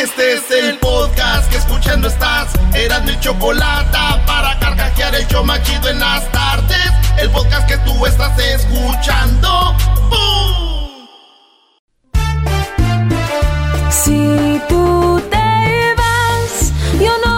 Este es el podcast que escuchando estás. Eran mi chocolate para carcajear el yo machido en las tardes. El podcast que tú estás escuchando. ¡Bum! Si tú te vas, yo no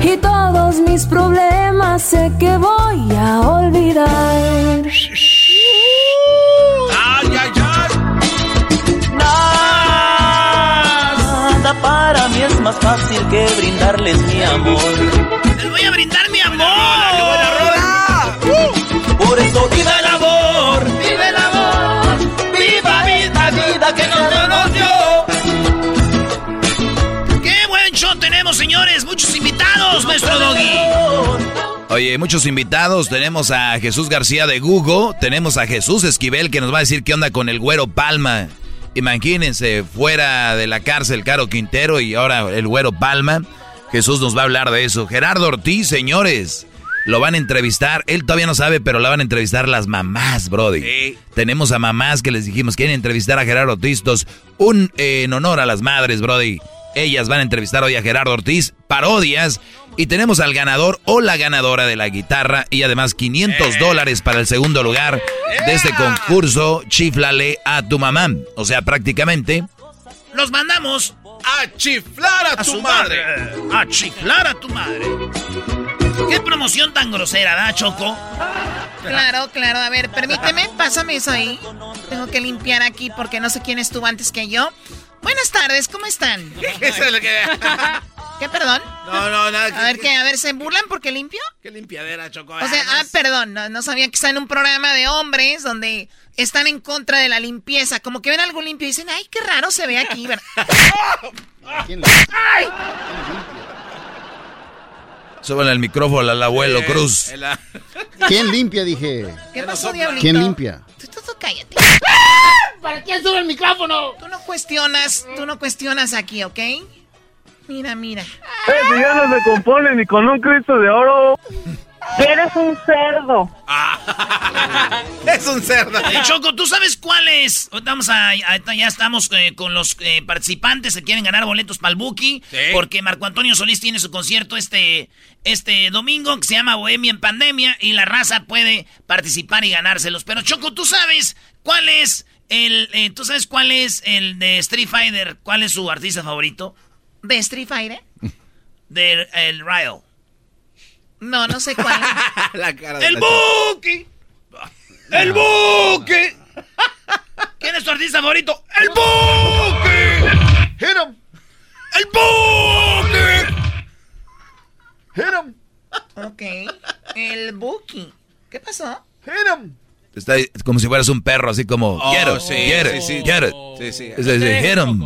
y todos mis problemas sé que voy a olvidar. ¡Ay, ay, ay! Nada para mí es más fácil que brindarles mi amor. Les voy a brindar mi amor. Por eso viva el amor, viva el amor, viva vida, vida que nos conoció. ¡Qué buen show tenemos, señores! Muchos invitados, maestro Doggy. Oye, muchos invitados. Tenemos a Jesús García de Google. Tenemos a Jesús Esquivel que nos va a decir qué onda con el güero Palma. Imagínense, fuera de la cárcel Caro Quintero y ahora el güero Palma. Jesús nos va a hablar de eso. Gerardo Ortiz, señores. Lo van a entrevistar. Él todavía no sabe, pero la van a entrevistar las mamás, Brody. Tenemos a mamás que les dijimos, quieren entrevistar a Gerardo Ortiz. Dos, un eh, en honor a las madres, Brody. Ellas van a entrevistar hoy a Gerardo Ortiz, parodias. Y tenemos al ganador o la ganadora de la guitarra y además 500 dólares para el segundo lugar de este concurso Chiflale a tu mamá. O sea, prácticamente Los mandamos ¡A chiflar a, a tu su madre! madre. A chiflar a tu madre. ¿Qué promoción tan grosera, da, Choco? Claro, claro. A ver, permíteme, pásame eso ahí. Tengo que limpiar aquí porque no sé quién estuvo antes que yo. Buenas tardes, ¿cómo están? Eso es lo que... ¿Qué, perdón? No, no, nada. A ver, ¿qué? A ver, ¿se burlan porque limpio? ¿Qué limpiadera, Choco? O sea, ah, perdón, no, no sabía que está en un programa de hombres donde están en contra de la limpieza. Como que ven algo limpio y dicen, ay, qué raro se ve aquí, ¿verdad? súbale el micrófono al abuelo Cruz. ¿Quién limpia? Dije. ¿Qué pasó, diablito? ¿Quién limpia? Tú, cállate. ¿Para quién sube el micrófono? Tú no cuestionas, tú no cuestionas aquí, ¿ok? Mira, mira. Eh, ya no se compone ni con un Cristo de oro. Eres un cerdo. es un cerdo. Eh, Choco, ¿tú sabes cuál es? Ahorita Vamos a, ya estamos eh, con los eh, participantes que quieren ganar boletos para el Buki. Sí. Porque Marco Antonio Solís tiene su concierto este, este domingo que se llama Bohemia en Pandemia y la raza puede participar y ganárselos. Pero Choco, ¿tú sabes cuál es el, eh, tú sabes cuál es el de Street Fighter? ¿Cuál es su artista favorito? ¿De Street Fighter? De el Ryle. No, no sé cuál. La cara de ¡El la- Buki! ¡El Buki! ¿Quién es tu artista favorito? ¡El Buki! Hit him, ¡El Buki! Hit him, ok. El Buki. ¿Qué pasó? hit him. Está como si fueras un perro, así como, Oh, get it, sí, get it, sí, sí. get it. Sí, sí. Es decir, hit 'em.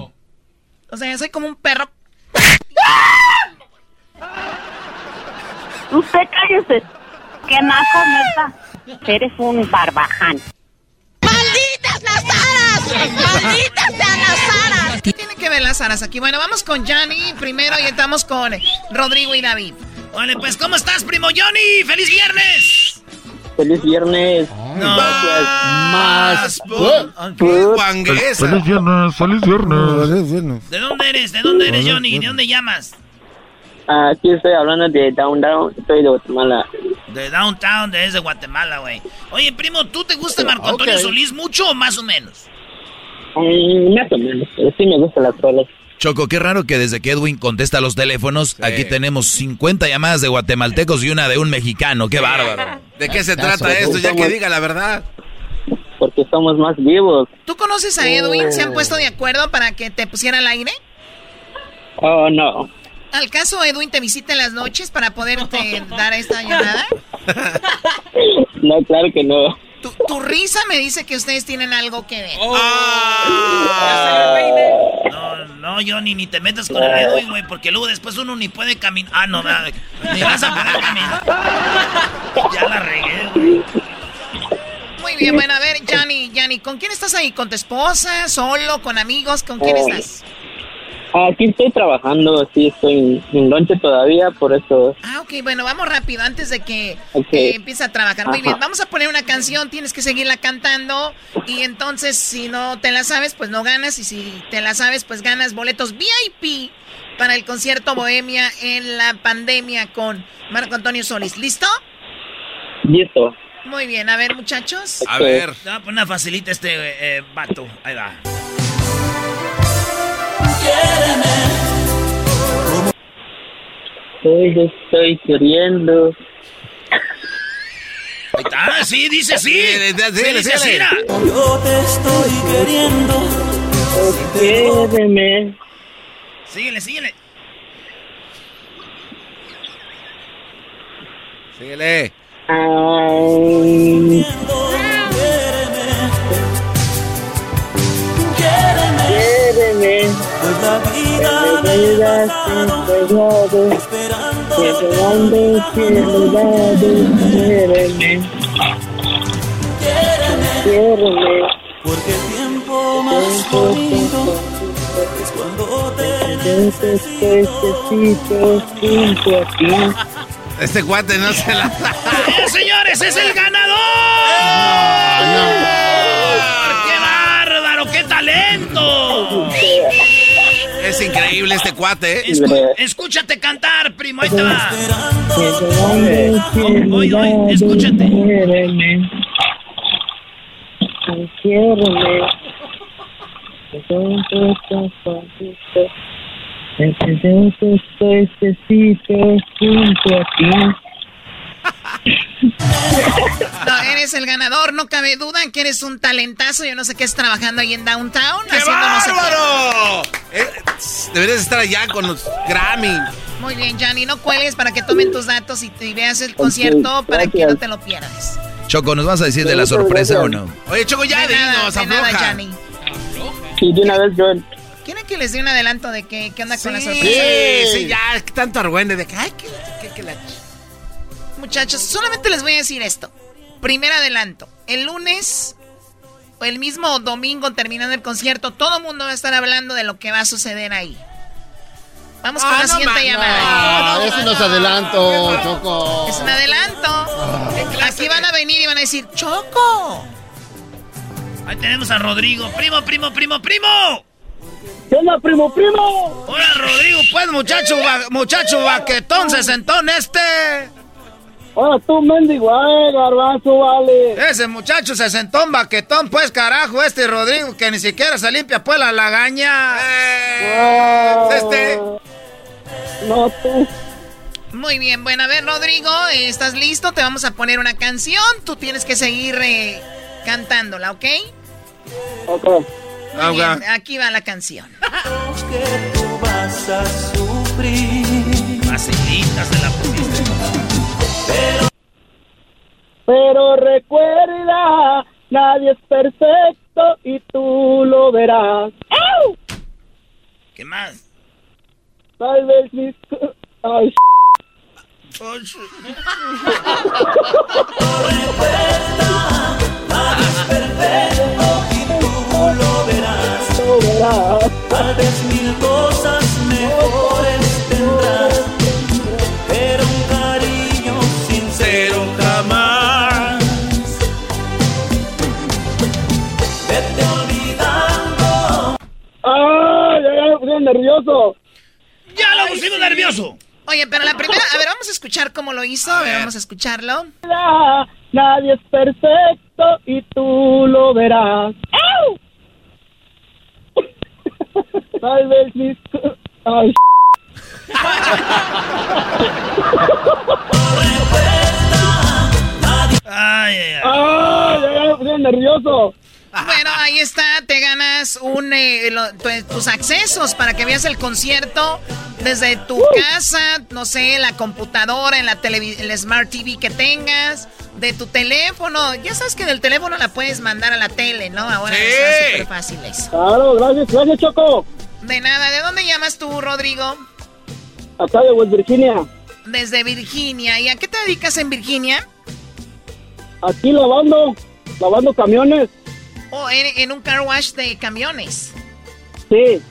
O sea, yo soy como un perro. Usted cállese. ¡Qué naco, neta! Eres un barbaján. ¡Malditas las aras! ¡Malditas sean las aras! ¿Qué tiene que ver las aras aquí. Bueno, vamos con Johnny primero y estamos con Rodrigo y David. Vale, pues, ¿cómo estás, primo Johnny? ¡Feliz viernes! Feliz viernes. No. Más. Feliz viernes, feliz viernes. ¿De dónde eres? ¿De dónde eres, Johnny? ¿De dónde llamas? Aquí estoy hablando de Downtown, estoy de Guatemala. De Downtown, desde Guatemala, güey. Oye, primo, ¿tú te gusta Marco Antonio. Solís mucho o más o menos? Mm, más o menos, sí me gustan las rolas. Choco, qué raro que desde que Edwin contesta los teléfonos, aquí tenemos 50 llamadas de guatemaltecos y una de un mexicano. ¡Qué bárbaro! ¿De qué se trata esto? Ya que diga la verdad. Porque somos más vivos. ¿Tú conoces a Edwin? ¿Se han puesto de acuerdo para que te pusiera al aire? Oh, no. ¿Al caso Edwin te visita en las noches para poderte dar esta llamada? No, claro que no. Tu, tu risa me dice que ustedes tienen algo que ver. No, no, Johnny, ni te metas con el Edwin, güey, porque luego después uno ni puede caminar. Ah, no, nada, ni vas a poder caminar. Ya la regué, güey. Muy bien, bueno, a ver, Johnny, Johnny, ¿con quién estás ahí? ¿Con tu esposa? ¿Solo? ¿Con amigos? ¿Con quién Oh. estás? Aquí estoy trabajando, sí, estoy en, lonche todavía, por eso. Ah, ok, bueno, vamos rápido, antes de que eh, empiece a trabajar. Muy Ajá. bien, vamos a poner una canción, tienes que seguirla cantando y entonces si no te la sabes, pues no ganas y si te la sabes, pues ganas boletos VIP para el concierto Bohemia en la pandemia con Marco Antonio Solís. ¿Listo? Listo. Muy bien, a ver muchachos. A ver. Te voy a poner una facilita este eh, vato. Ahí va. Hoy te estoy queriendo. Ahí está, sí, dice sí. Sí, sí, Sí, dice sí. Yo te estoy queriendo. Quédeme. Síguele, síguele. Síguele. Ay, quédeme. Pues la vida entregado. Esperando que me dado. Porque el tiempo más bonito es cuando te necesito junto a ti. Este cuate no se la ¡Eh, señores! ¡Es el ganador! ¡Qué bárbaro! ¡Qué Es increíble este cuate, ¿eh? Escu- escúchate cantar, primo. Ahí te va. Oye, oye, escúchate. Junto a ti. No, eres el ganador, no cabe duda que eres un talentazo. Yo no sé qué es trabajando ahí en Downtown. ¡Qué haciendo no sé qué. bárbaro! Eh, deberías estar allá con los Grammy. Muy bien, Johnny, no cuelgues para que tomen tus datos y, te- y veas el concierto para que no te lo pierdas. Choco, ¿nos vas a decir de la sorpresa o no? Oye, Choco, ya de nada, dinos, de nada. Johnny. Sí, de una vez yo. ¿Quieren que les dé un adelanto de qué, qué onda con la Sí, sorpresa? sí, ya, tanto argüende de que, ay, que, que, que la... Muchachos, solamente les voy a decir esto. Primer adelanto. El lunes o el mismo domingo terminando el concierto, todo el mundo va a estar hablando de lo que va a suceder ahí. Vamos con Ah, la no siguiente ma- llamada. Ah, eso no es adelanto, Choco. Es un adelanto. Aquí van a venir y van a decir, Choco. Ahí tenemos a Rodrigo. Primo, primo, primo, primo. ¿Qué onda, primo, primo? Hola, Rodrigo. Pues, muchacho, muchacho baquetón, sesentón este. Hola, tú, mendigo. Ay, garbanzo, vale. Ese muchacho sesentón baquetón, pues, carajo, este Rodrigo, que ni siquiera se limpia, pues, la lagaña. Ah, Este. No, tú. Muy bien, bueno, a ver, Rodrigo, eh, ¿estás listo? Te vamos a poner una canción. Tú tienes que seguir eh, cantándola, ¿ok? Ok. Muy bien, ok. aquí va la canción. que tú vas a sufrir. Facilita se la Pero recuerda, nadie es perfecto y tú lo verás. ¡Au! ¿Qué más? Tal vez mis... Ay, Perfecto y tú lo verás. lo verás. Tal vez mil cosas Nervioso. ¡Ya lo pusimos nervioso! Oye, pero la primera, a ver, vamos a escuchar cómo lo hizo. A ver, vamos a escucharlo. Nadie es perfecto y tú lo verás. ¡Au! Tal vez mis... Ay, Ay, ay, ay. ¡Ah! Ya, ya me puse nervioso. Bueno, ahí está, un eh, lo- tu- tus accesos para que veas el concierto desde tu casa, no sé, la computadora, en la el Smart TV que tengas, de tu teléfono. Ya sabes que del teléfono la puedes mandar a la tele, ¿no? Ahora Sí. está súper fácil eso. Claro, gracias, gracias, Choco. De nada, ¿de dónde llamas tú, Rodrigo? Acá de West Virginia. Desde Virginia. ¿Y a qué te dedicas en Virginia? Aquí lavando, lavando camiones. O en, en un car wash de camiones. Sí.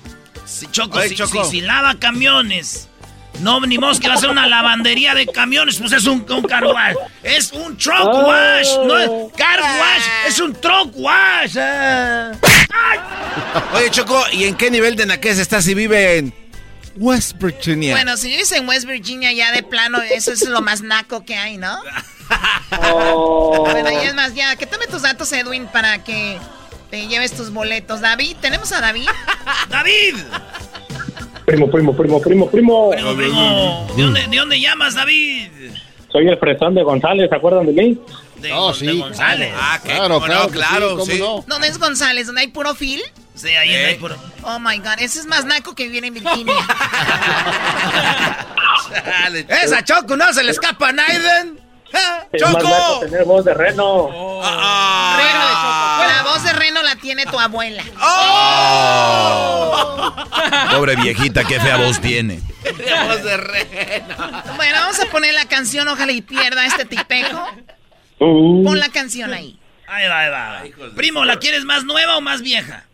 Si Choco, Oye, si, Choco. si- si lava camiones. No, ni modo que va a ser una lavandería de camiones, pues es un, un car wash. Es un truck Oh. wash, no es car wash, es un truck wash. ah. Oye, Choco, ¿y en qué nivel de naquez está si vive en West Virginia? Bueno, si vives en West Virginia ya de plano, eso es lo más naco que hay, ¿no? Oh. Bueno, y es más, ya, que tome tus datos, Edwin, para que te lleves tus boletos. David, ¿tenemos a David? David. Primo, primo, primo, primo, primo. Primo, primo. ¿De dónde, ¿De dónde llamas, David? Soy el fresón de González, ¿se acuerdan de mí? De, Oh, de González. Ah, ¿qué? Claro, ¿Cómo claro, no? claro, sí, ¿cómo sí. no? ¿Dónde es González? ¿Dónde hay puro fil? Sí, ahí Eh. hay por... Oh my god, ese es más naco que vivir en Virginia. Dale, Esa Choco no se le escapa a Naiden. ¡Choco! tener voz de reno. Ah, Reno de ah. Choco. La voz de Reno la tiene tu abuela. ¡Oh! Pobre viejita, qué fea voz tiene. Voz de reno. Bueno, vamos a poner la canción, ojalá y pierda este tipejo. Uh. Pon la canción ahí. Ahí va, ahí va. Primo, ¿la quieres más nueva o más vieja?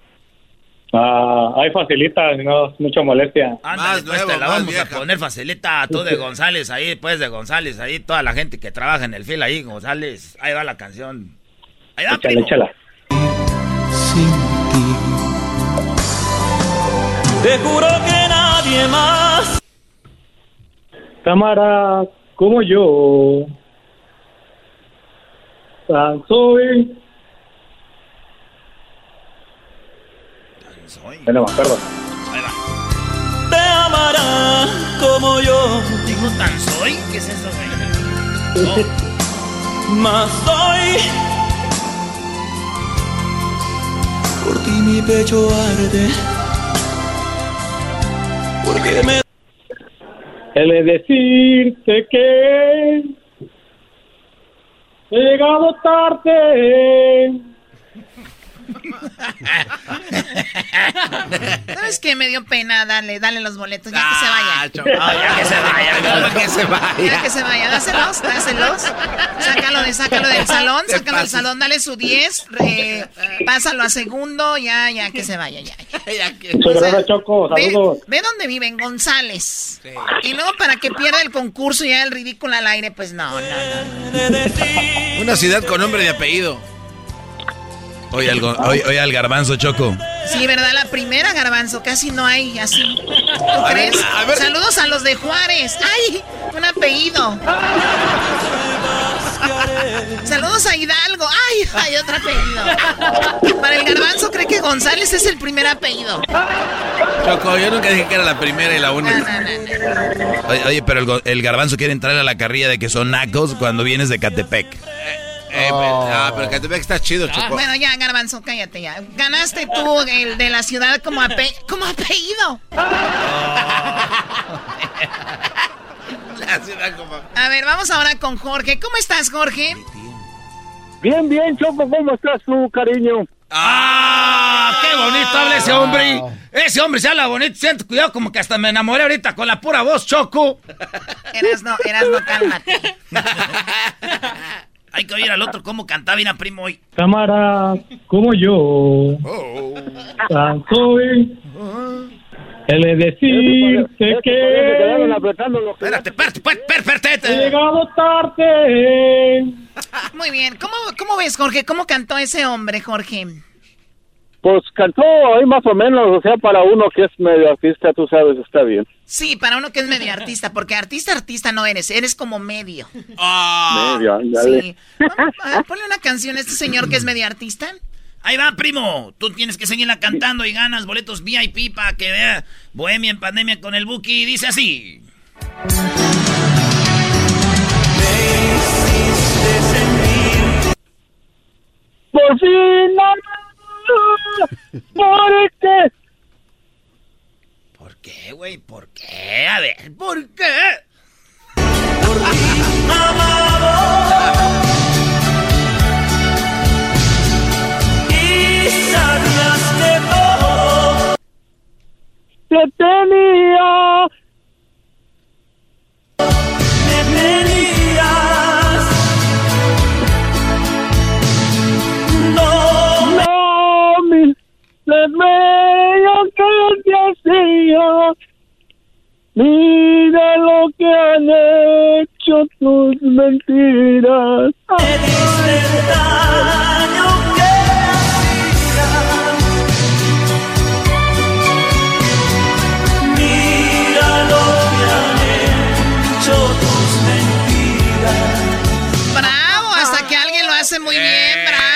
Ah, ahí facilita, no es mucha molestia. Ándale, Más pues nuevo, te la más vamos vieja. a poner facilita tú de González ahí, pues de González ahí, toda la gente que trabaja en el fil ahí, González. Ahí va la canción. Ahí va, primo. Te juro que nadie más. Cámara, como yo. Tan soy. Ya no me acuerdo. Ahí va. Te amará como yo. ¿Digo tan soy? ¿Qué es eso, güey? Más hoy. Por ti mi pecho arde. Porque me de decirte que he llegado tarde. ¿Sabes qué? Me dio pena darle, dale los boletos. Ya que se Ah, vaya. Choco. Ah, ya que se vaya. Ya que se Ya vaya. que se vaya, dáselos, dáselos. Sácalo, de, sácalo del salón, sácalo del salón, dale su 10, eh, pásalo a segundo, ya, ya, que se vaya, ya. ya. Ya que- Muchas gracias, Choco. Ve, Saludos. ve dónde viven, González. Y luego para que pierda el concurso y ya el ridículo al aire, pues no, no, no. Una ciudad con nombre de apellido. Oye, al, oye, oye, al garbanzo, Choco. Sí, ¿verdad? La primera, Garbanzo, casi no hay así. ¿Tú A ver, crees? a ver. Saludos a los de Juárez. ¡Ay! Un apellido. Saludos a Hidalgo. ¡Ay! Hay otro apellido. Para el Garbanzo cree que González es el primer apellido. Choco, yo nunca dije que era la primera y la única. no, no, no. Oye, oye, pero el, el garbanzo quiere entrar a la carrilla de que son nacos cuando vienes de Catepec. Eh, pero- ah, pero Catepec está chido, Choco. Bueno, ya, Garbanzo, cállate ya. Ganaste tú el de la ciudad como, ape- como apellido. La ciudad como... A ver, vamos ahora con Jorge. ¿Cómo estás, Jorge? Bien, bien, Choco, ¿cómo estás tú, cariño? ¡Ah! ¡Qué bonito habla ese hombre! Ese hombre se habla bonito. Siento cuidado, como que hasta me enamoré ahorita con la pura voz, Choco. Eras no, eras no, cálmate. Hay que oír al otro cómo cantaba bien a primo hoy. Cámara, como yo. Tan soy. He de decirte que Espérate, espérate, espérate, espérate. he llegado tarde. Muy bien. ¿Cómo, ¿Cómo ves, Jorge? ¿Cómo cantó ese hombre, Jorge? Pues cantó ahí más o menos, o sea, para uno que es medio artista, tú sabes, está bien. Sí, para uno que es medio artista, porque artista, artista no eres, eres como medio. Medio, ándale. Sí. Vamos, a ver, ponle una canción a este señor que es medio artista. Ahí va, primo. Tú tienes que seguirla cantando y ganas boletos VIP para que vea Bohemia en pandemia con el Buki. Dice así. ¿Por qué? ¿Por qué, güey? ¿Por qué? A ver, ¿por qué? Y sabías que todo te tenía. Mira lo que han hecho tus mentiras. Me diste el daño que Mira lo que han hecho tus mentiras. ¡Bravo! Hasta que alguien lo hace muy bien, bravo.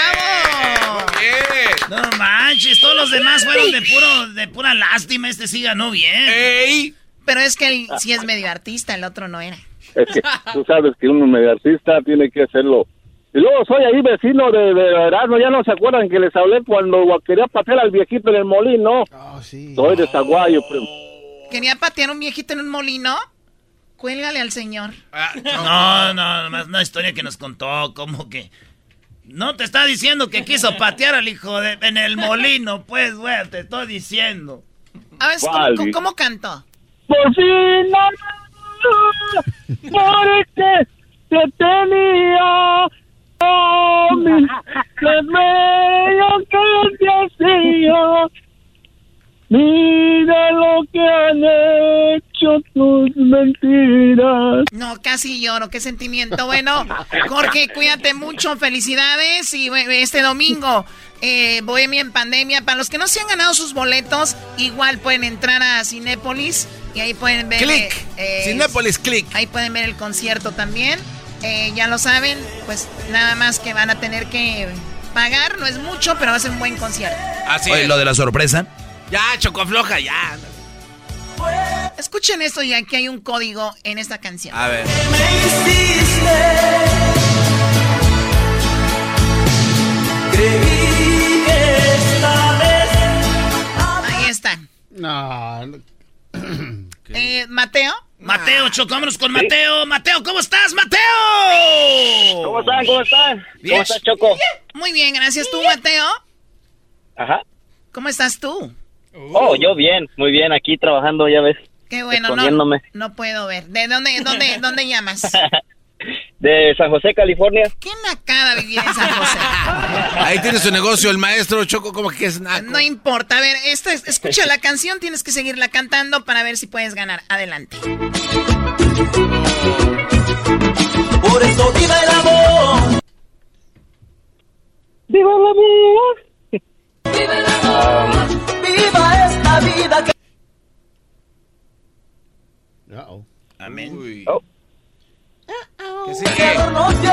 No manches, todos los demás fueron de puro, de pura lástima. Este sí ganó bien. Pero es que él sí es medio artista, el otro no era. Es que tú sabes que uno medio artista tiene que hacerlo. Y luego soy ahí vecino de, de Erasmo, ya no se acuerdan que les hablé cuando quería patear al viejito en el molino. Soy de Zaguayo, primo. ¿Quería patear a un viejito en un molino? Cuélgale al señor. No, no, nomás una historia que nos contó, como que... No te está diciendo que quiso patear al hijo de... En el molino, pues, güey, te estoy diciendo. A ver, ¿cómo, cómo- cómo cantó? Por fin, no, porque te tenía. Oh, mi desmeo que te hacía. Mira lo que han hecho tus mentiras. No, casi lloro, qué sentimiento. Bueno, Jorge, cuídate mucho, felicidades. Y bueno, este domingo, eh, Bohemia en pandemia. Para los que no se han ganado sus boletos, igual pueden entrar a Cinépolis y ahí pueden ver. Click. eh, Cinépolis, click. Ahí pueden ver el concierto también. Eh, ya lo saben, pues nada más que van a tener que pagar, no es mucho, pero va a ser un buen concierto. Así Oye, es. lo de la sorpresa. Ya, Choco afloja, ya. Escuchen esto y aquí hay un código en esta canción. A ver. Ahí está. No. Eh, Mateo. Mateo, chocámonos con Mateo. Mateo, ¿cómo estás, Mateo? ¿Cómo están? ¿Cómo están? Bien. ¿Cómo estás, Choco? Muy bien, gracias tú, Mateo. Ajá. ¿Cómo estás tú? Oh, yo bien, muy bien, aquí trabajando, ya ves. Qué bueno, no, no puedo ver. ¿De dónde, dónde, dónde llamas? De San José, California. Qué nacada vivir en San José. Ahí tiene su negocio el maestro Choco, como que es naco. No importa. A ver, esta es- escucha la canción, tienes que seguirla cantando para ver si puedes ganar. Adelante. Por eso viva el amor. Viva la mía. Viva el amor. Viva esta vida que. Uh-oh. Amén. Oh. Que sigue. nos dio.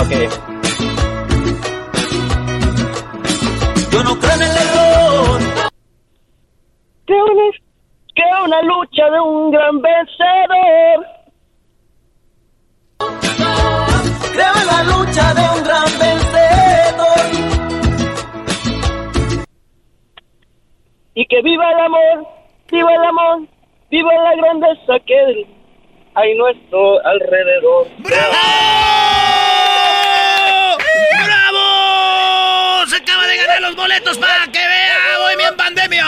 Ok. Yo no creo en el error. Que una, que una lucha de un gran vencedor. Creo en la lucha de un gran vencedor. Y que viva el amor, viva el amor, viva la grandeza que hay nuestro alrededor. ¡Bravo! Se acaba de los boletos para que vea Bohemia en pandemia.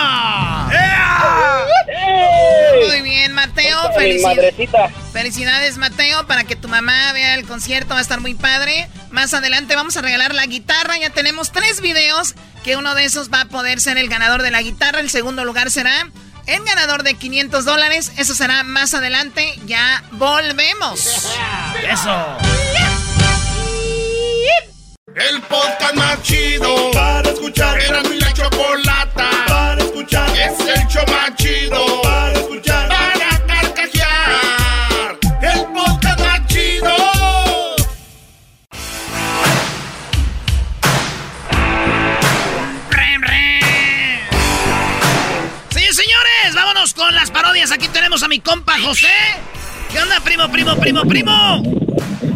Muy bien, Mateo. Felicidades. Felicidades, Mateo, para que tu mamá vea el concierto. Va a estar muy padre. Más adelante vamos a regalar la guitarra. Ya tenemos tres videos que uno de esos va a poder ser el ganador de la guitarra. El segundo lugar será el ganador de 500 dólares. Eso será más adelante. Ya volvemos. Eso. El podcast más chido para escuchar. Era mi la chocolata para escuchar. Es el show más chido para escuchar. Para carcajear. El podcast más chido. Sí, señores, vámonos con las parodias. Aquí tenemos a mi compa José. ¿Qué onda, primo, primo, primo, primo?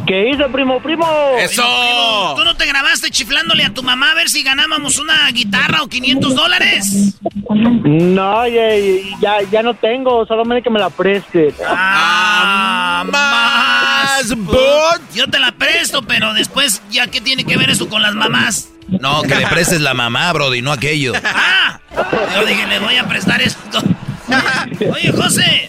¿Qué hizo, primo, primo? Primo, ¿Tú no te grabaste chiflándole a tu mamá a ver si ganábamos una guitarra o 500 dólares? No, ya, ya, ya no tengo, solamente que me la preste. Ah, más, but. Yo te la presto, pero después, ¿ya qué tiene que ver eso con las mamás? No, que le prestes la mamá, Brody, no aquello. ¡Ah! Yo dije, le voy a prestar esto. Oye, José.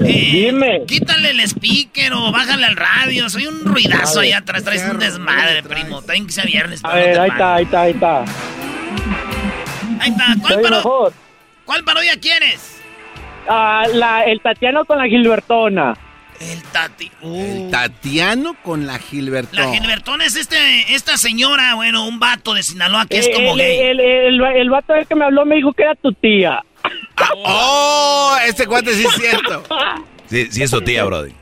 Eh, Dime. Quítale el speaker o bájale al radio. Soy un ruidazo ahí atrás. Traes un desmadre, primo. También que sea viernes. A no ver, ahí está, ahí está, ahí está. Ahí está. ¿Cuál, paro- mejor. ¿Cuál parodia quieres? Ah, la, el Tatiano con la Gilbertona. El Tati. El Tatiano con la Gilberto. La Gilbertona es este, esta señora, bueno, un vato de Sinaloa que es Eh, como el, gay. El, el, el vato que me habló me dijo que era tu tía. ¡Oh! Este cuate sí es cierto. Sí, sí es tu tía, Brody.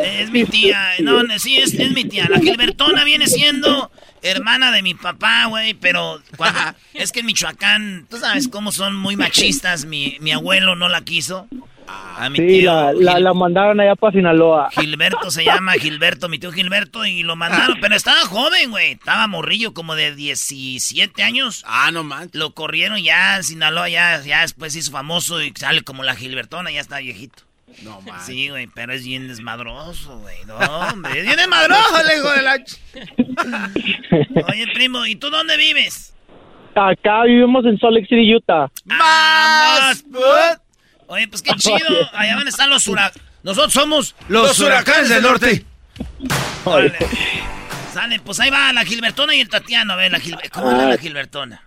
Es mi tía, no, no, sí, es, es mi tía. La Gilbertona viene siendo hermana de mi papá, güey, pero cuando, es que en Michoacán, tú sabes cómo son muy machistas, mi, mi abuelo no la quiso. A mi Sí, tío la, la, Gil- la mandaron allá para Sinaloa. Gilberto se llama Gilberto, mi tío Gilberto, y lo mandaron, pero estaba joven, güey, estaba morrillo, como de 17 años. Ah, no manches. Lo corrieron ya en Sinaloa, ya, ya después hizo famoso y sale como la Gilbertona, ya está viejito. No manches. Sí, güey, pero es bien desmadroso, güey. No, hombre, es bien desmadroso el hijo de la... Oye, primo, ¿y tú dónde vives? Acá vivimos en Salt Lake City, Utah. ¡Más! Oye, pues qué chido. Allá van a estar los huracanes. Nosotros somos Los huracanes del norte. Órale. Sale, pues ahí va la Gilbertona y el Tatiano. A ver, la Gilbertona. ¿Cómo habla la Gilbertona?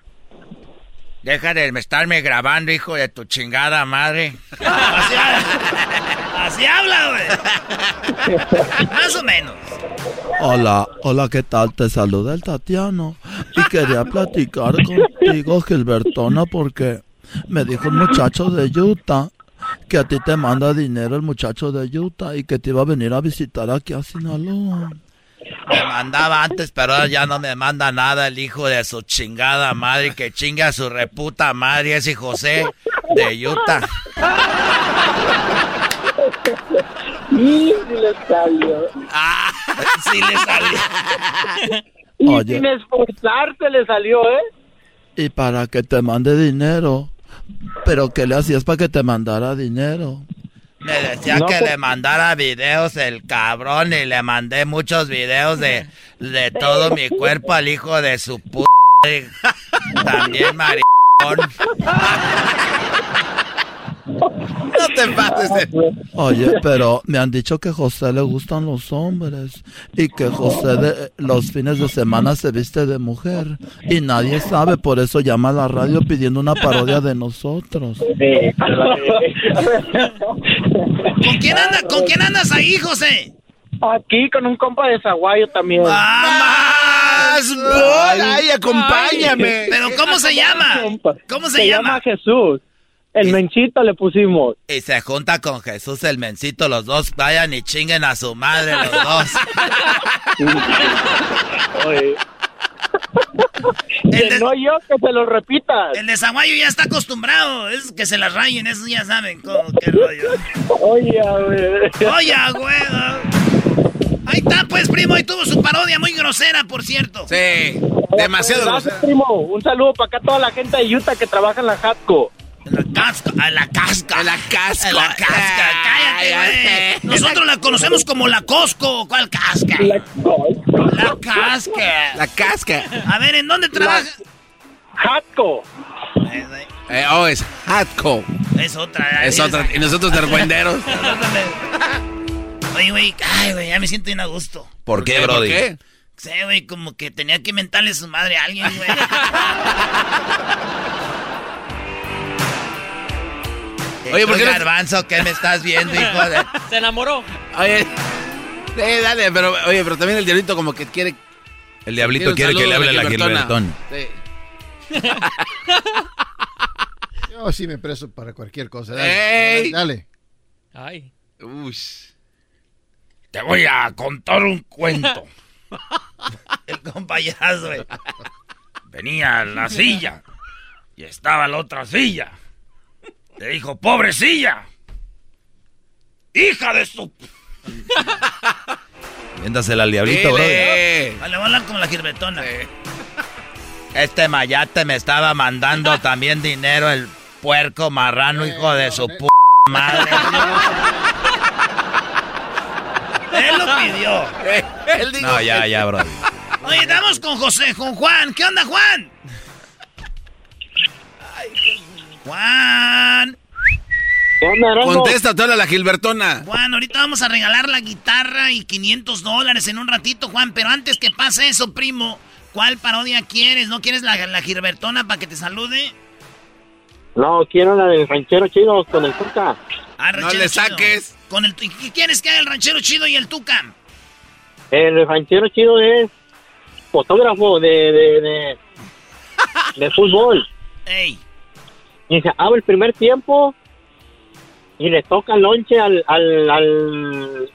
Deja de estarme grabando, hijo de tu chingada madre. Así habla, Así habla, güey. Más o menos. Hola, hola, ¿qué tal? Te saluda el Tatiano y quería platicar contigo, Gilbertona, porque me dijo un muchacho de Utah que a ti te manda dinero el muchacho de Utah y que te iba a venir a visitar aquí a Sinaloa. Me mandaba antes, pero ahora ya no me manda nada el hijo de su chingada madre, que chinga a su reputa madre, ese José de Utah. Sí, sí le salió. Ah, sí le salió. Y Oye. sin esforzarse le salió, ¿eh? Y para que te mande dinero. Pero ¿qué le hacías para que te mandara dinero? Me decía No, que pues- le mandara videos el cabrón y le mandé muchos videos de, de todo mi cuerpo al hijo de su puta. También maricón. No te pases. Oye, pero me han dicho que José le gustan los hombres y que José de, los fines de semana se viste de mujer y nadie sabe, por eso llama a la radio pidiendo una parodia de nosotros. ¿Con quién, anda, ¿Con quién andas ahí, José? Aquí con un compa de Zaguayo también. ¡Más! ¡Ay, acompáñame! ¿Pero cómo se llama? ¿Cómo se, Se llama? llama Jesús. El menchito le pusimos. Y se junta con Jesús el mencito, los dos vayan y chinguen a su madre los dos. Oye. El Que de- no yo, que se lo repitas. El de Zaguayo ya está acostumbrado. Es que se las rayen, eso ya saben cómo, qué rollo. Oye, güey. Oye, güey. Ahí está, pues, primo. Y tuvo su parodia muy grosera, por cierto. Sí, demasiado Gracias, grosero. primo. Un saludo para acá a toda la gente de Utah que trabaja en la Hatco. En la casca, en la casca. En la casca. En la casca, cállate, güey. Nosotros la conocemos como la Costco. ¿Cuál casca? La casca. La casca. A ver, ¿en dónde trabaja? Hatco. Eh, oh, es Hatco. Es otra. Es otra. Y nosotros de argüenderos. Oye, güey, ay, güey, ya me siento bien a gusto. ¿Por qué, ¿Por Brody? qué? Sí, güey, como que tenía que mentarle su madre a alguien, güey. Oye, ¿por qué no- Garbanzo, ¿qué me estás viendo, hijo de...? Se enamoró. Oye, eh, dale, pero, oye, pero también el diablito como que quiere... El diablito Quiere que le hable de la Gilbertona. Gilbertona. Yo sí me preso para cualquier cosa. Dale. ¡Ey! Dale. Ay. Te voy a contar un cuento. El compayazo, güey. Venía a la silla y estaba la otra silla. Le dijo, pobrecilla. Hija de su... Véndasela al diablito, bro. Vale, voy a hablar como la girbetona. Este mayate me estaba mandando también dinero el puerco marrano, hijo de su p madre. Él lo pidió. No, ya, ya, bro. Oye, estamos con José, con Juan. ¿Qué onda, Juan? Juan. Contesta toda la Gilbertona. Juan, ahorita vamos a regalar la guitarra y 500 dólares en un ratito, Juan. Pero antes que pase eso, primo, ¿cuál parodia quieres? ¿No quieres la, la Gilbertona para que te salude? No, quiero la del ranchero chido con el Tuca. Ah, No ranchero le chido. saques. Con el, ¿Y qué quieres que haga el ranchero chido y el tuca? El ranchero chido es fotógrafo de, de, de, de fútbol. Ey. Y se abre el primer tiempo y le toca el lonche al, al, al,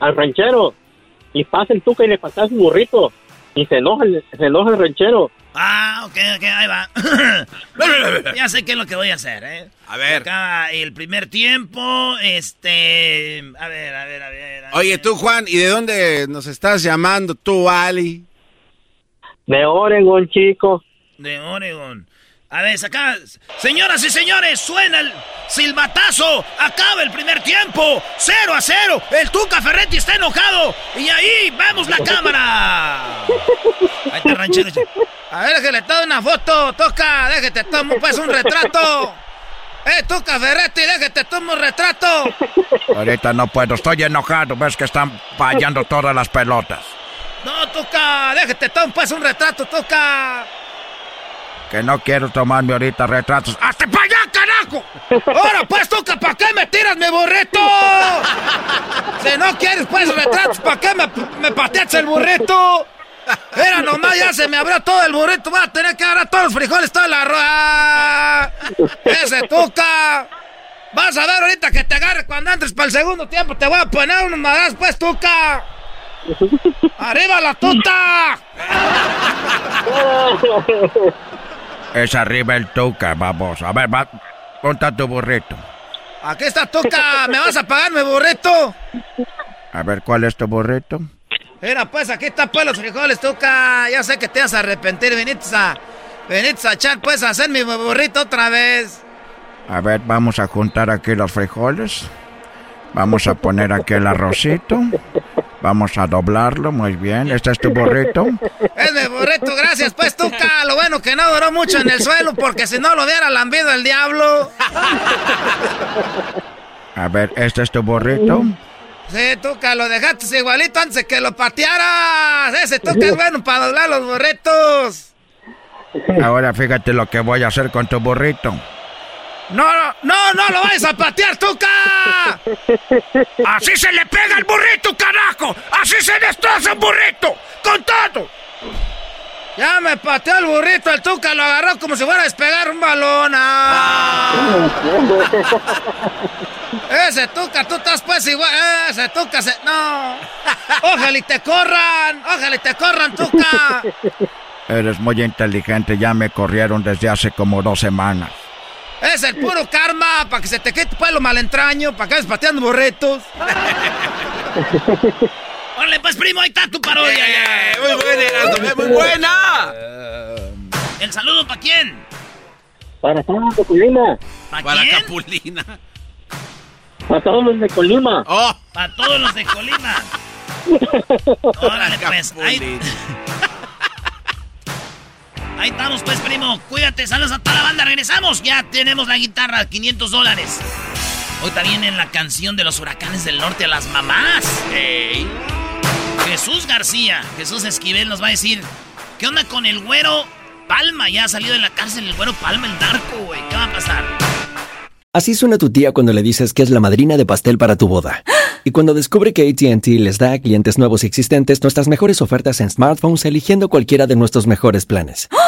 al ranchero. Y pasa el tuca y le pasa su burrito. Y se enoja, el- se enoja el ranchero. Ah, ok, ok, ahí va. ya sé qué es lo que voy a hacer, ¿eh? A ver. Acá el primer tiempo, este... A ver, a ver, a ver. a Oye, tú, Juan, ¿y de dónde nos estás llamando tú, Ali? De Oregon, chico. De Oregon. A ver, acá, señoras y señores, suena el silbatazo. Acaba el primer tiempo. Cero a cero. El Tuca Ferretti está enojado. Y ahí vemos la cámara. Ahí está ranchero. A ver, que le tome una foto. Toca, déjate tomo pues un retrato. Eh, Tuca Ferretti, déjate tomo un retrato. Ahorita no puedo, estoy enojado, ves que están fallando todas las pelotas. No, Tuca, déjate tomo pues un retrato, Tuca. Que no quiero tomarme ahorita retratos. ¡Hasta para allá, carajo! ¡Ahora pues, Tuca, ¿para qué me tiras mi burrito? Si no quieres pues retratos, ¿para qué me, me pateas el burrito? Era nomás, ya se me abrió todo el burrito. Voy a tener que agarrar todos los frijoles, toda la roja. Ese Tuca. Vas a ver ahorita que te agarre cuando entres para el segundo tiempo. Te voy a poner unos madras, pues, Tuca. ¡Arriba la tuta! Es arriba el tuca, vamos. A ver, va, ponta tu burrito. Aquí está Tuca. ¿Me vas a pagar mi burrito? A ver, ¿cuál es tu burrito? Mira, pues aquí está pues los frijoles, Tuca. Ya sé que te vas a arrepentir. Veniste a, veniste a echar pues a hacer mi burrito otra vez. A ver, vamos a juntar aquí los frijoles. Vamos a poner aquí el arrocito. Vamos a doblarlo, muy bien. Este es tu burrito. Es mi burrito, gracias pues, Tuca. Lo bueno que no duró mucho en el suelo porque si no lo hubiera lambido el diablo. A ver, este es tu burrito. Sí, Tuca, lo dejaste igualito antes de que lo patearas. Ese Tuca es bueno para doblar los burritos. Ahora fíjate lo que voy a hacer con tu burrito. No, no, no, no lo vayas a patear, Tuca. Así se le pega al burrito, carajo. Así se destroza un burrito. Con todo. Ya me pateó el burrito, el Tuca lo agarró como si fuera a despegar un balón. Ah. Ese Tuca, tú estás pues igual. Ese Tuca se. No. Ojalá y te corran. Ojalá y te corran, Tuca. Eres muy inteligente, ya me corrieron desde hace como dos semanas. Es el puro karma, para que se te quite pues lo malentraño, para que vayas pateando burritos. Órale, pues primo, ahí está tu parodia. ya. muy buena, Erasmo, muy buena. ¿El saludo para quién? Para todos los de Colima. ¿Para Para quién? Capulina. Para todos los de Colima. Oh, Para todos los de Colima. Órale, pues. Ahí, ahí estamos, pues, primo. Cuídate, saludos a toda la banda. Regresamos. Ya tenemos la guitarra, 500 dólares. Hoy también en la canción de los huracanes del norte a las mamás. Jesús García, Jesús Esquivel nos va a decir, ¿qué onda con el güero Palma? Ya ha salido de la cárcel el güero Palma, el narco, güey. ¿Qué va a pasar? Así suena tu tía cuando le dices que es la madrina de pastel para tu boda. Y cuando descubre que ATT les da a clientes nuevos y existentes nuestras mejores ofertas en smartphones eligiendo cualquiera de nuestros mejores planes.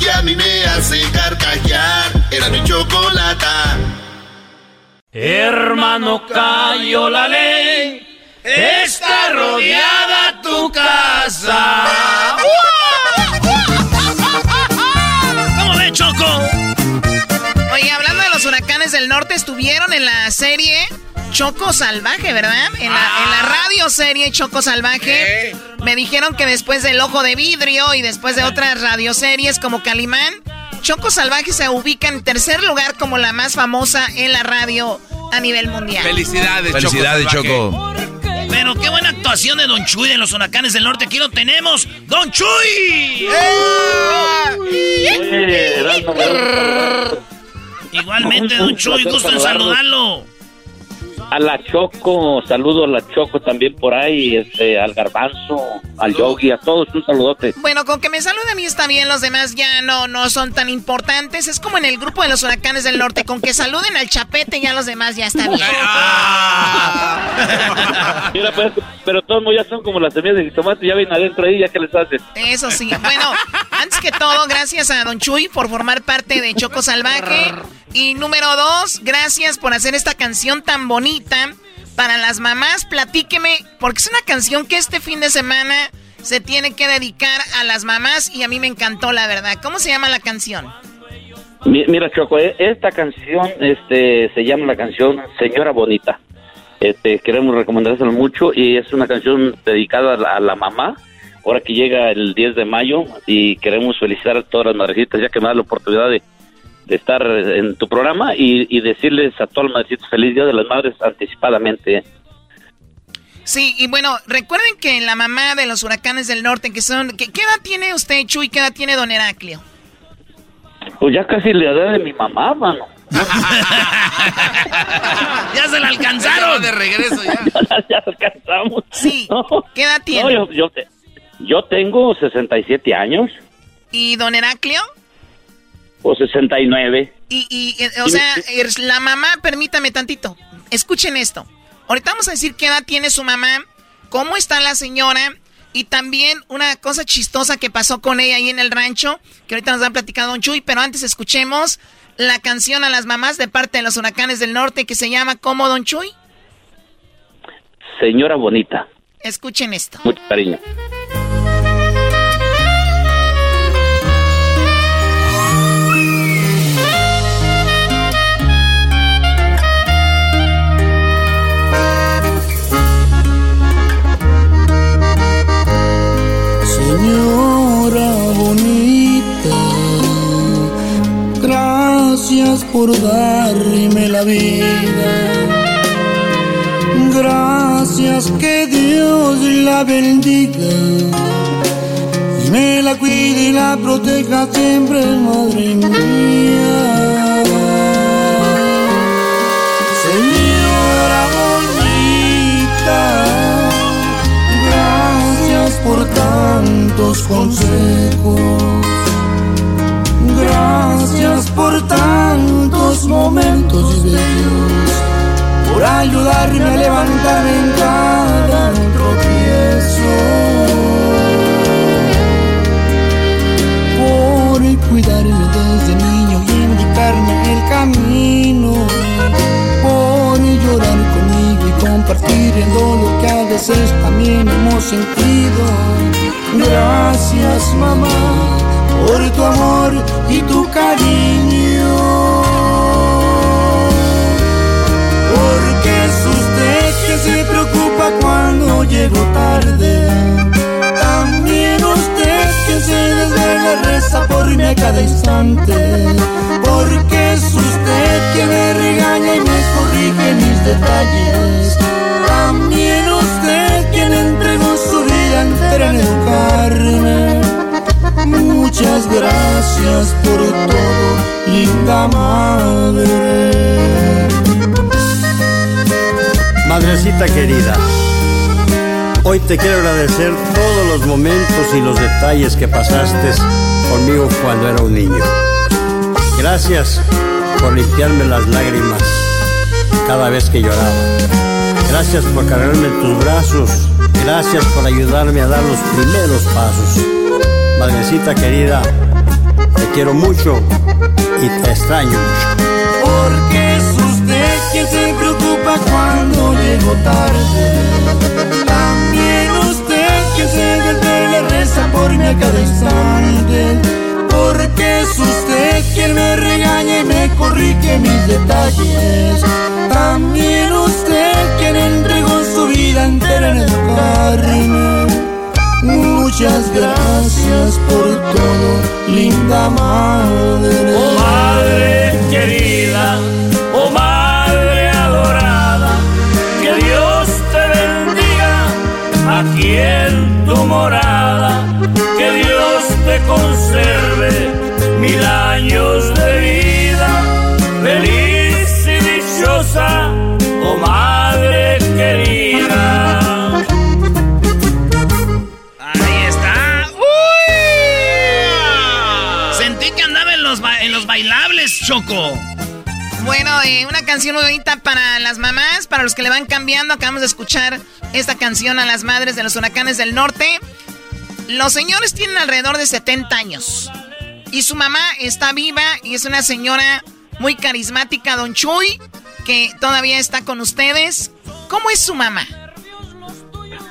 que a mí me hace carcajear. Era mi chocolata. Hermano, cayó la ley. Está rodeada tu casa. ¿Cómo ve, Choco? Oye, hablando de los huracanes del norte, estuvieron en la serie Choco Salvaje, ¿verdad? En la, en la radio serie Choco Salvaje. Me dijeron que después del Ojo de Vidrio y después de otras radioseries como Calimán, Choco Salvaje se ubica en tercer lugar como la más famosa en la radio a nivel mundial. Felicidades, Felicidades, Choco. Choco. Pero qué buena actuación de Don Chuy de los huracanes del norte. Aquí lo tenemos, Don Chuy. Igualmente, Don Chuy, gusto en saludarlo. A la Choco, saludo a la Choco también por ahí, este, al Garbanzo, al Yogi, a todos un saludote. Bueno, con que me saluden a mí está bien, los demás ya no, no son tan importantes. Es como en el grupo de los huracanes del norte, con que saluden al chapete ya los demás ya está bien. Mira, pues, pero todos ya son como las semillas de jitomate, ya vienen adentro ahí, ya que les haces. Eso sí. Bueno, antes que todo, gracias a Don Chuy por formar parte de Choco Salvaje. Y número dos, gracias por hacer esta canción tan bonita para las mamás. Platíqueme, porque es una canción que este fin de semana se tiene que dedicar a las mamás y a mí me encantó, la verdad. ¿Cómo se llama la canción? Mi- Mira, Choco, eh, esta canción este, se llama la canción Señora Bonita. Este, queremos recomendárselo mucho y es una canción dedicada a la, a la mamá. Ahora que llega el 10 de mayo y queremos felicitar a todas las madrecitas ya que me da la oportunidad de, de estar en tu programa y, y decirles a todas las madrecitas feliz Día de las Madres anticipadamente. Sí, y bueno, recuerden que la mamá de los huracanes del norte, que son... ¿Qué, qué edad tiene usted, Chuy? ¿Qué edad tiene don Heraclio? Pues ya casi la edad de mi mamá, mano. ¡Ya se la alcanzaron! de regreso ya. ya alcanzamos. Sí. ¿Qué edad tiene? No, yo, yo, te- yo tengo 67 años ¿Y don Heraclio? O 69. Y, y, eh, o sea, la mamá, permítame tantito. Escuchen esto. Ahorita vamos a decir qué edad tiene su mamá, cómo está la señora y también una cosa chistosa que pasó con ella ahí en el rancho, que ahorita nos va a platicar Don Chuy, pero antes escuchemos la canción a las mamás de parte de los huracanes del norte que se llama ¿Cómo Don Chuy? Señora bonita. Escuchen esto. Mucho cariño. Gracias por darme la vida. Gracias que Dios la bendiga y me la cuide y la proteja siempre, madre mía. Señora bonita, gracias por tantos consejos. Gracias por tantos momentos bellos, por ayudarme a levantarme en cada tropiezo, por cuidarme desde niño y indicarme el camino, por llorar conmigo y compartir el dolor que a veces también hemos sentido. Gracias mamá por tu amor y tu cariño. Porque es usted que se preocupa cuando llego tarde. También usted que se desvela reza por mí a cada instante. Porque es usted que me regaña y me corrige mis detalles. También usted quien entregó su vida entera en educarme. Muchas gracias por todo, linda madre. Madrecita querida, hoy te quiero agradecer todos los momentos y los detalles que pasaste conmigo cuando era un niño. Gracias por limpiarme las lágrimas cada vez que lloraba. Gracias por cargarme en tus brazos. Gracias por ayudarme a dar los primeros pasos. Madrecita querida, te quiero mucho y te extraño mucho. Porque es usted quien se preocupa cuando llego tarde. También usted que se desvela reza por mí a cada instante. Porque es usted quien me regaña y me corrige mis detalles. También usted quien entregó su vida entera en educarme. Muchas gracias por todo, linda madre. Oh madre querida, oh madre adorada, que Dios te bendiga aquí en tu morada, que Dios te conserve mil años de vida, feliz Choco. Bueno, eh, una canción muy bonita para las mamás, para los que le van cambiando. Acabamos de escuchar esta canción a las madres de los huracanes del norte. Los señores tienen alrededor de 70 años. Y su mamá está viva y es una señora muy carismática, Don Chuy, que todavía está con ustedes. ¿Cómo es su mamá?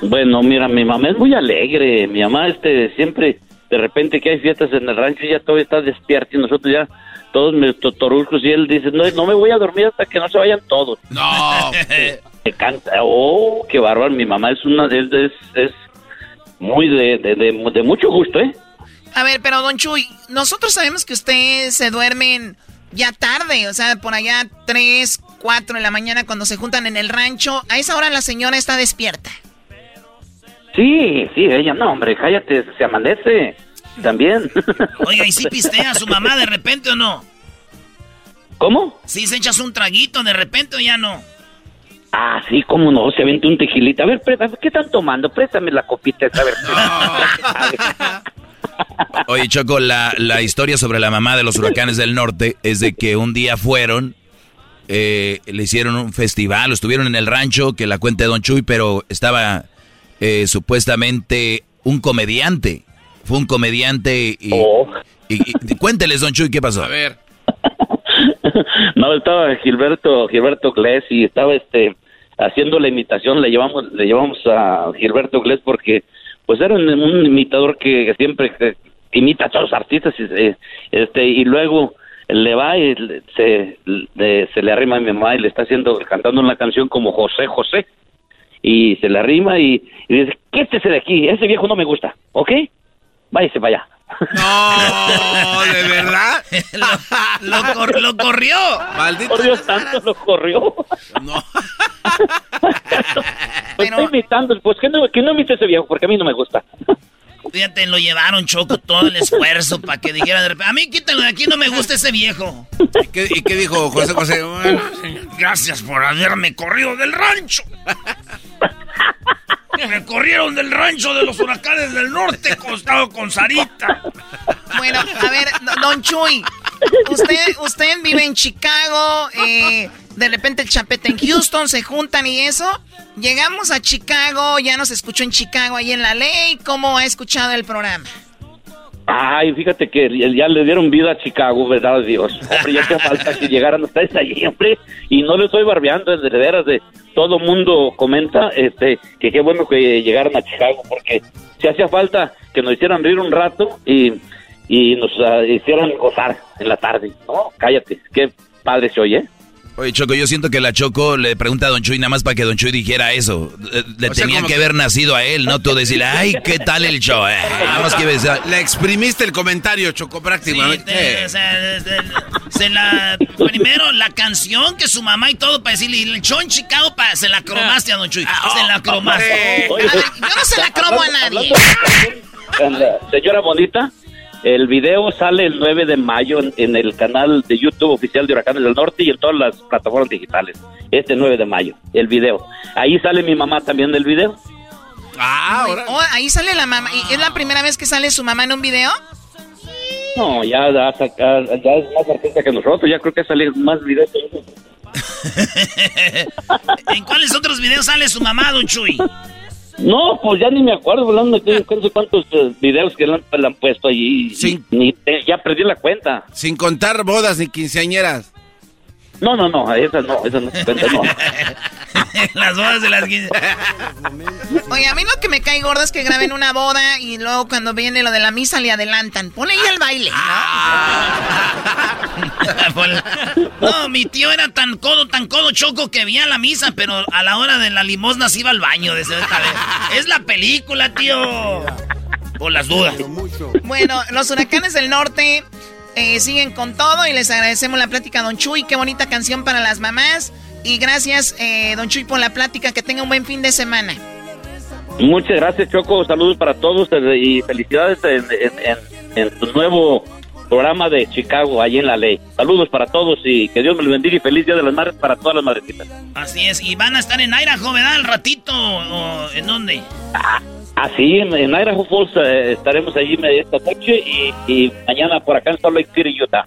Bueno, mira, mi mamá es muy alegre. Mi mamá, este, siempre, de repente que hay fiestas en el rancho, ella todavía está despierta y nosotros ya, todos mis totorulcos, y él dice, no, no me voy a dormir hasta que no se vayan todos. No. Me canta, oh, qué bárbaro. Mi mamá es una es, es muy de, de, de, de mucho gusto, ¿eh? A ver, pero Don Chuy, nosotros sabemos que ustedes se duermen ya tarde, o sea, por allá 3, 4 de la mañana cuando se juntan en el rancho. A esa hora la señora está despierta. Sí, sí, ella, no, hombre, cállate, se amanece también. Oiga, ¿y si pistea a su mamá de repente o no? ¿Cómo? ¿Sí se echas un traguito de repente o ya no? Ah, sí, cómo no, se aventó un tequilita. A ver, ¿qué están tomando? Préstame la copita esa, a ver. Oye, Choco, la, la historia sobre la mamá de los huracanes del norte es de que un día fueron, eh, le hicieron un festival, estuvieron en el rancho, que la cuenta de Don Chuy, pero estaba eh, supuestamente un comediante. Fue un comediante y, y- y- cuénteles, Don Chuy, ¿qué pasó? A ver. No, estaba Gilberto, Gilberto Glés y estaba este haciendo la imitación, le llevamos, le llevamos a Gilberto Glés porque pues era un, un imitador que, siempre que imita a todos los artistas y, este y luego le va y le- se, le, se le arrima a mi mamá y le está haciendo cantando una canción como José José y se le arrima y, y dice quítese de aquí, ese viejo no me gusta, ¿ok? Váyase para allá. No, de verdad. lo, cor- lo corrió. Maldito. Por Dios santo, lo corrió. No. Pues estoy imitando, pues que no, que no imite ese viejo, porque a mí no me gusta. Fíjate, lo llevaron, Choco, todo el esfuerzo para que dijera de repente, a mí quítenlo de aquí, no me gusta ese viejo. ¿Y qué, y qué dijo José José? Bueno, Gracias por haberme corrido del rancho. Me corrieron del rancho de los huracanes del norte, costado con Sarita. Bueno, a ver, Don Chuy, usted, usted vive en Chicago, eh, de repente el chapete en Houston, se juntan y eso. Llegamos a Chicago, ya nos escuchó en Chicago ahí en la ley. ¿Cómo ha escuchado el programa? Ay, fíjate que ya le dieron vida a Chicago, ¿verdad, Dios? Hombre, ya hace falta que llegaran ustedes allí, hombre. Y no le estoy barbeando, de veras, de todo mundo comenta este que qué bueno que llegaran a Chicago, porque si hacía falta que nos hicieran reír un rato y, y nos uh, hicieran gozar en la tarde. No, cállate, qué padre se oye. Oye, Choco, yo siento que la Choco le pregunta a Don Chuy nada más para que Don Chuy dijera eso. Le tenía que, haber nacido a él, no tú decirle, ay, ¿qué tal el show? Eh, nada más que Le exprimiste el comentario, Choco, prácticamente. Sí, se la, primero, la canción que su mamá y todo para decirle, el show en Chicago, para, se la cromaste a Don Chuy. Ah, se la oh, cromaste. yo no se la cromo a nadie. Señora Bonita, el video sale el 9 de mayo en, el canal de YouTube oficial de Huracanes del Norte y en todas las plataformas digitales. Este 9 de mayo, el video. Ahí sale mi mamá también del video. Ah, ahora. Oh, ahí sale la mamá. ¿Es la primera vez que sale su mamá en un video? No, ya, ya, ya es más artista que nosotros. Ya creo que sale más videos. ¿En cuáles otros videos sale su mamá, Don Chuy? No, pues ya ni me acuerdo, no sé cuántos eh, videos que le han, puesto allí. Ni, ya perdí la cuenta. Sin contar bodas ni quinceañeras. No, no, no, esas no, esas no se cuentan, no. las bodas de las Oye, a mí lo que me cae gordo es que graben una boda y luego cuando viene lo de la misa le adelantan. Ponle ahí el baile. no, mi tío era tan codo, tan codo choco que veía la misa, pero a la hora de la limosna se iba al baño. Es la película, tío. Por las dudas. Bueno, los huracanes del norte eh, siguen con todo y les agradecemos la plática, Don Chuy. Qué bonita canción para las mamás. Y gracias, eh, don Chuy, por la plática. Que tenga un buen fin de semana. Muchas gracias, Choco. Saludos para todos eh, y felicidades en, tu nuevo programa de Chicago, ahí en la ley. Saludos para todos y que Dios me los bendiga y feliz Día de las Madres para todas las madrecitas. Así es. ¿Y van a estar en Idaho, verdad, al ratito? ¿O en dónde? Ah, sí, en, en Idaho Falls eh, estaremos allí esta noche y, mañana por acá en Salt Lake City, Utah.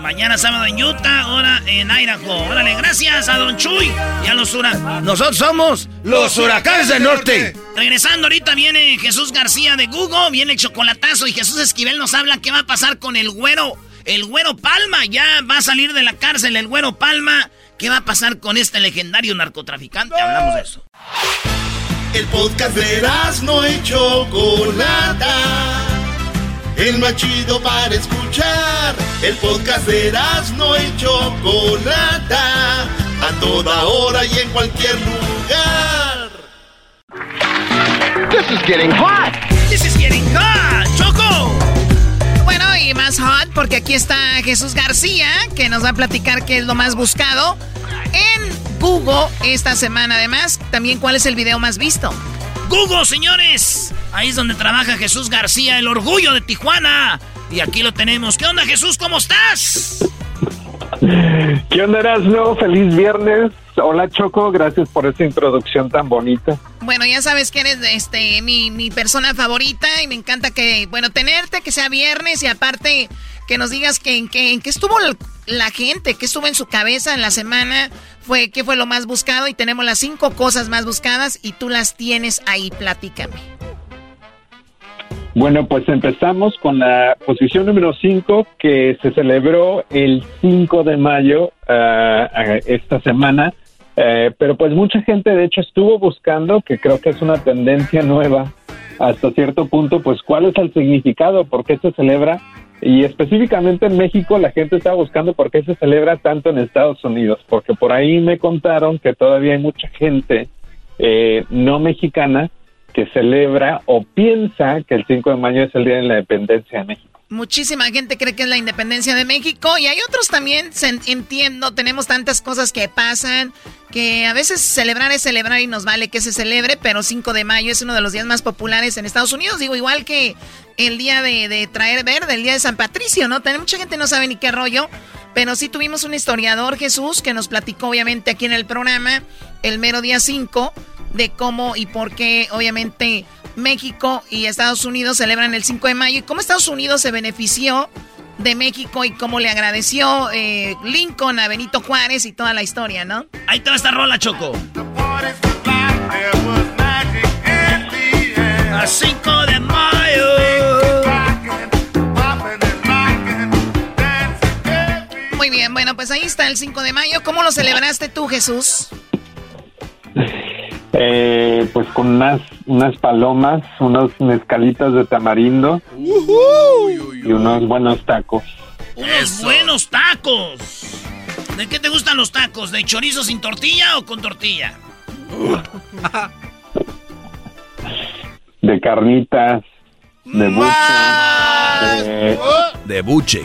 Mañana sábado en Utah, ahora en Idaho. Órale, gracias a Don Chuy y a los huracanes. Nosotros somos los huracanes del norte. Regresando ahorita viene Jesús García de Google, viene el chocolatazo y Jesús Esquivel nos habla qué va a pasar con el güero. El güero Palma ya va a salir de la cárcel, el güero Palma. ¿Qué va a pasar con este legendario narcotraficante? Hablamos de eso. El podcast de no hecho Chocolata el más chido para escuchar. El podcast de no y Chocolata, a toda hora y en cualquier lugar. This is getting hot. This is getting hot, Choco. Bueno, y más hot porque aquí está Jesús García, que nos va a platicar qué es lo más buscado en Google esta semana. Además, también cuál es el video más visto. Google, señores. Ahí es donde trabaja Jesús García, el orgullo de Tijuana. Y aquí lo tenemos. ¿Qué onda, Jesús? ¿Cómo estás? ¿Qué onda, Erasmo? Feliz viernes. Hola, Choco. Gracias por esta introducción tan bonita. Bueno, ya sabes que eres este, mi, mi persona favorita y me encanta que, bueno, tenerte, que sea viernes y aparte que nos digas que, en, qué, en qué estuvo la gente, qué estuvo en su cabeza en la semana, fue qué fue lo más buscado y tenemos las cinco cosas más buscadas y tú las tienes ahí, platícame. Bueno, pues empezamos con la posición número 5 que se celebró el 5 de mayo uh, esta semana, uh, pero pues mucha gente de hecho estuvo buscando, que creo que es una tendencia nueva hasta cierto punto, pues cuál es el significado, por qué se celebra y específicamente en México la gente está buscando por qué se celebra tanto en Estados Unidos, porque por ahí me contaron que todavía hay mucha gente eh, no mexicana que celebra o piensa que el 5 de mayo es el Día de la Independencia de México. Muchísima gente cree que es la independencia de México y hay otros también, entiendo, tenemos tantas cosas que pasan que a veces celebrar es celebrar y nos vale que se celebre, pero 5 de mayo es uno de los días más populares en Estados Unidos, digo, igual que el día de, traer verde, el día de San Patricio, ¿no? Mucha gente no sabe ni qué rollo, pero sí tuvimos un historiador, Jesús, que nos platicó obviamente aquí en el programa, el mero día 5, de cómo y por qué obviamente México y Estados Unidos celebran el 5 de mayo. ¿Y cómo Estados Unidos se benefició de México y cómo le agradeció eh, Lincoln a Benito Juárez y toda la historia, ¿no? Ahí te va esta rola, Choco. A 5 de mayo. Muy bien, bueno, pues ahí está el 5 de mayo. ¿Cómo lo celebraste tú, Jesús? Eh, pues con unas, unas palomas, unos mezcalitas de tamarindo y unos buenos tacos. Unos buenos tacos. ¿De qué te gustan los tacos? ¿De chorizo sin tortilla o con tortilla? de carnitas, de buche, de, de buche.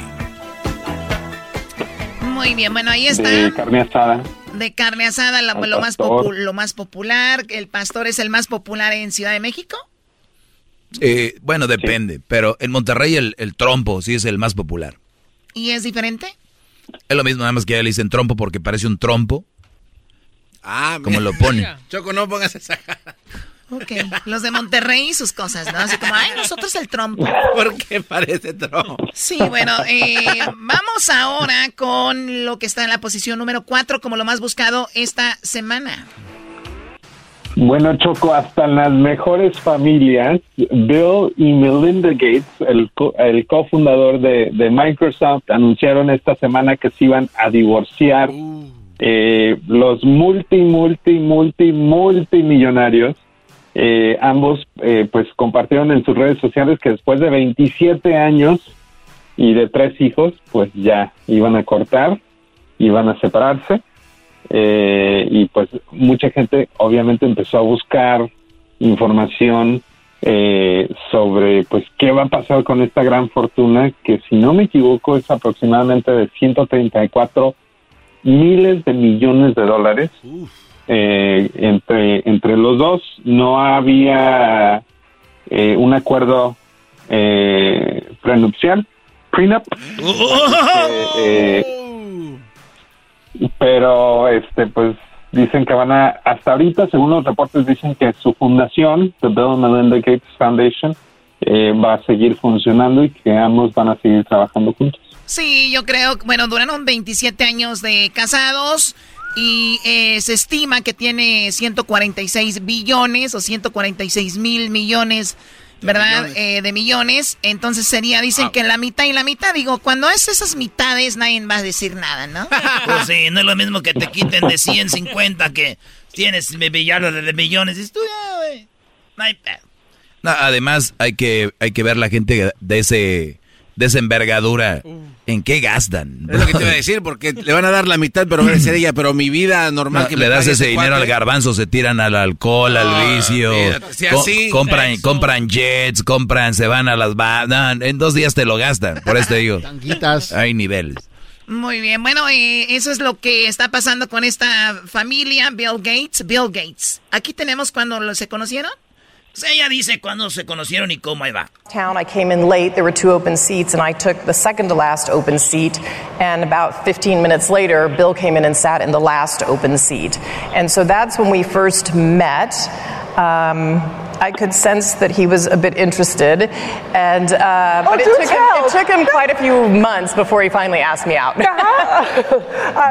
Muy bien, bueno, ahí está. de carne asada. De carne asada, lo, más, lo más popular. ¿El pastor es el más popular en Ciudad de México? Eh, bueno, depende, pero en Monterrey el, el trompo sí es el más popular. ¿Y es diferente? Es lo mismo, nada más que ya le dicen trompo porque parece un trompo. Ah, Como lo pone. Choco, no pongas esa cara. Ok, los de Monterrey y sus cosas, ¿no? Así como, ay, nosotros el trompo. Porque parece trompo. Sí, bueno, eh, vamos ahora con lo que está en la posición número 4 como lo más buscado esta semana. Bueno, Choco, hasta en las mejores familias, Bill y Melinda Gates, el, co- el cofundador de, de Microsoft, anunciaron esta semana que se iban a divorciar. Eh, los multi, multi, multi, multimillonarios, eh, ambos eh, pues compartieron en sus redes sociales que después de 27 años y de tres hijos, pues ya iban a cortar, iban a separarse. Eh, y pues mucha gente obviamente empezó a buscar información eh, sobre pues qué va a pasar con esta gran fortuna que si no me equivoco es aproximadamente de 134 miles de millones de dólares eh, entre entre los dos no había eh, un acuerdo eh, prenupcial prenup. Eh, eh, pero este pues dicen que van a hasta ahorita según los reportes dicen que su fundación the Bill and Melinda Gates Foundation eh, va a seguir funcionando y que ambos van a seguir trabajando juntos. Sí, yo creo, bueno, duraron 27 años de casados y eh, se estima que tiene 146 billones o 146 mil millones, ¿verdad? Eh, de millones. Entonces sería, dicen que la mitad y la mitad. Digo, cuando es esas mitades nadie va a decir nada, ¿no? Pues sí, no es lo mismo que te quiten de 150 que tienes millardos de millones. Dices tú, ya, güey. No hay pedo. No, además hay que, hay que ver la gente de ese de esa envergadura en qué gastan. Es lo que te iba a decir, porque le van a dar la mitad, pero va a decir ella, pero mi vida normal No, que le me das pague ese dinero cuate. al garbanzo, se tiran al alcohol, al vicio, si co- así, compran, compran jets, compran, se van a las no, en dos días te lo gastan, por eso te digo. Hay niveles. Muy bien, bueno, eh, eso es lo que está pasando con esta familia, Bill Gates. Bill Gates. Aquí tenemos cuando se conocieron. Sea, ella dice cuándo se conocieron y cómo ahí va. town. I came in late. There were two open seats, and I took the second to last open seat. And about 15 minutes later, Bill came in and sat in the last open seat. And so that's when we first met. Um, I could sense that he was a bit interested, and uh, but it, took him, it took him quite a few months before he finally asked me out.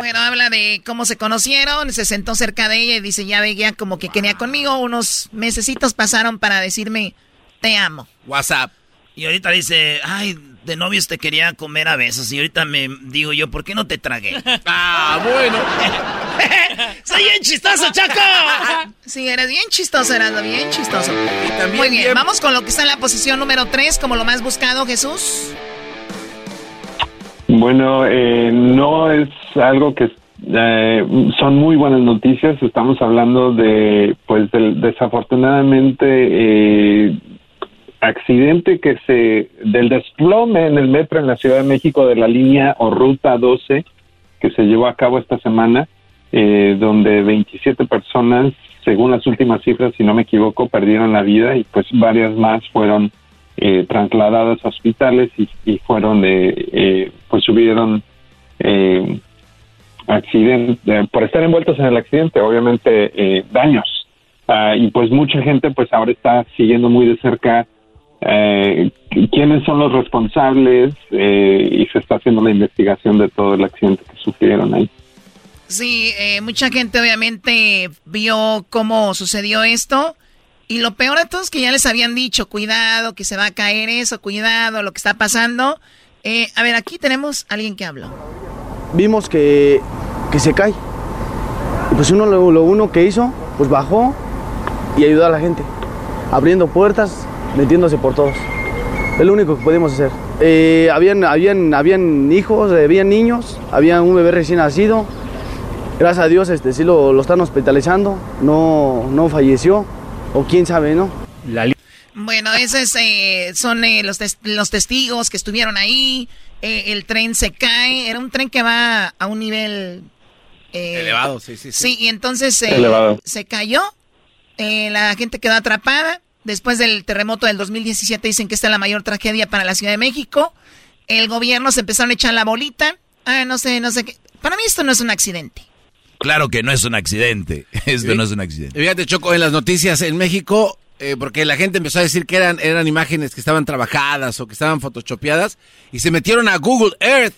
Bueno, habla de cómo se conocieron, se sentó cerca de ella y dice, ya veía como que quería conmigo. Unos mesecitos pasaron para decirme, te amo. WhatsApp. Y ahorita dice, ay, de novios te quería comer a besos. Y ahorita me digo yo, ¿por qué no te tragué? ah, bueno. ¡Soy bien chistoso, Chaco! Sí, eres bien chistoso, Erasmo, bien chistoso. también Muy bien, bien- vamos con lo que está en la posición número 3, como lo más buscado, Jesús. Bueno, eh, no es algo que eh, son muy buenas noticias. Estamos hablando de, pues, del desafortunadamente eh, accidente que se del desplome en el metro en la Ciudad de México de la línea o ruta 12 que se llevó a cabo esta semana, eh, donde 27 personas, según las últimas cifras, si no me equivoco, perdieron la vida y pues varias más fueron eh, trasladadas a hospitales y, fueron eh, pues tuvieron eh, accidente, por estar envueltos en el accidente, obviamente eh, daños. Ah, y pues mucha gente pues ahora está siguiendo muy de cerca eh, quiénes son los responsables eh, y se está haciendo la investigación de todo el accidente que sufrieron ahí. Sí, eh, mucha gente obviamente vio cómo sucedió esto. Y lo peor de todo es que ya les habían dicho, cuidado, que se va a caer eso, cuidado, lo que está pasando. Eh, a ver, aquí tenemos a alguien que habló. Vimos que, que se cae. Y pues uno lo, lo uno que hizo, pues bajó y ayudó a la gente. Abriendo puertas, metiéndose por todos. Es lo único que podemos hacer. Eh, habían, habían, habían hijos, habían niños, había un bebé recién nacido. Gracias a Dios este, sí lo, lo están hospitalizando, no, no falleció, o quién sabe, ¿no? Bueno, esos eh, son eh, los, tes- los testigos que estuvieron ahí. Eh, el tren se cae, era un tren que va a un nivel... eh, Elevado, sí, sí, sí. Sí, y entonces eh, se cayó, eh, la gente quedó atrapada. Después del terremoto del 2017 dicen que esta es la mayor tragedia para la Ciudad de México. El gobierno se empezaron a echar la bolita. Ah, no sé, no sé qué. Para mí esto no es un accidente. Claro que no es un accidente. Esto no es un accidente. Y Fíjate, Choco, en las noticias en México, eh, porque la gente empezó a decir que eran, eran imágenes que estaban trabajadas o que estaban photoshopeadas, y se metieron a Google Earth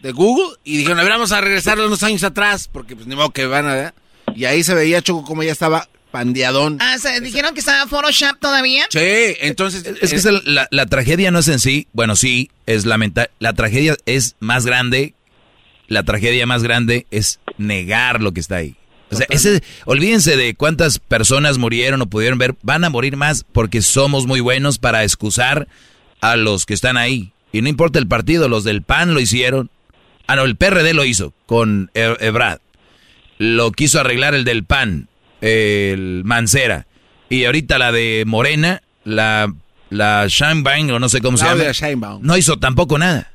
de Google y dijeron, a ver, vamos a regresar unos años atrás, porque pues ni modo que van a... Y ahí se veía, Choco, como ya estaba pandeadón. Ah, dijeron que estaba Photoshop todavía. Sí, entonces... Es que es el- la, la tragedia no es en sí, bueno, sí, es lamentable. La tragedia es más grande, la tragedia más grande es negar lo que está ahí. O sea, ese, olvídense de cuántas personas murieron o pudieron ver, van a morir más porque somos muy buenos para excusar a los que están ahí. Y no importa el partido, los del PAN lo hicieron. Ah, no, el PRD lo hizo con E- Ebrad. Lo quiso arreglar el del PAN, el Mancera. Y ahorita la de Morena, la, la Sheinbaum, o no sé cómo se llama. Sheinbaum. No hizo tampoco nada.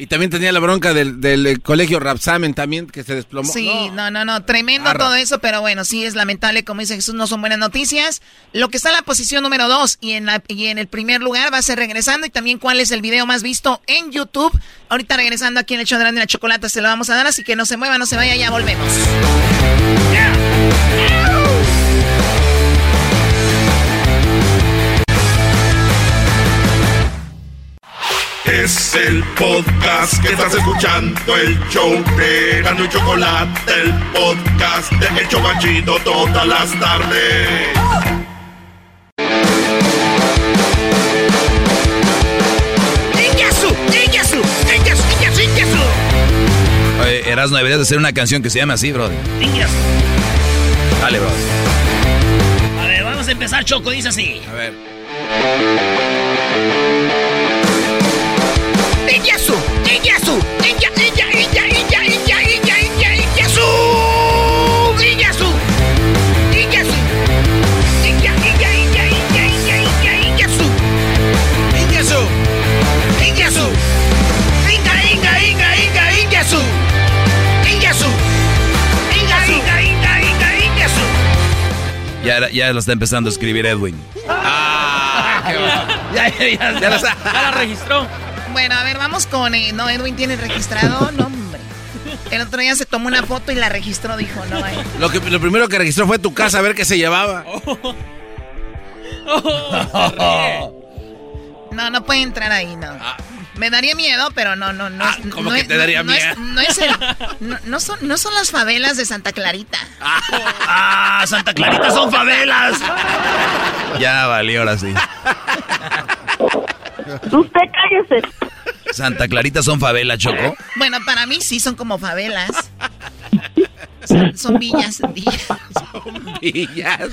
Y también tenía la bronca del, del, eh, colegio Rapsamen también, que se desplomó. Sí, no, no, no, tremendo Arra. todo eso, pero bueno, sí es lamentable, como dice Jesús, no son buenas noticias. Lo que está en la posición número dos y en, la, y en el primer lugar va a ser regresando y también cuál es el video más visto en YouTube. Ahorita regresando aquí en el show de la, chocolata se lo vamos a dar, así que no se mueva, no se vaya, ya volvemos. Es el podcast que estás escuchando, el show de Gano y Chocolate, el podcast de El Chocachito todas las tardes. Oye, Erasmo, deberías de hacer una canción que se llame así, bro. Inyasu. Dale, bro. A ver, vamos a empezar, Choco, dice así. A ver. ¡Inyasu! ¡Inyasu! ¡Inya, inya, inya, inya, inya, inya, inya, Inyasu! ¡Inyasu! ¡Inyasu! Inya, inya, inya, inya, inya, inya, Inyasu! ¡Inyasu! ¡Inyasu! ¡Inga, inga, inga, inga, Inyasu! ¡Inyasu! ¡Inga, inga, inga, inga, Inyasu! Ya, ya lo está empezando a escribir Edwin. Ah, qué ya, ya, ya, ya, la, ya la registró. Bueno, a ver, vamos con... eh, no, Edwin tiene registrado, no, hombre. El otro día se tomó una foto y la registró, dijo, no, eh. Lo, que, lo primero que registró fue tu casa a ver qué se llevaba. No, no puede entrar ahí, no. Me daría miedo, pero no, no, no. es- ¿cómo no que es- te daría no es- miedo? no es el- no, no son, no son las favelas de Santa Clarita. ¡Ah, Santa Clarita son favelas! Ya valió ahora sí. Usted cállese. Santa Clarita son favela, Choco. Bueno, para mí sí son como favelas. Son, son villas, villas. Villas.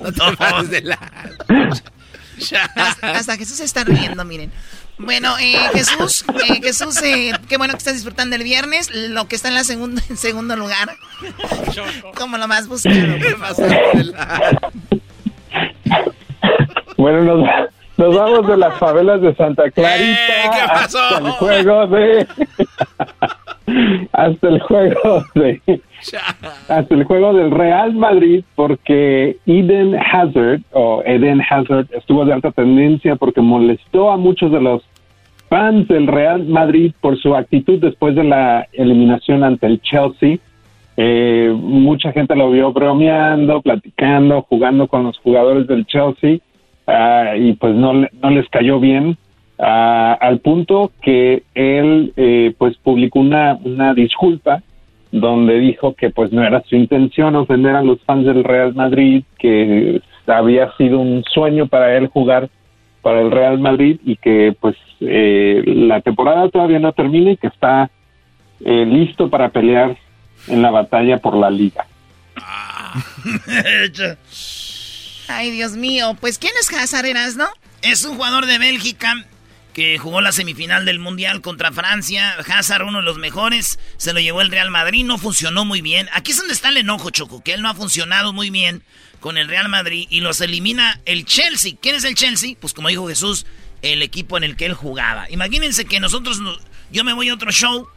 No pases de la... Hasta, hasta Jesús se está riendo, miren. Bueno, eh, Jesús, eh, Jesús, eh, qué bueno que estás disfrutando el viernes. Lo que está en la segunda, en segundo lugar. Como lo más buscado. Bueno, nos, nos vamos de las favelas de Santa Clarita ¡Eh, qué pasó! hasta el juego de hasta el juego de hasta el juego del Real Madrid porque Eden Hazard o Eden Hazard estuvo de alta tendencia porque molestó a muchos de los fans del Real Madrid por su actitud después de la eliminación ante el Chelsea. Eh, mucha gente lo vio bromeando, platicando, jugando con los jugadores del Chelsea ah, y pues no, le- no les cayó bien. Ah, al punto que él eh, pues publicó una, una disculpa donde dijo que pues no era su intención ofender a los fans del Real Madrid, que había sido un sueño para él jugar para el Real Madrid y que pues eh, la temporada todavía no termina y que está eh, listo para pelear en la batalla por la liga. Ay, Dios mío. Pues, ¿quién es Hazard, no? Es un jugador de Bélgica que jugó la semifinal del Mundial contra Francia. Hazard, uno de los mejores, se lo llevó el Real Madrid, no funcionó muy bien. Aquí es donde está el enojo, Choco, que él no ha funcionado muy bien con el Real Madrid y los elimina el Chelsea. ¿Quién es el Chelsea? Pues como dijo Jesús, el equipo en el que él jugaba. Imagínense que nosotros, no- yo me voy a otro show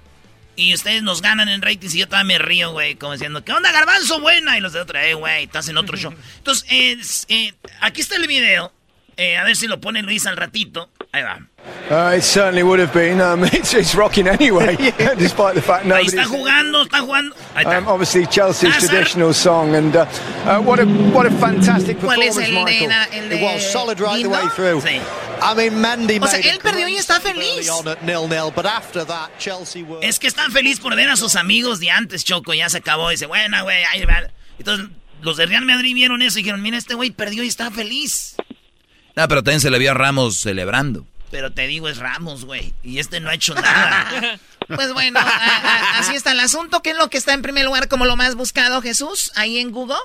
y ustedes nos ganan en ratings y yo todavía me río, güey, como diciendo, ¿qué onda, garbanzo buena? Y los de otra, eh, güey, estás en otro show. Entonces, eh, eh, aquí está el video. Eh, a ver si lo pone Luis al ratito. Ahí va. Uh, it certainly would have been. Um, it's, it's rocking anyway, despite the fact nobody. está jugando, está jugando. Está. Um, obviously, Chelsea's Hazard. traditional song, and uh, uh, what a what a fantastic ¿Cuál es performance, Michael. de It was solid right the way through. Sí. I mean, Mandy O sea, made él it perdió y está feliz. on at nil-nil, but after that, Chelsea were. Es que están feliz por ver a sus amigos de antes, Choco. Ya se acabó. Dice, bueno, güey, ahí va. Entonces, los de Real Madrid vieron eso y dijeron, mira, este güey perdió y está feliz. Ah, pero también se le vio a Ramos celebrando. Pero te digo, es Ramos, güey. Y este no ha hecho nada. Pues bueno, a- a- así está el asunto. ¿Qué es lo que está en primer lugar como lo más buscado, Jesús? Ahí en Google.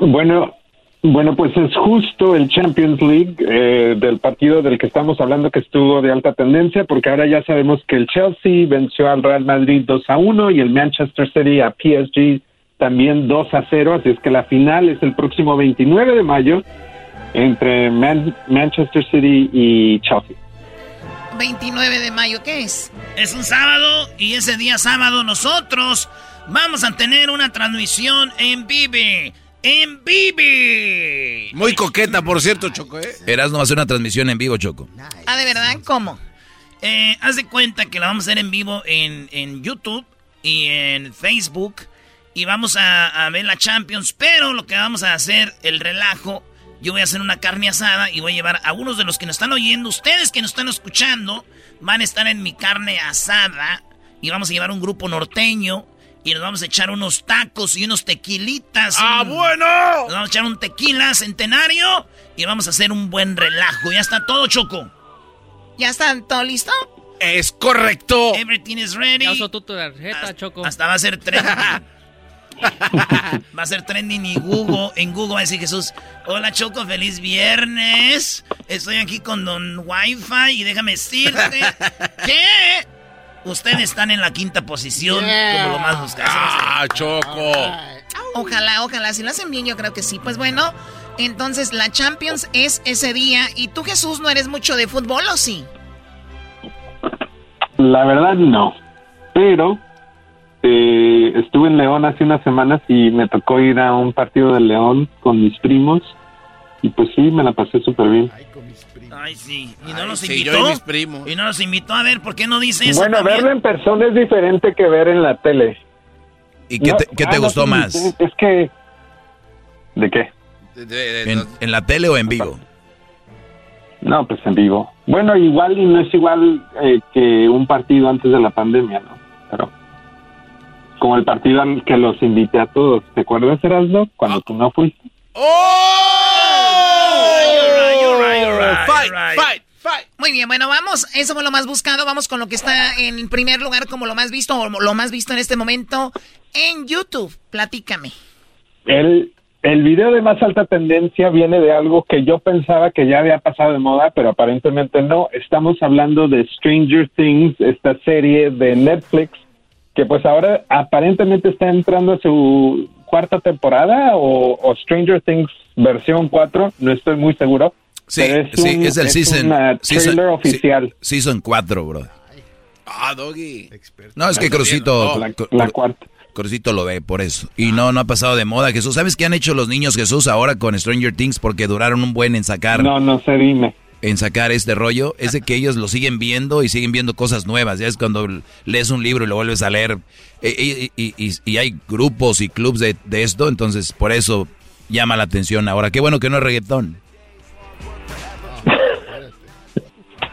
Bueno, bueno, pues es justo el Champions League eh, del partido del que estamos hablando que estuvo de alta tendencia, porque ahora ya sabemos que el Chelsea venció al Real Madrid 2 a 1 y el Manchester City a PSG también 2 a 0, así es que la final es el próximo 29 de mayo entre Man- Manchester City y Chelsea. 29 de mayo, ¿qué es? Es un sábado y ese día sábado nosotros vamos a tener una transmisión en Vive. En Vive. Muy coqueta, por cierto, Choco, ¿eh? Erasmo va a hacer una transmisión en vivo, Choco. Ah, ¿de verdad? ¿Cómo? Eh, haz de cuenta que la vamos a hacer en vivo en, en YouTube y en Facebook. Y vamos a, a ver la Champions. Pero lo que vamos a hacer, el relajo, yo voy a hacer una carne asada y voy a llevar a algunos de los que nos están oyendo. Ustedes que nos están escuchando van a estar en mi carne asada. Y vamos a llevar un grupo norteño. Y nos vamos a echar unos tacos y unos tequilitas. ¡Ah, un- bueno! Nos vamos a echar un tequila centenario. Y vamos a hacer un buen relajo. Ya está todo, Choco. ¿Ya está todo listo? Es correcto. Everything is ready. Ya usó tu tarjeta, Choco. Hasta va a ser trending. va a ser trending y Google. En Google va a decir Jesús. Hola Choco, feliz viernes. Estoy aquí con Don Wi-Fi y déjame decirte que ustedes están en la quinta posición como lo más buscado. Ah, Choco. Ojalá, ojalá. Si lo hacen bien, yo creo que sí. Pues bueno, entonces la Champions es ese día. ¿Y tú, Jesús, no eres mucho de fútbol o sí? La verdad no, pero eh, estuve en León hace unas semanas y me tocó ir a un partido de León con mis primos y pues sí, me la pasé súper bien. Ay, sí. Y no nos sí, invitó. yo y mis primos. Y no nos invitó a ver, ¿por qué no dice eso? Bueno, también? verlo en persona es diferente que ver en la tele. ¿Y qué No, te, qué te ah, no, gustó sí, más? Es que... ¿De qué? ¿En, en la tele o en vivo? No, pues en vivo. Bueno, igual y no es igual eh, que un partido antes de la pandemia, ¿no? Como el partido al que los invité a todos, ¿te acuerdas, Erasmo? Cuando tú no fuiste. Fight, fight, fight. Muy bien, bueno, vamos. Eso fue lo más buscado. Vamos con lo que está en primer lugar como lo más visto o lo más visto en este momento en YouTube. Platícame. El, el video de más alta tendencia viene de algo que yo pensaba que ya había pasado de moda, pero aparentemente no. Estamos hablando de Stranger Things, esta serie de Netflix, que pues ahora aparentemente está entrando a su cuarta temporada o, o Stranger Things versión 4, no estoy muy seguro. Sí, pero sí, un- es el season. una season- trailer sí, oficial. season 4, bro. Ah, Doggy. No, es que Crucito. La- Cru- la Cru- cuarta. Crucito lo ve por eso. Y no, no ha pasado de moda, Jesús. ¿Sabes qué han hecho los niños Jesús ahora con Stranger Things? Porque duraron un buen en sacar No, no sé, dime. En sacar este rollo es de que ellos lo siguen viendo y siguen viendo cosas nuevas. Ya es cuando lees un libro y lo vuelves a leer. eh, Y, y- y- y hay grupos y clubs de, de esto, entonces por eso llama la atención. Ahora, qué bueno que no es reggaetón.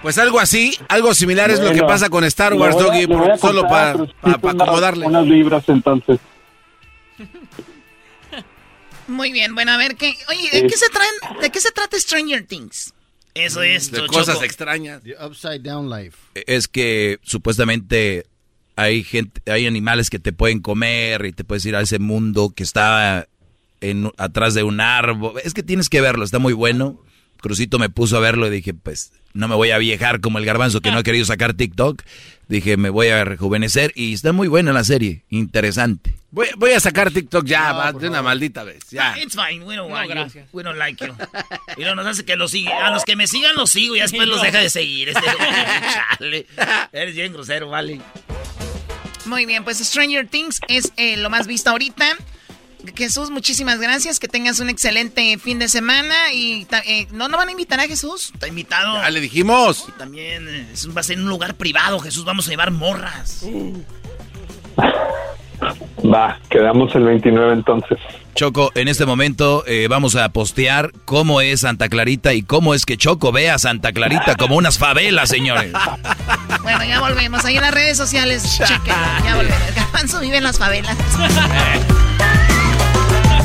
Pues algo así, algo similar es lo que pasa con Star Wars, voy Doggy, por- solo para acomodarle. Unas libras entonces. Muy bien, bueno, a ver qué. Oye, ¿de qué se traen, de qué se trata Stranger Things? Eso es. De Choco. cosas extrañas. The Upside Down Life. Es que supuestamente hay gente, hay animales que te pueden comer y te puedes ir a ese mundo que está en, atrás de un árbol. Es que tienes que verlo, está muy bueno. Crucito me puso a verlo y dije, pues no me voy a viejar como el garbanzo que no ha querido sacar TikTok. Dije, me voy a rejuvenecer y está muy buena la serie, interesante. Voy, voy a sacar TikTok ya, va, de una maldita vez. Ya. It's fine, we don't want you. gracias. We don't like you. Y no nos hace que los siga. A los que me sigan los sigo y después los deja de seguir. Este, chale. Eres bien grosero, vale. Muy bien, pues Stranger Things es eh, lo más visto ahorita. Jesús, muchísimas gracias. Que tengas un excelente fin de semana. Y eh, ¿no, ¿no van a invitar a Jesús? Está invitado. Ya le dijimos. Y también eh, es- va a ser en un lugar privado, Jesús. Vamos a llevar morras. Va, quedamos el 29 entonces. Choco, en este momento eh, vamos a postear cómo es Santa Clarita y cómo es que Choco ve a Santa Clarita como unas favelas, señores. Bueno, ya volvemos. Ahí en las redes sociales, chequen. Ya volvemos. Garbanzo vive en las favelas.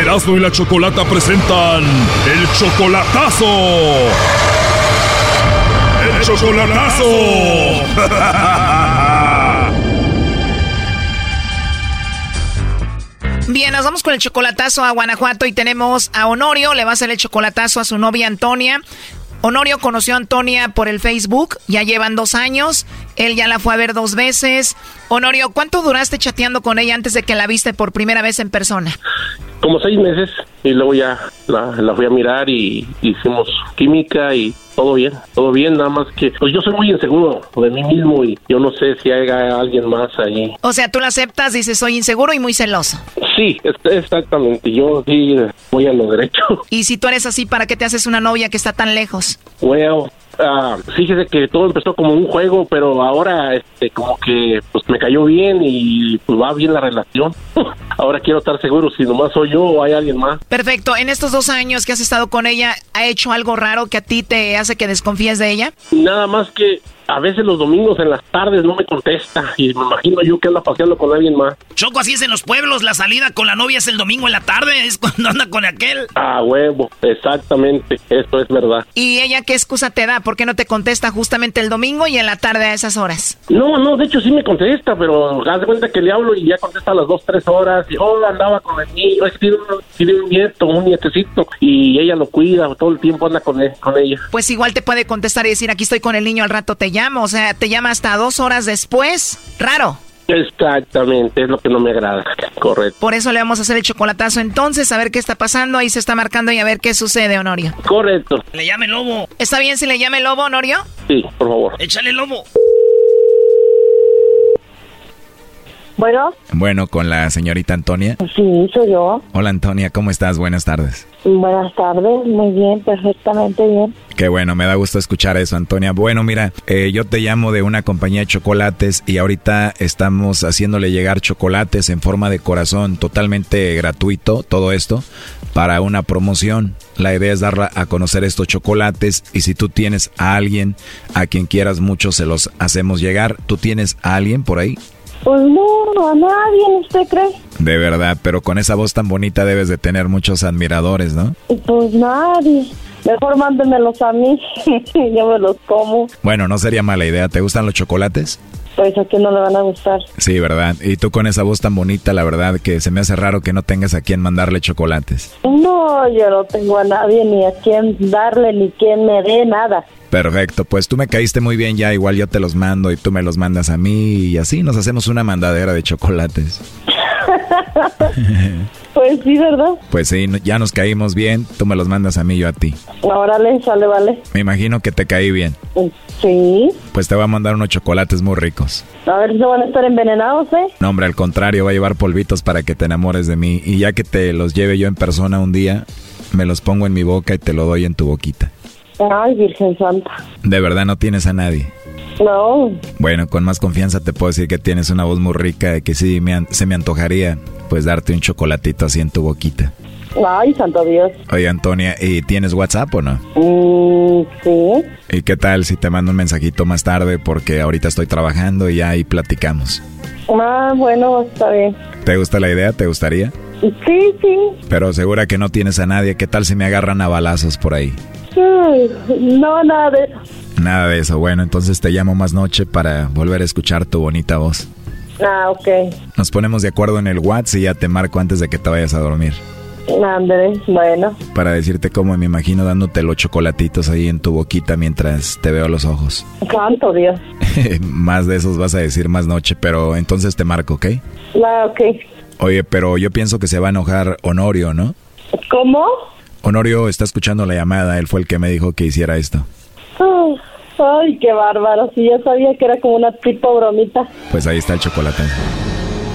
Erasmo y la Chocolata presentan el chocolatazo. El chocolatazo. Bien, nos vamos con el chocolatazo a Guanajuato y tenemos a Honorio, le va a hacer el chocolatazo a su novia Antonia. Honorio conoció a Antonia por el Facebook, ya llevan dos años, él ya la fue a ver dos veces. Honorio, ¿cuánto duraste chateando con ella antes de que la viste por primera vez en persona? Como seis meses y luego ya la, la fui a mirar y hicimos química y todo bien, todo bien, nada más que pues yo soy muy inseguro de mí mismo y yo no sé si haya alguien más ahí. O sea, tú la aceptas, dices, soy inseguro y muy celoso. Sí, exactamente, yo sí voy a lo derecho. Y si tú eres así, ¿para qué te haces una novia que está tan lejos? Well, ah, fíjese que todo empezó como un juego, pero ahora este como que pues me cayó bien y pues va bien la relación. ahora quiero estar seguro si nomás soy yo o hay alguien más. Perfecto, en estos dos años que has estado con ella, ¿ha hecho algo raro que a ti te hace que desconfíes de ella? Nada más que a veces los domingos en las tardes no me contesta y me imagino yo que anda paseando con alguien más. Choco, así es en los pueblos. La salida con la novia es el domingo en la tarde. Es cuando anda con aquel. Ah, huevo, exactamente, eso es verdad. ¿Y ella qué excusa te da? ¿Por qué no te contesta justamente el domingo y en la tarde a esas horas? No, no, de hecho sí me contesta, pero haz de cuenta que le hablo y ya contesta a las dos, tres horas. Y, oh, andaba con el niño, es que tiene un, tiene un nieto, un nietecito, y ella lo cuida, todo el tiempo anda con, él- con ella. Pues igual te puede contestar y decir, aquí estoy con el niño, al rato te llamo. O sea, te llama hasta dos horas después. Raro. Exactamente, es lo que no me agrada. Correcto. Por eso le vamos a hacer el chocolatazo entonces, a ver qué está pasando. Ahí se está marcando y a ver qué sucede, Honorio. Correcto. Le llame lobo. ¿Está bien si le llame lobo, Honorio? Sí, por favor. Échale lobo. Bueno, Bueno, con la señorita Antonia. sí, soy yo. Hola Antonia, ¿cómo estás? Buenas tardes. Buenas tardes, muy bien, perfectamente bien. Qué bueno, me da gusto escuchar eso, Antonia. Bueno, mira, eh, yo te llamo de una compañía de chocolates y ahorita estamos haciéndole llegar chocolates en forma de corazón totalmente gratuito, todo esto, para una promoción. La idea es dar a conocer estos chocolates y si tú tienes a alguien a quien quieras mucho, se los hacemos llegar. ¿Tú tienes a alguien por ahí? Pues no, a nadie, ¿usted cree? De verdad, pero con esa voz tan bonita debes de tener muchos admiradores, ¿no? Pues nadie. Mejor mándenmelos a mí, yo me los como. Bueno, no sería mala idea. ¿Te gustan los chocolates? Pues a quién no le van a gustar. Sí, ¿verdad? Y tú con esa voz tan bonita, la verdad que se me hace raro que no tengas a quien mandarle chocolates. No, yo no tengo a nadie ni a quien darle ni quien me dé nada. Perfecto, pues tú me caíste muy bien ya, igual yo te los mando y tú me los mandas a mí y así nos hacemos una mandadera de chocolates. pues sí, ¿verdad? Pues sí, ya nos caímos bien, tú me los mandas a mí, yo a ti. Órale, sale, vale. Me imagino que te caí bien. Sí. Pues te voy a mandar unos chocolates muy ricos. A ver si van a estar envenenados, ¿eh? No, hombre, al contrario, va a llevar polvitos para que te enamores de mí. Y ya que te los lleve yo en persona un día, me los pongo en mi boca y te lo doy en tu boquita. Ay, Virgen Santa. ¿De verdad no tienes a nadie? No. Bueno, con más confianza te puedo decir que tienes una voz muy rica y que sí me se me antojaría pues darte un chocolatito así en tu boquita. Ay, santo Dios. Oye, Antonia, ¿y tienes WhatsApp o no? Mm, sí. ¿Y qué tal si te mando un mensajito más tarde porque ahorita estoy trabajando y ahí platicamos? Ah, bueno, está bien. ¿Te gusta la idea? ¿Te gustaría? Sí, sí. Pero segura que no tienes a nadie. ¿Qué tal si me agarran a balazos por ahí? No, nada de eso. Nada de eso. Bueno, entonces te llamo más noche para volver a escuchar tu bonita voz. Ah, ok. Nos ponemos de acuerdo en el WhatsApp y ya te marco antes de que te vayas a dormir. Andrés, bueno. Para decirte cómo me imagino dándote los chocolatitos ahí en tu boquita mientras te veo los ojos. Santo Dios. más de esos vas a decir más noche, pero entonces te marco, ¿ok? Ah, ok. Oye, pero yo pienso que se va a enojar Honorio, ¿no? ¿Cómo? Honorio está escuchando la llamada, él fue el que me dijo que hiciera esto. Ay, qué bárbaro, sí, ya sabía que era como una tipo bromita. Pues ahí está el chocolate.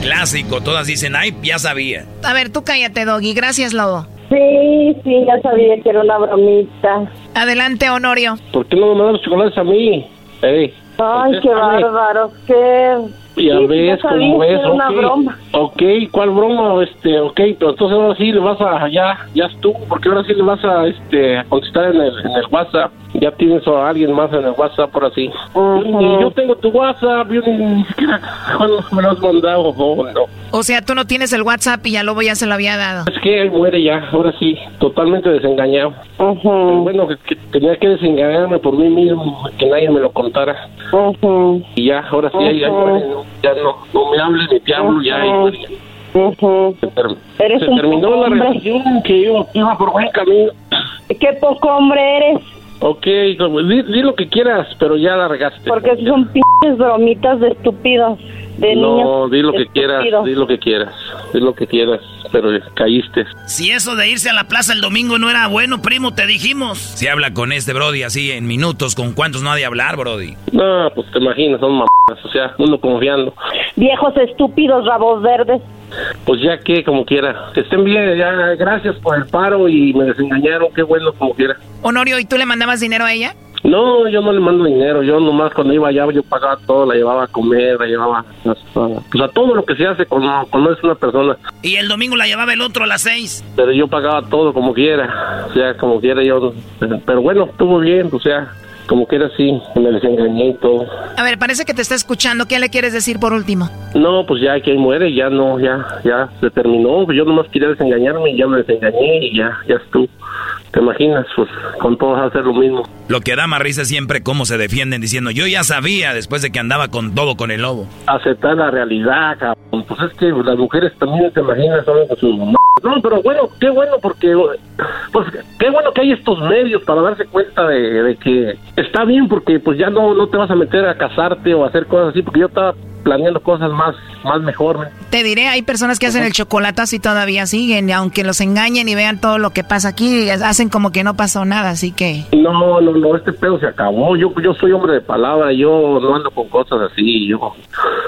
Clásico, todas dicen, ay, ya sabía. A ver, tú cállate, Doggy, gracias, Lobo. Sí, sí, ya sabía que era una bromita. Adelante, Honorio. ¿Por qué no me mandas los chocolates a mí? Ey, Ay, qué bárbaro, qué... Ya Sí, ves ya sabía cómo que es, era una ok. broma. Ok, ¿cuál broma? Este, ok, pero entonces ahora sí le vas a, ya, ya estuvo, porque ahora sí le vas a, este, a contestar en el, en el WhatsApp. Ya tienes a alguien más en el WhatsApp por así. Y yo tengo tu WhatsApp, yo ni, siquiera me lo has mandado, no, no. O sea, tú no tienes el WhatsApp y ya Lobo ya se lo había dado. Es que él muere ya, ahora sí, totalmente desengañado. Pero Bueno, que, que tenía que desengañarme por mí mismo, que nadie me lo contara. Y ya, ahora sí, ya, muere, ¿no? ya no, no me hables ni te hablo, ya. y muere. Se, ter- Eres se un terminó la relación que iba, iba por buen camino. Qué poco hombre eres, Ok, di, di lo que quieras, pero ya largaste. porque son pinches bromitas de estúpidos, de niños. no, di lo que quieras, di lo que quieras, di lo que quieras, pero caíste. Si eso de irse a la plaza el domingo no era bueno, primo, te dijimos. Si habla con este Brody así en minutos, ¿con cuántos no ha de hablar, Brody? No, pues te imaginas, son mamadas, o sea, uno confiando. Viejos estúpidos, rabos verdes. Pues ya que, como quiera. Que estén bien, ya, gracias por el paro y me desengañaron, qué bueno, como quiera. Honorio, ¿y tú le mandabas dinero a ella? No, yo no le mando dinero, yo nomás cuando iba allá yo pagaba todo, la llevaba a comer, la llevaba hasta- pues a todo lo que se hace cuando, cuando es una persona. Y el domingo la llevaba el otro a las seis. Pero yo pagaba todo como quiera, o sea, como quiera yo. Pero bueno, estuvo bien, o sea, como quiera sí, me desengañé y todo. A ver, parece que te está escuchando. ¿Qué le quieres decir por último? No, pues ya que ahí muere, ya no, ya, ya se terminó. Yo nomás quería desengañarme y ya me desengañé y ya, ya estuvo. ¿Te imaginas? Pues con todos hacer lo mismo. Lo que da más risa es siempre cómo se defienden diciendo, yo ya sabía después de que andaba con todo con el lobo. Aceptar la realidad, cabrón. Pues es que las mujeres también, te imaginas, con. No, pero bueno, qué bueno porque, pues qué bueno que hay estos medios para darse cuenta de, de que está bien porque pues ya no, no te vas a meter a casarte o a hacer cosas así porque yo estaba planeando cosas más, más mejor. ¿me? Te diré, hay personas que hacen el chocolatazo y todavía siguen, y aunque los engañen y vean todo lo que pasa aquí, hacen como que no pasó nada, así que... No, no, no, este pedo se acabó. Yo, yo soy hombre de palabra, yo no ando con cosas así. Yo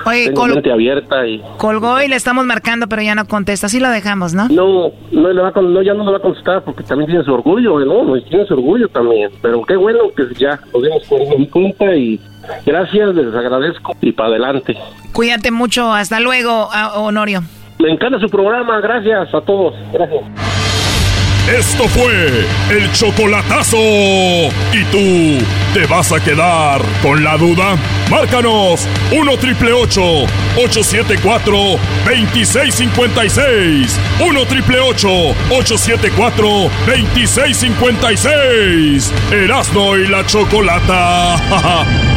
Oye, tengo col- mente abierta y colgó y le estamos marcando, pero ya no contesta, así lo dejamos, ¿no? no, no, le va con- no, ya no le va a contestar porque también tiene su orgullo, ¿no? Tiene su orgullo también. Pero qué bueno que ya nos dimos cuenta y gracias, les agradezco y para adelante. Cuídate mucho, hasta luego, a- Honorio. Me encanta su programa, gracias a todos. Gracias. Esto fue el chocolatazo. ¿Y tú te vas a quedar con la duda? Márcanos 1 triple 874 2656. 1 triple 874 2656. Erasno y la chocolata.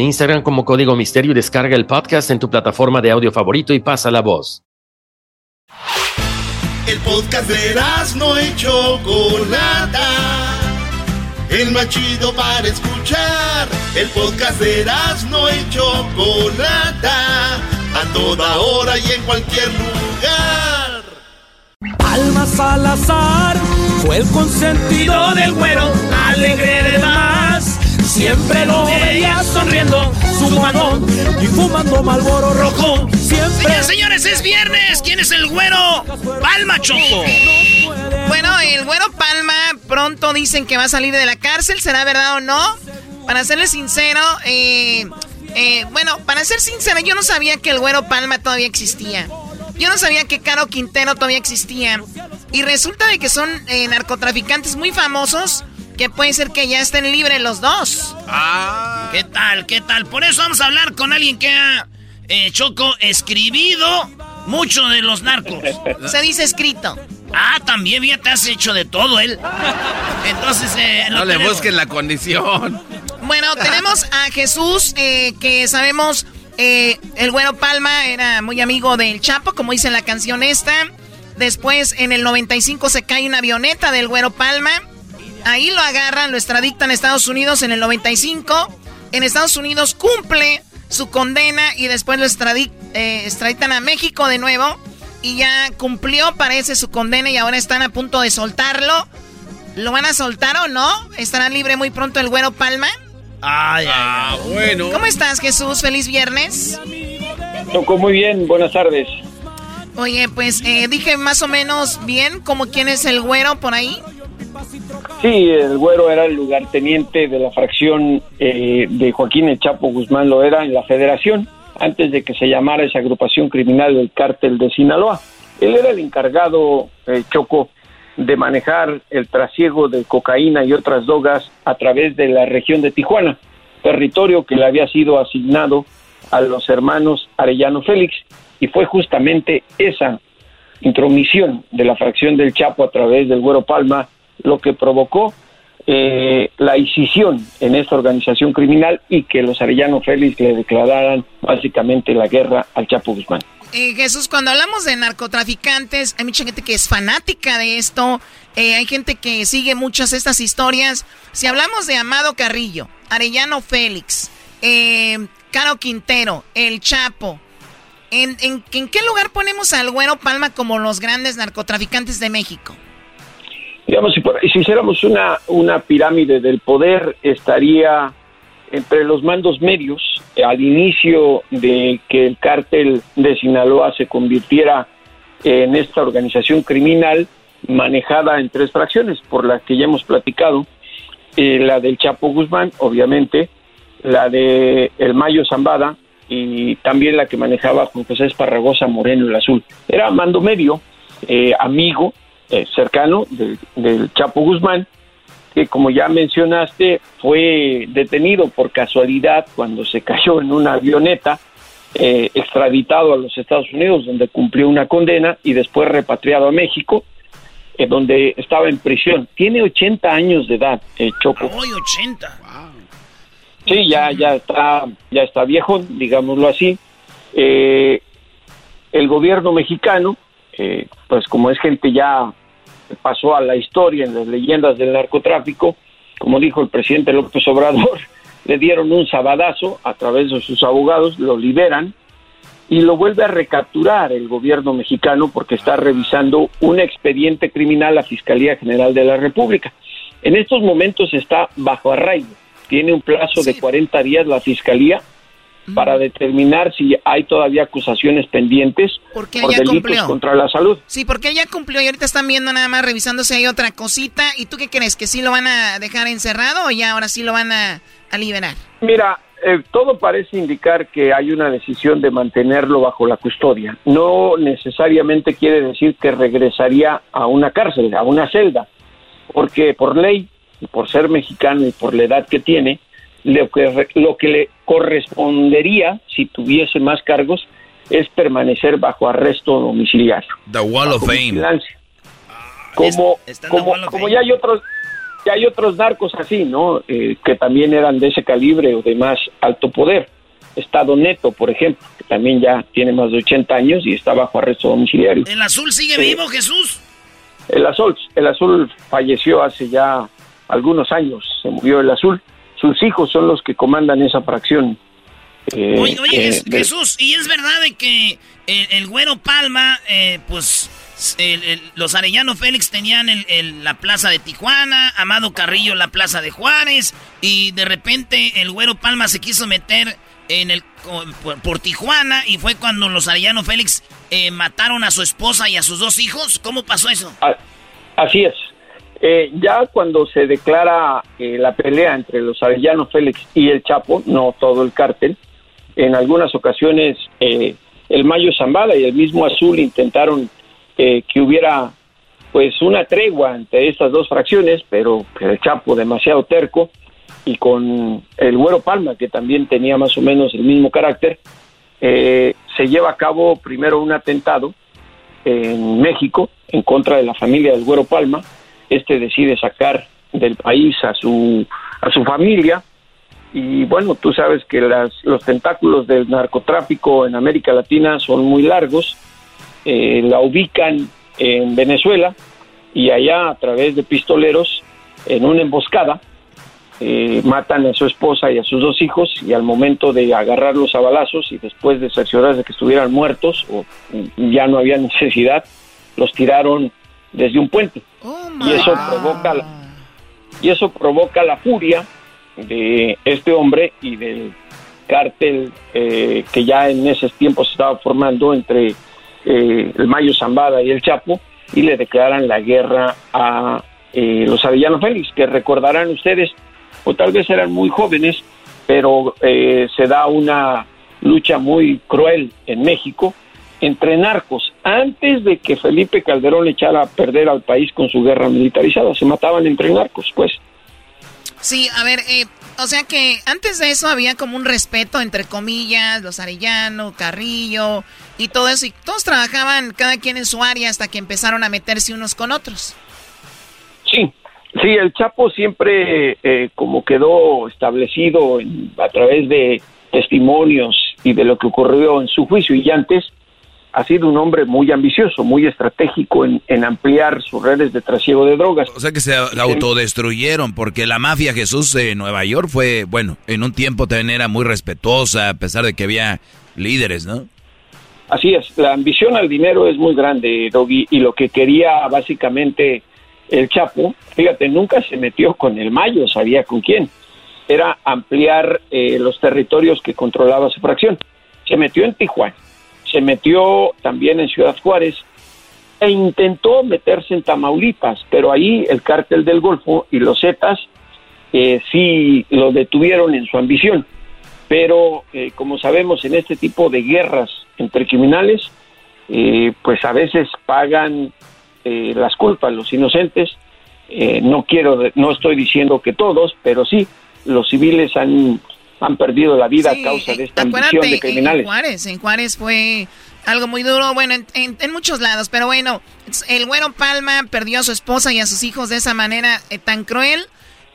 Instagram como Código Misterio y descarga el podcast en tu plataforma de audio favorito y pasa la voz. El podcast de no hecho Chocolata. El más chido para escuchar. El podcast de no hecho Chocolata. A toda hora y en cualquier lugar. Alma Salazar fue el consentido del güero. Alegre de más Siempre lo veía sonriendo, fumando y fumando Malboro Rojo. Siempre. señores, es viernes. ¿Quién es el güero? Palma Choco. Bueno, el güero Palma pronto dicen que va a salir de la cárcel. ¿Será verdad o no? Para serle sincero, eh, eh, bueno, para ser sincero, yo no sabía que el güero Palma todavía existía. Yo no sabía que Caro Quintero todavía existía. Y resulta de que son eh, narcotraficantes muy famosos que puede ser que ya estén libres los dos. Ah. ¿Qué tal? ¿Qué tal? Por eso vamos a hablar con alguien que ha, eh, Choco, escribido mucho de los narcos. Se dice escrito. Ah, también ya te has hecho de todo él. Entonces, eh, no le busquen la condición. Bueno, tenemos a Jesús, eh, que sabemos, eh, el güero Palma era muy amigo del Chapo, como dice la canción esta. Después, en el 95 se cae una avioneta del güero Palma. Ahí lo agarran, lo extraditan a Estados Unidos en el 95. En Estados Unidos cumple su condena y después lo eh, extraditan a México de nuevo. Y ya cumplió, parece, su condena y ahora están a punto de soltarlo. ¿Lo van a soltar o no? ¿Estará libre muy pronto el güero Palma? Ay, ay, ah, bueno. ¿Cómo estás, Jesús? Feliz viernes. Tocó muy bien, buenas tardes. Oye, pues eh, dije más o menos bien como quién es el güero por ahí. Sí, el güero era el lugarteniente de la fracción eh, de Joaquín El Chapo Guzmán, lo era en la federación, antes de que se llamara esa agrupación criminal del cártel de Sinaloa. Él era el encargado, eh, Choco, de manejar el trasiego de cocaína y otras drogas a través de la región de Tijuana, territorio que le había sido asignado a los hermanos Arellano Félix, y fue justamente esa intromisión de la fracción del Chapo a través del Güero Palma lo que provocó eh, la incisión en esta organización criminal y que los Arellano Félix le declararan básicamente la guerra al Chapo Guzmán. Eh, Jesús, cuando hablamos de narcotraficantes, hay mucha gente que es fanática de esto, eh, hay gente que sigue muchas de estas historias. Si hablamos de Amado Carrillo, Arellano Félix, Caro Quintero, El Chapo, ¿en, en, ¿en qué lugar ponemos al Güero Palma como los grandes narcotraficantes de México? Digamos, si, si hiciéramos una, una pirámide del poder, estaría entre los mandos medios, al inicio de que el cártel de Sinaloa se convirtiera en esta organización criminal manejada en tres fracciones, por las que ya hemos platicado, eh, la del Chapo Guzmán, obviamente, la de El Mayo Zambada y también la que manejaba Juan José Esparragosa Moreno el Azul. Era mando medio, eh, amigo, eh, cercano del, Chapo Guzmán, que como ya mencionaste fue detenido por casualidad cuando se cayó en una avioneta, eh, extraditado a los Estados Unidos donde cumplió una condena y después repatriado a México. eh, donde estaba en prisión. Tiene 80 años de edad, eh, Choco. ¡Ay, 80! Sí, ya, ya está, ya está viejo, digámoslo así. Eh, el gobierno mexicano, eh, pues como es gente ya que pasó a la historia en las leyendas del narcotráfico, como dijo el presidente López Obrador, le dieron un sabadazo a través de sus abogados, lo liberan y lo vuelve a recapturar el gobierno mexicano porque está revisando un expediente criminal a la Fiscalía General de la República. En estos momentos está bajo arraigo. Tiene un plazo de 40 días la Fiscalía para determinar si hay todavía acusaciones pendientes Porque por delitos cumplió. contra la salud. Sí, porque él ya cumplió y ahorita están viendo nada más revisando si hay otra cosita. ¿Y tú qué crees? ¿Que sí lo van a dejar encerrado o ya ahora sí lo van a, a liberar? Mira, eh, todo parece indicar que hay una decisión de mantenerlo bajo la custodia. No necesariamente quiere decir que regresaría a una cárcel, a una celda, porque por ley, por ser mexicano y por la edad que tiene, lo que, lo que le correspondería, si tuviese más cargos, es permanecer bajo arresto domiciliario. The Wall of Fame. vigilancia. Como, como, como ya hay otros ya hay otros narcos así, ¿no? Eh, que también eran de ese calibre o de más alto poder. Estado Neto, por ejemplo, que también ya tiene más de 80 años y está bajo arresto domiciliario. ¿El azul sigue vivo, Jesús? El azul, el azul falleció hace ya algunos años, se murió el azul. Sus hijos son los que comandan esa fracción. eh, Oye, oye, eh, Jesús, ¿y es verdad de que el, el güero Palma, eh, pues el- el- los Arellano Félix tenían la plaza de Tijuana, Amado Carrillo la plaza de Juárez, y de repente el güero Palma se quiso meter en el por, por Tijuana y fue cuando los Arellano Félix eh, mataron a su esposa y a sus dos hijos? ¿Cómo pasó eso? A- Así es. Eh, ya cuando se declara eh, la pelea entre los Arellano Félix y el Chapo, no todo el cártel, en algunas ocasiones eh, el Mayo Zambada y el mismo Azul intentaron eh, que hubiera pues una tregua entre estas dos fracciones, pero el Chapo demasiado terco y con el Güero Palma, que también tenía más o menos el mismo carácter, eh, se lleva a cabo primero un atentado en México en contra de la familia del Güero Palma. Este decide sacar del país a su a su familia y bueno, tú sabes que las, los tentáculos del narcotráfico en América Latina son muy largos. Eh, la ubican en Venezuela y allá a través de pistoleros en una emboscada eh, matan a su esposa y a sus dos hijos y al momento de agarrarlos a balazos y después de cerciorarse de que estuvieran muertos o ya no había necesidad, los tiraron desde un puente. y eso provoca la, y eso provoca la furia de este hombre y del cártel eh, que ya en esos tiempos se estaba formando entre eh, el Mayo Zambada y el Chapo y le declaran la guerra a eh, los Arellano Félix, que recordarán ustedes, o tal vez eran muy jóvenes, pero eh, se da una lucha muy cruel en México entre narcos, antes de que Felipe Calderón le echara a perder al país con su guerra militarizada, se mataban entre narcos, pues. Sí, a ver, eh, o sea que antes de eso había como un respeto entre comillas, los Arellano, Carrillo y todo eso, y todos trabajaban cada quien en su área hasta que empezaron a meterse unos con otros. Sí, sí, el Chapo siempre eh, como quedó establecido en- a través de testimonios y de lo que ocurrió en su juicio y antes, ha sido un hombre muy ambicioso, muy estratégico en, en ampliar sus redes de trasiego de drogas. O sea que se autodestruyeron porque la mafia Jesús de Nueva York fue, bueno, en un tiempo también era muy respetuosa a pesar de que había líderes, ¿no? Así es, la ambición al dinero es muy grande, Doggy, y lo que quería básicamente el Chapo, fíjate, nunca se metió con el Mayo, sabía con quién, era ampliar eh, los territorios que controlaba su fracción. Se metió en Tijuana, se metió también en Ciudad Juárez e intentó meterse en Tamaulipas, pero ahí el cártel del Golfo y los Zetas eh, sí lo detuvieron en su ambición pero eh, como sabemos en este tipo de guerras entre criminales, eh, pues a veces pagan eh, las culpas los inocentes. No quiero, no estoy diciendo que todos, pero sí los civiles han han perdido la vida a causa de esta ambición de criminales. En Juárez, en Juárez fue algo muy duro, bueno, en, muchos lados, pero bueno, el güero Palma perdió a su esposa y a sus hijos de esa manera eh, tan cruel.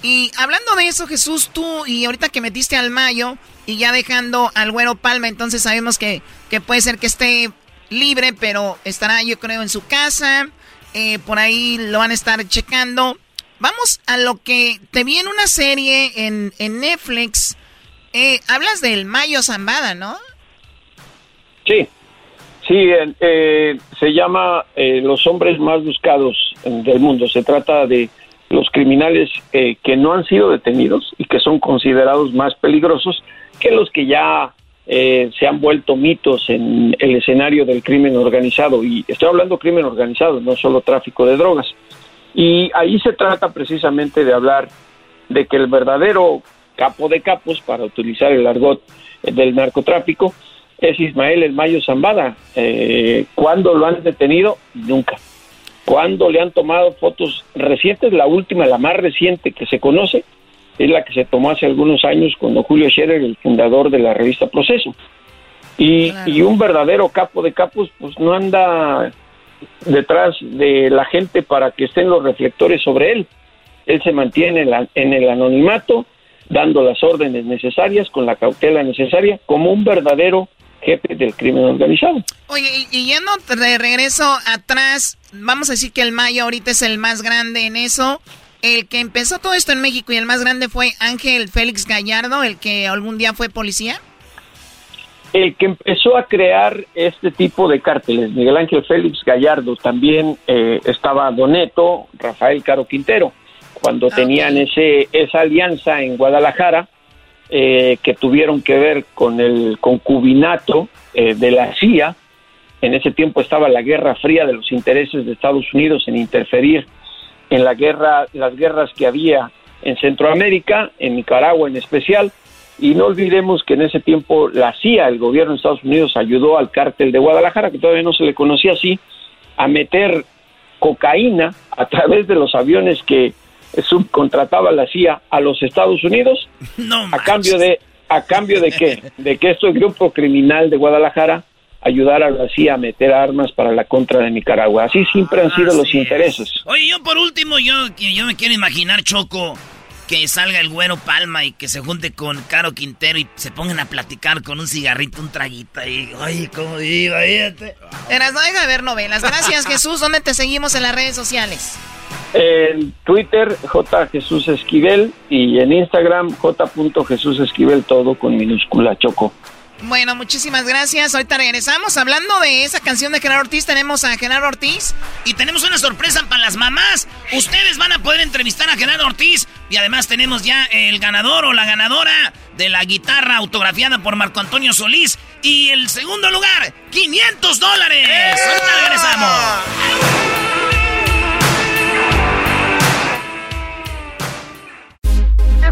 Y hablando de eso, Jesús, tú y ahorita que metiste al Mayo y ya dejando al güero Palma, entonces sabemos que, que puede ser que esté libre, pero estará yo creo en su casa, eh, por ahí lo van a estar checando. Vamos a lo que te vi en una serie en, en Netflix. Eh, hablas del Mayo Zambada, ¿no? Sí, Sí, eh, se llama eh, Los hombres más buscados del mundo. Se trata de los criminales eh, que no han sido detenidos y que son considerados más peligrosos que los que ya se han vuelto mitos en el escenario del crimen organizado. Y estoy hablando crimen organizado, no solo tráfico de drogas. Y ahí se trata precisamente de hablar de que el verdadero capo de capos, para utilizar el argot del narcotráfico, es Ismael El Mayo Zambada. Eh, ¿Cuándo lo han detenido? Nunca. ¿Cuándo le han tomado fotos recientes? La última, la más reciente que se conoce, es la que se tomó hace algunos años con Julio Scherer, el fundador de la revista Proceso. Y, y un verdadero capo de capos, pues no anda detrás de la gente para que estén los reflectores sobre él. Él se mantiene en el anonimato, dando las órdenes necesarias, con la cautela necesaria, como un verdadero jefe del crimen organizado. Oye, y, yendo de regreso atrás, vamos a decir que el Mayo ahorita es el más grande en eso. El que empezó todo esto en México y el más grande fue Ángel Félix Gallardo, el que algún día fue policía. El que empezó a crear este tipo de cárteles, Miguel Ángel Félix Gallardo, también eh, estaba Doneto, Rafael Caro Quintero, cuando ah, tenían ese, esa alianza en Guadalajara, eh, que tuvieron que ver con el concubinato eh, de la CIA. En ese tiempo estaba la Guerra Fría de los intereses de Estados Unidos en interferir en la guerra, las guerras que había en Centroamérica, en Nicaragua en especial. Y no olvidemos que en ese tiempo la CIA, el gobierno de Estados Unidos, ayudó al cártel de Guadalajara, que todavía no se le conocía así, a meter cocaína a través de los aviones que subcontrataba la CIA a los Estados Unidos a cambio de a cambio de qué de que este grupo criminal de Guadalajara ayudara a la CIA a meter armas para la contra de Nicaragua así siempre han sido los intereses oye yo por último yo yo me quiero imaginar Choco que salga el güero Palma y que se junte con Caro Quintero y se pongan a platicar con un cigarrito, un traguito y, ay, cómo digo, fíjate. Eras, no deja ver novelas. Gracias, Jesús. ¿Dónde te seguimos en las redes sociales? En Twitter, J. Jesús Esquivel, y en Instagram, J. Jesús Esquivel, todo con minúscula Choco. Bueno, muchísimas gracias. Ahorita regresamos. Hablando de esa canción de Genaro Ortiz, tenemos a Genaro Ortiz. Y tenemos una sorpresa para las mamás. Ustedes van a poder entrevistar a Genaro Ortiz. Y además tenemos ya el ganador o la ganadora de la guitarra autografiada por Marco Antonio Solís. Y el segundo lugar, 500 dólares. Ahorita regresamos.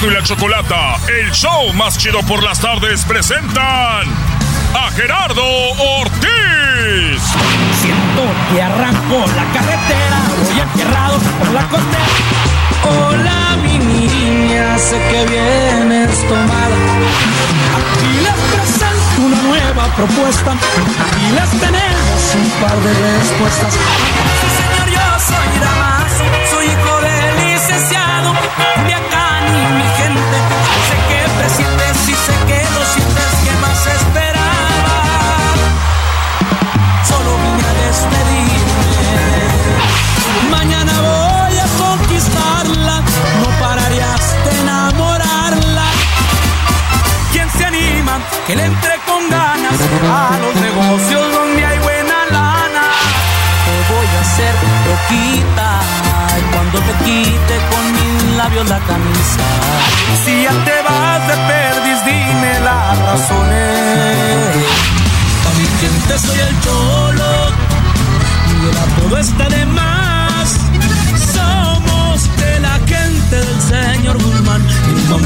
Y la Chocolata, el show más chido por las tardes, presentan a Gerardo Ortiz. Siento que arranco la carretera, voy enterrado por la costera. Hola, mi niña, sé que vienes tomada. Aquí les presento una nueva propuesta y les tenemos un par de respuestas. Sí, señor, yo soy Damas, soy hijo del licenciado de mi gente. Sé que presientes y sé que lo sientes que más esperaba. Solo vine a despedirme. Mañana voy a conquistarla. No pararías de enamorarla. ¿Quién se anima? Que le entre con ganas a los negocios donde hay buena lana. Te voy a hacer loquita y cuando te quite conmigo adiós la camisa. Si ya te vas de perdis, dime las razones. A mi gente soy el cholo y el apodo está de más. Somos de la gente del señor Guzmán.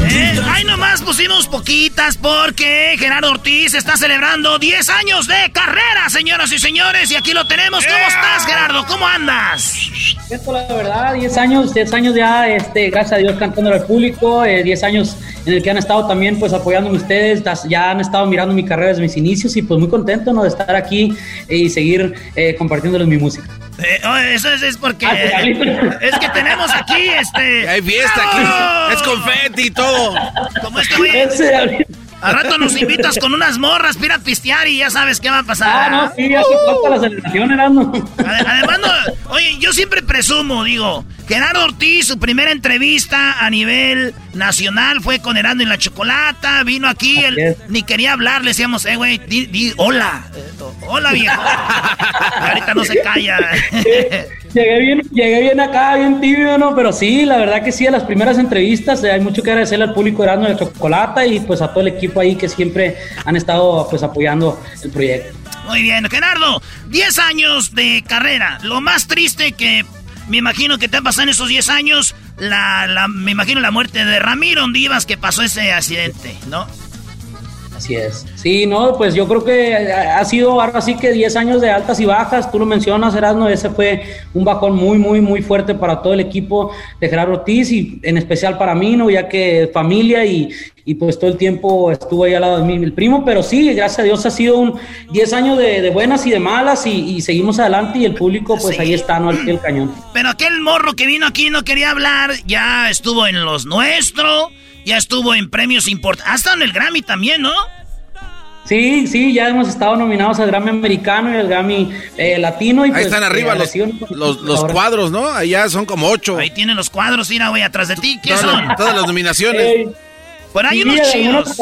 Eh, ahí nomás pusimos poquitas porque Gerardo Ortiz está celebrando 10 años de carrera, señoras y señores. Y aquí lo tenemos. ¿Cómo estás, Gerardo? ¿Cómo andas? Esto, la verdad, 10 años, 10 años ya, este, gracias a Dios, cantando al público. 10 eh, años en el que han estado también, pues, apoyándome ustedes. Ya han estado mirando mi carrera desde mis inicios y, pues, muy contento, ¿no? De estar aquí y seguir eh, compartiéndoles mi música. Eh, oh, eso es, porque es que tenemos aquí este. Hay fiesta aquí, es confeti y todo. Como este güey. Al rato nos invitas con unas morras, pira a pistear y ya sabes qué va a pasar. Ah, no, sí, ya se la celebración, Erasmo. Además, no, oye, yo siempre presumo, digo, Gerardo Ortiz, su primera entrevista a nivel nacional fue con Herando en la Chocolata, vino aquí, él, ni quería hablar, le decíamos, eh, güey, di, hola, hola viejo. ahorita no se calla. Llegué bien, llegué bien acá, bien tibio, ¿no? Pero sí, la verdad que sí, a las primeras entrevistas eh, hay mucho que agradecerle al público Erasmo de Chocolata y pues a todo el equipo ahí que siempre han estado pues apoyando el proyecto. Muy bien, Gerardo, 10 años de carrera. Lo más triste que me imagino que te ha pasado en esos 10 años, la, la, me imagino la muerte de Ramiro Ondivas que pasó ese accidente, ¿no? Así es. Sí, no, pues yo creo que ha sido ahora sí que 10 años de altas y bajas. Tú lo mencionas, Erasmo, ese fue un bajón muy, muy, muy fuerte para todo el equipo de Gerardo Ortiz y en especial para mí, ¿no? Ya que familia y, y pues todo el tiempo estuvo ahí al lado de mí, el primo. Pero sí, gracias a Dios ha sido un 10 años de, buenas y de malas y, seguimos adelante y el público pues ahí está, ¿no? Al pie cañón. Pero aquel morro que vino aquí no quería hablar, ya estuvo en los nuestros ya estuvo en premios importantes. Hasta en el Grammy también, ¿no? Sí, sí, ya hemos estado nominados al Grammy americano y al Grammy eh, latino. Y Ahí pues, están arriba los, los, cuadros, ¿no? Allá son como ocho. Ahí tienen los cuadros, mira, güey, atrás de ti. ¿Qué son? Todas las nominaciones. Por ahí unos chinos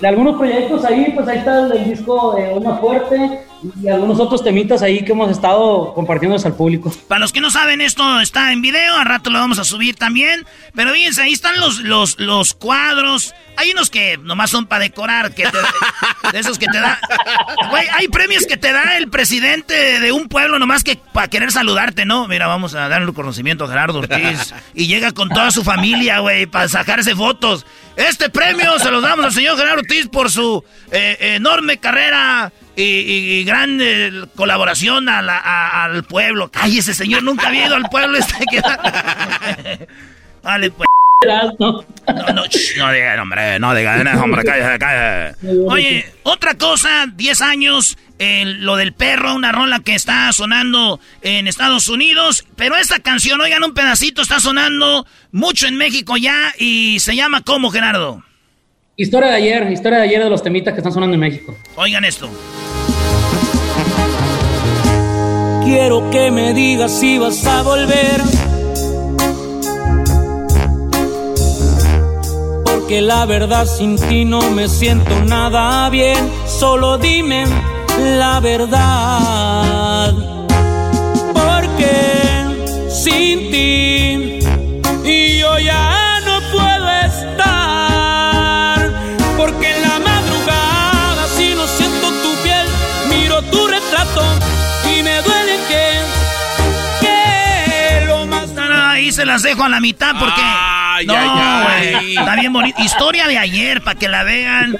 de algunos proyectos ahí, pues ahí está el, disco de Una Fuerte y algunos otros temitas ahí que hemos estado compartiéndoles al público. Para los que no saben, esto está en video, al rato lo vamos a subir también. Pero fíjense, ahí están los, los, los cuadros. Hay unos que nomás son para decorar, que de esos que te da. Güey, hay premios que te da el presidente de un pueblo nomás que para querer saludarte, ¿no? Mira, vamos a darle un conocimiento a Gerardo Ortiz. Y llega con toda su familia, güey, para sacarse fotos. Este premio se lo damos al señor Gerardo Ortiz por su eh, enorme carrera y, gran eh, colaboración al pueblo. ese señor, nunca ha ido al pueblo este que Vale, pues. No, no, no, no diga, hombre, no diga, hombre, cállate, cállate. Oye, otra cosa, 10 años, lo del perro, una rola que está sonando en Estados Unidos, pero esta canción, oigan, un pedacito está sonando mucho en México ya y se llama ¿cómo, Gerardo? Historia de ayer, historia de ayer de los temitas que están sonando en México. Oigan esto. Quiero que me digas si vas a volver que la verdad sin ti no me siento nada bien. Solo dime la verdad. Porque sin ti Se las dejo a la mitad porque. no, Está bien bonito. Historia de ayer, para que la vean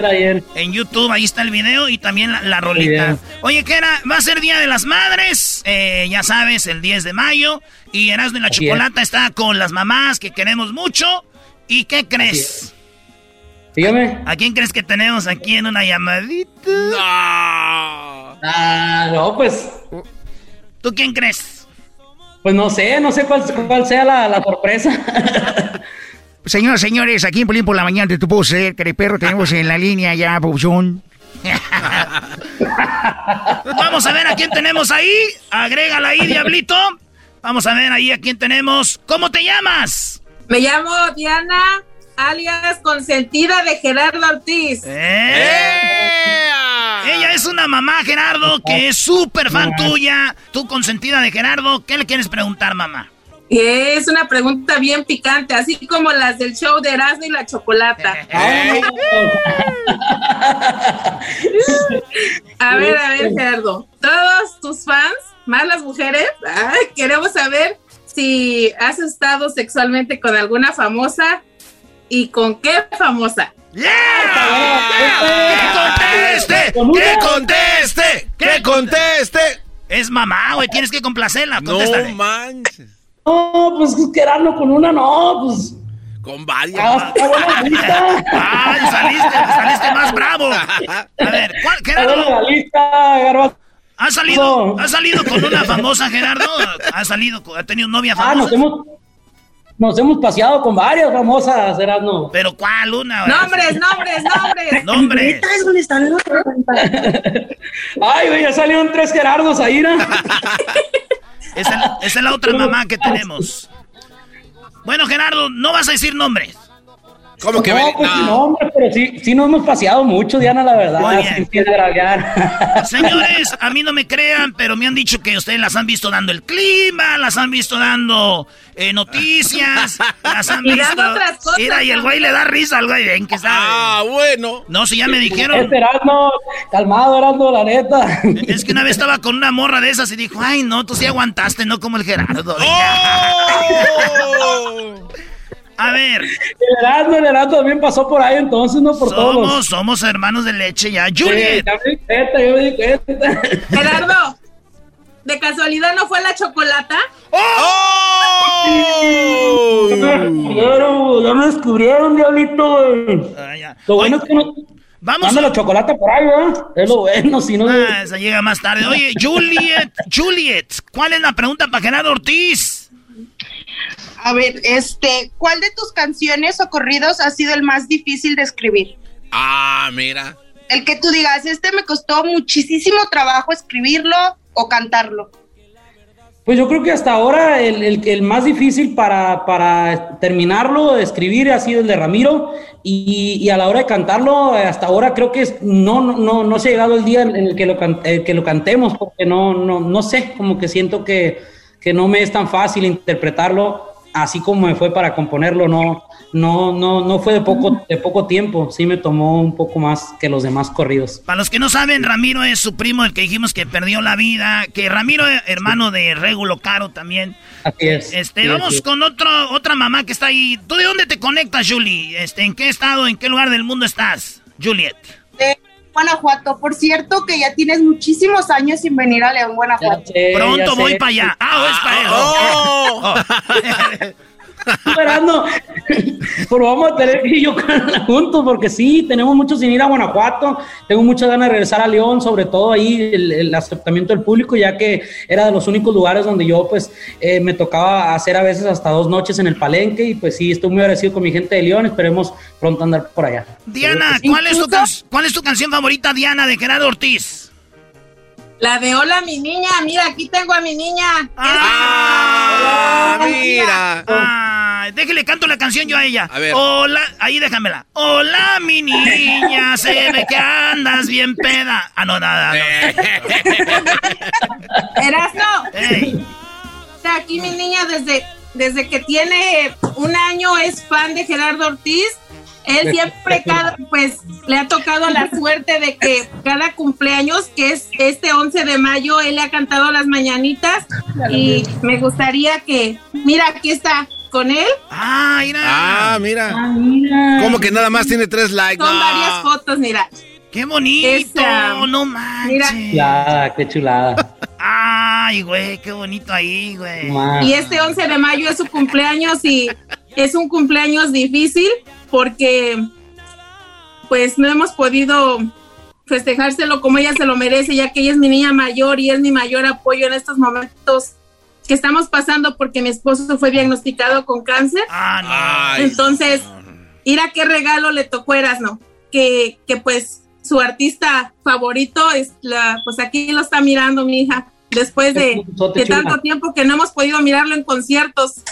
en YouTube. Ahí está el video y también la, rolita. Oye, ¿qué era? Va a ser Día de las Madres, eh, ya sabes, el 10 de mayo. Y Erasmo y la Chocolata está con las mamás que queremos mucho. ¿Y qué crees? Dígame. ¿A quién crees que tenemos aquí en una llamadita? No. Ah, no, pues. ¿Tú quién crees? Pues no sé, no sé cuál, cuál sea la, la sorpresa. Señoras, señores, aquí en Polín por la mañana te puedo ser, perro tenemos en la línea ya, Bouchón. Vamos a ver a quién tenemos ahí. Agrégala ahí, diablito. Vamos a ver ahí a quién tenemos. ¿Cómo te llamas? Me llamo Diana, alias consentida de Gerardo Ortiz. ¡Eh! Ella es una mamá, Gerardo, que es súper fan tuya. Tú consentida de Gerardo. ¿Qué le quieres preguntar, mamá? Es una pregunta bien picante, así como las del show de Erasmo y la Chocolata. a ver, a ver, Gerardo. Todos tus fans, más las mujeres, queremos saber si has estado sexualmente con alguna famosa y con qué famosa. ¡Que conteste! ¡Que conteste! ¡Que conteste! Es mamá, güey, tienes que complacerla. No manches. No, pues Gerardo con una no, pues. Con varias. Ah. ¡Ay, saliste, saliste más bravo! A ver, ¿cuál, Gerardo? lista. ¿Ha salido, ¿Ha salido con una famosa, Gerardo? ¿Ha salido, con- ha tenido novia Ah, famosa? nos hemos, nos hemos paseado con varias famosas, Gerardo. ¿Pero cuál? Una. Nombres, nombres, nombres. Nombres. ¿Dónde están? Ay, güey, ya salieron tres Gerardos ahí, ¿no? Esa, esa es la otra mamá que tenemos. Bueno, Gerardo, no vas a decir nombres. ¿Cómo que no, ve- pues, no. no, hombre, pero sí, sí nos hemos paseado mucho, Diana, la verdad. Sin. Señores, a mí no me crean, pero me han dicho que ustedes las han visto dando el clima, las han visto dando eh, noticias, las han Y visto. dando otras cosas Mira, y el güey le da risa al güey, ven que sabe. Ah, bueno. No, si ya me dijeron. Este Erasmo, calmado, Erasmo, la neta. Es que una vez estaba con una morra de esas y dijo, ay, no, tú sí aguantaste, no como el Gerardo. ¡Oh! A ver, El Erasmo, el Erasmo también pasó por ahí, entonces, no por somos, todos. somos hermanos de leche ya. Sí, Juliet, ya me di cuenta, ya me di cuenta. Gerardo, ¿de casualidad no fue la chocolata? ¡Oh! Pero, ya me descubrieron, diablito. Ah, ya. Lo bueno es que no... vamos. Manda la chocolate por ahí, ¿verdad? Es lo bueno, si no... Ah, esa llega más tarde. Oye, Juliet, Juliet, ¿cuál es la pregunta para Gerardo Ortiz? A ver, este, ¿cuál de tus canciones o corridos ha sido el más difícil de escribir? Ah, mira. El que tú digas, este me costó muchísimo trabajo escribirlo o cantarlo. Pues yo creo que hasta ahora el, el, el más difícil para, para terminarlo, de escribir, ha sido el de Ramiro. Y, y a la hora de cantarlo, hasta ahora creo que es- no, no, no, no se ha llegado el día en el que lo, can- eh, que lo cantemos, porque no, no, no sé, como que siento que, que no me es tan fácil interpretarlo, así como me fue para componerlo, no, no, no, no fue de poco, de poco tiempo, sí me tomó un poco más que los demás corridos. Para los que no saben, Ramiro es su primo, el que dijimos que perdió la vida. Que Ramiro, eh, hermano de Regulo Caro también. Así es. Este, Sí, vamos es. con otro, otra mamá que está ahí. ¿Tú de dónde te conectas, Julie? Este, ¿En qué estado, en qué lugar del mundo estás, Juliet? Guanajuato, por cierto que ya tienes muchísimos años sin venir a León, Guanajuato. sé, Pronto voy para allá. Ah, es para él. Esperando. Pero vamos a tener que ir yo juntos porque sí, tenemos mucho sin ir a Guanajuato. Tengo muchas ganas de regresar a León, sobre todo ahí el, el aceptamiento del público, ya que era de los únicos lugares donde yo pues eh, me tocaba hacer a veces hasta dos noches en el palenque y pues sí, estoy muy agradecido con mi gente de León. Esperemos pronto andar por allá. Diana, ¿cuál es, tu can- ¿cuál es tu canción favorita, Diana, de Gerardo Ortiz? La de Hola mi niña, mira, aquí tengo a mi niña. ¡Ah, mira! Ah, déjele canto la canción yo a ella. A ver. Hola, ahí déjamela. Hola, mi niña, se ve que andas bien peda. Ah, no, nada. Erasno, Ey, está aquí mi niña desde, desde que tiene un año es fan de Gerardo Ortiz. Él siempre cada, pues le ha tocado la suerte de que cada cumpleaños, que es este 11 de mayo, él le ha cantado las mañanitas y me gustaría que, mira, aquí está con él. Ah, mira. Ah, mira. mira. ¿Cómo que nada más tiene tres likes? Son No. varias fotos, mira. Qué bonito. Esa. No manches. Mira. Chulada, qué chulada. Ay, güey, qué bonito ahí, güey. Y este 11 de mayo es su cumpleaños y es un cumpleaños difícil porque pues no hemos podido festejárselo como ella se lo merece, ya que ella es mi niña mayor y es mi mayor apoyo en estos momentos que estamos pasando porque mi esposo fue diagnosticado con cáncer. Ah, no. Entonces, ir a qué regalo le tocó Erasno, que, que pues su artista favorito es la, pues aquí lo está mirando mi hija, después de, tanto tiempo que no hemos podido mirarlo en conciertos.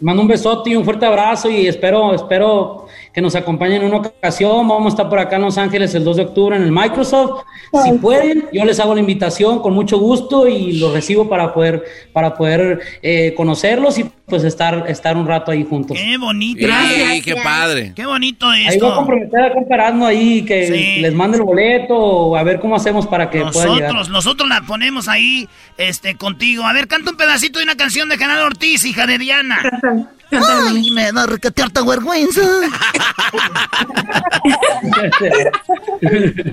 Mando un besote y un fuerte abrazo y espero, espero que nos acompañen en una ocasión. Vamos a estar por acá en Los Ángeles el 2 de octubre en el Microsoft. Si pueden, yo les hago la invitación con mucho gusto y los recibo para poder, para poder eh, conocerlos y pues estar, estar un rato ahí juntos. Qué bonito. Sí, qué padre. Qué bonito esto. Ahí voy a comprometer a comparando ahí que les mande el boleto o a ver cómo hacemos para que puedan llegar. Nosotros, nosotros la ponemos ahí este, contigo. A ver, canta un pedacito de una canción de Genaro Ortiz, hija de Diana. Ay, me da recatearte vergüenza.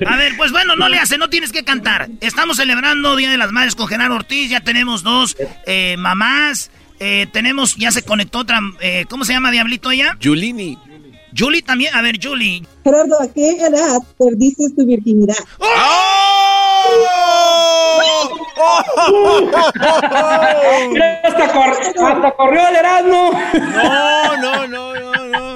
A ver, pues bueno, no le hace, no tienes que cantar. Estamos celebrando Día de las Madres con Genaro Ortiz, ya tenemos dos eh, mamás, eh, tenemos, ya se conectó otra, eh, ¿cómo se llama Diablito ella? Julini. Julie también, a ver, Julie. Gerardo, ¿a qué edad perdiste tu virginidad? hasta, hasta corrió el Erasmo. No, no, no, no, no.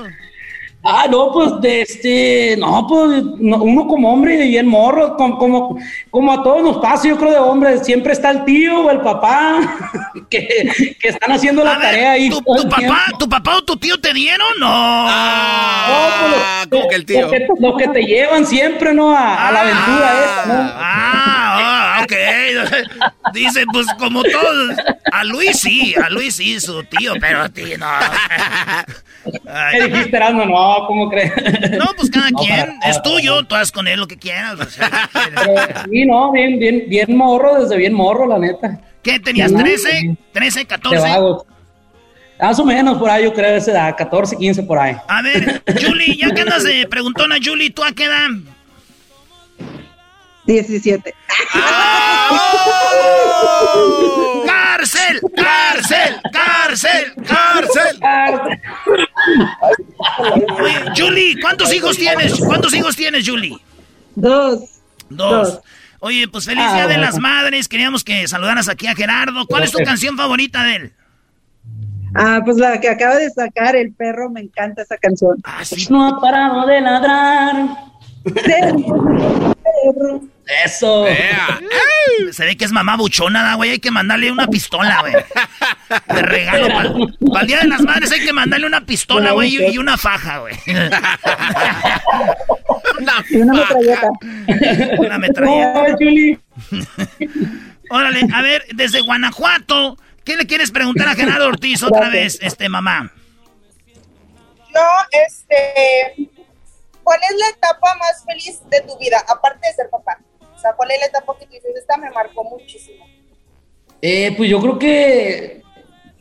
Ah, no, pues, de este, no, pues, uno como hombre bien morro, como, como, a todos nos pasa, yo creo, de hombres, siempre está el tío o el papá que, que están haciendo la tarea ahí. ¿tu, papá, ¿Tu papá o tu tío te dieron? No. Ah, como que el tío. Lo que, te llevan siempre, ¿no? A, la aventura ah, esa, ¿no? Ah, ok. Dice, pues, como todos. A Luis sí, a Luis sí, su tío, pero a ti no. ¿Qué dijiste, Erasmo? No, ¿cómo crees? No, pues cada quien, es tuyo, tú haz con él lo que quieras. sí, no, bien, bien, bien morro, desde bien morro, la neta. ¿Qué tenías, 13? ¿13, 14? Más o menos por ahí, yo creo, esa edad, 14, 15 por ahí. A ver, Julie, ya que andas de preguntona, Julie, ¿tú a qué edad? 17. ¡Cárcel! ¡Cárcel! ¡Cárcel! ¡Cárcel! Julie, ¿cuántos hijos tienes? ¿Cuántos hijos tienes, Julie? Dos. Dos. Oye, pues feliz Día de las Madres. Queríamos que saludaras aquí a Gerardo. ¿Cuál es tu canción favorita de él? Ah, pues la que acaba de sacar, El Perro, me encanta esa canción. Ah, No ha parado de ladrar. Perro. Eso. Se ve que es mamá buchona, güey. Hay que mandarle una pistola, güey. De regalo. Para el Día de las Madres hay que mandarle una pistola, güey, y, una faja, güey. y una metralleta. Una metralleta. Órale, a ver, desde Guanajuato, ¿qué le quieres preguntar a Gerardo Ortiz otra vez, este, mamá? No, este... ¿Cuál es la etapa más feliz de tu vida, aparte de ser papá? ¿cuál es la etapa que tú dices? Esta me marcó muchísimo. Eh, pues yo creo que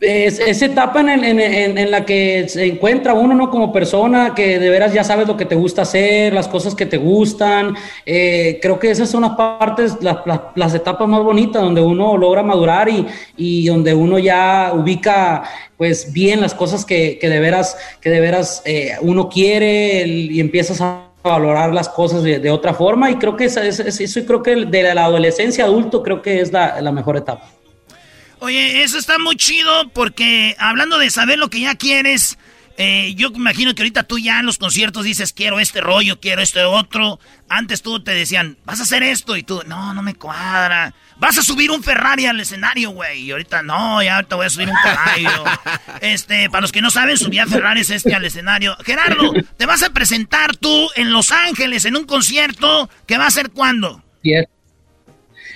es, esa etapa en, la que se encuentra uno ¿no? como persona, que de veras ya sabes lo que te gusta hacer, las cosas que te gustan. Eh, creo que esas son las partes, las, etapas más bonitas donde uno logra madurar y, donde uno ya ubica pues bien las cosas que, de veras, que de veras eh, uno quiere y empiezas a valorar las cosas de, otra forma y creo que eso, eso, creo que de la adolescencia adulto creo que es la, la, mejor etapa. Oye, eso está muy chido porque hablando de saber lo que ya quieres, eh, yo imagino que ahorita tú ya en los conciertos dices quiero este rollo, quiero este otro. Antes tú te decían, vas a hacer esto y tú, no, no me cuadra. Vas a subir un Ferrari al escenario, güey. Y ahorita no, ya ahorita voy a subir un caballo. este, para los que no saben, subía Ferraris este al escenario. Gerardo, te vas a presentar tú en Los Ángeles en un concierto que va a ser cuándo?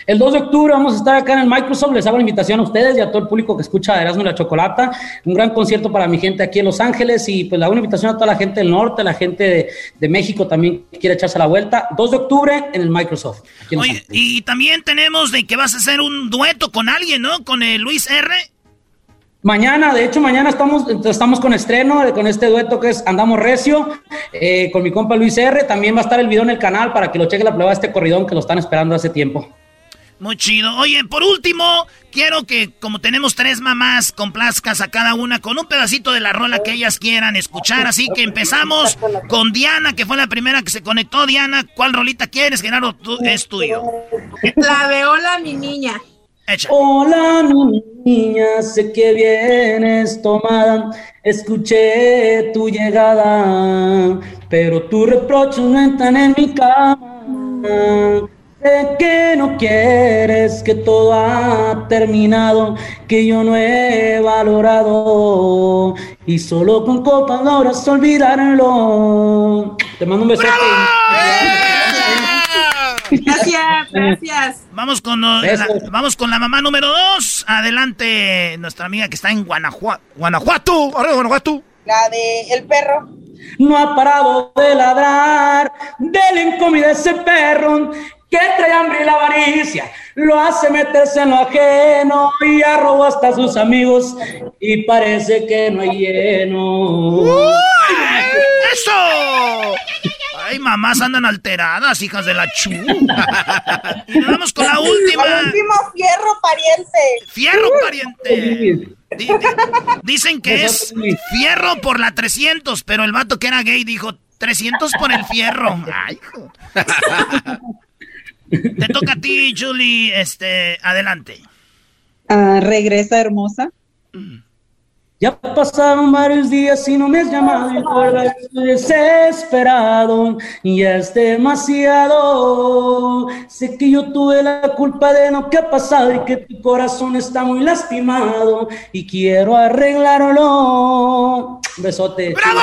El 2 de octubre vamos a estar acá en el Microsoft. Les hago la invitación a ustedes y a todo el público que escucha Erasmo y la Chocolata. Un gran concierto para mi gente aquí en Los Ángeles y pues le hago una invitación a toda la gente del norte, la gente de, México también que quiere echarse la vuelta. 2 de octubre en el Microsoft. Oye, y también tenemos de que vas a hacer un dueto con alguien, ¿no? Con el Luis R. Mañana, de hecho, mañana estamos, estamos con estreno, con este dueto que es Andamos Recio, eh, con mi compa Luis R. También va a estar el video en el canal para que lo cheque la prueba de este corridón que lo están esperando hace tiempo. Muy chido. Oye, por último, quiero que, como tenemos tres mamás, complazcas a cada una con un pedacito de la rola que ellas quieran escuchar. Así que empezamos con Diana, que fue la primera que se conectó. Diana, ¿cuál rolita quieres, Genaro? Tú, es tuyo. La de Hola, mi niña. Hola, mi niña, sé que vienes tomada. Escuché tu llegada, pero tus reproches no están en mi cama. Sé que no quieres, que todo ha terminado, que yo no he valorado y solo con copas logras olvidarlo. Te mando un besote. Gracias, gracias. Vamos con, la, vamos con la mamá número dos. Adelante, nuestra amiga que está en Guanajuato. Guanajuato, Guanajuato. La de el perro. No ha parado de ladrar, denle comida a ese perro que trae hambre y la avaricia, lo hace meterse en lo ajeno y arroba hasta a sus amigos y parece que no hay lleno. ¡Eso! Ay, mamás andan alteradas, hijas de la chu. y vamos con la última. El último fierro pariente. Fierro pariente. Dicen que es fierro por la 300, pero el vato que era gay dijo 300 por el fierro. Ay, Te toca a ti, Julie. Este, adelante. Ah, regresa hermosa. Ya pasaron varios días y no me has llamado y por estoy desesperado y ya es demasiado. Sé que yo tuve la culpa de lo que ha pasado y que tu corazón está muy lastimado y quiero arreglarlo. Besote. ¡Bravo!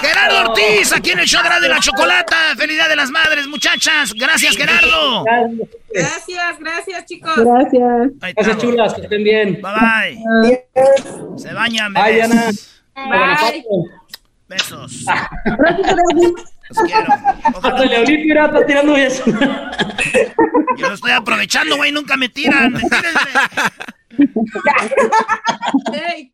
Gerardo Ortiz, aquí en el show de la chocolata. Felicidad de las madres, muchachas. Gracias, Gerardo. Gracias, gracias, chicos. Gracias. Gracias, chulas, que estén bien. Bye bye. Se bañan, Bye, Ana. Bye. Besos. Los quiero. Hasta pirata tirando eso. Yo lo estoy aprovechando, güey. Nunca me tiran. Hey.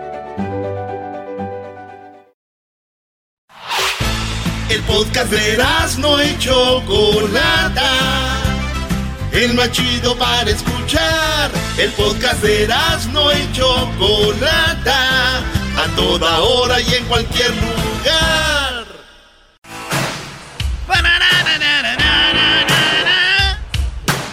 El podcast de no y Chocolata. El más chido para escuchar. El podcast de no y Chocolata. A toda hora y en cualquier lugar.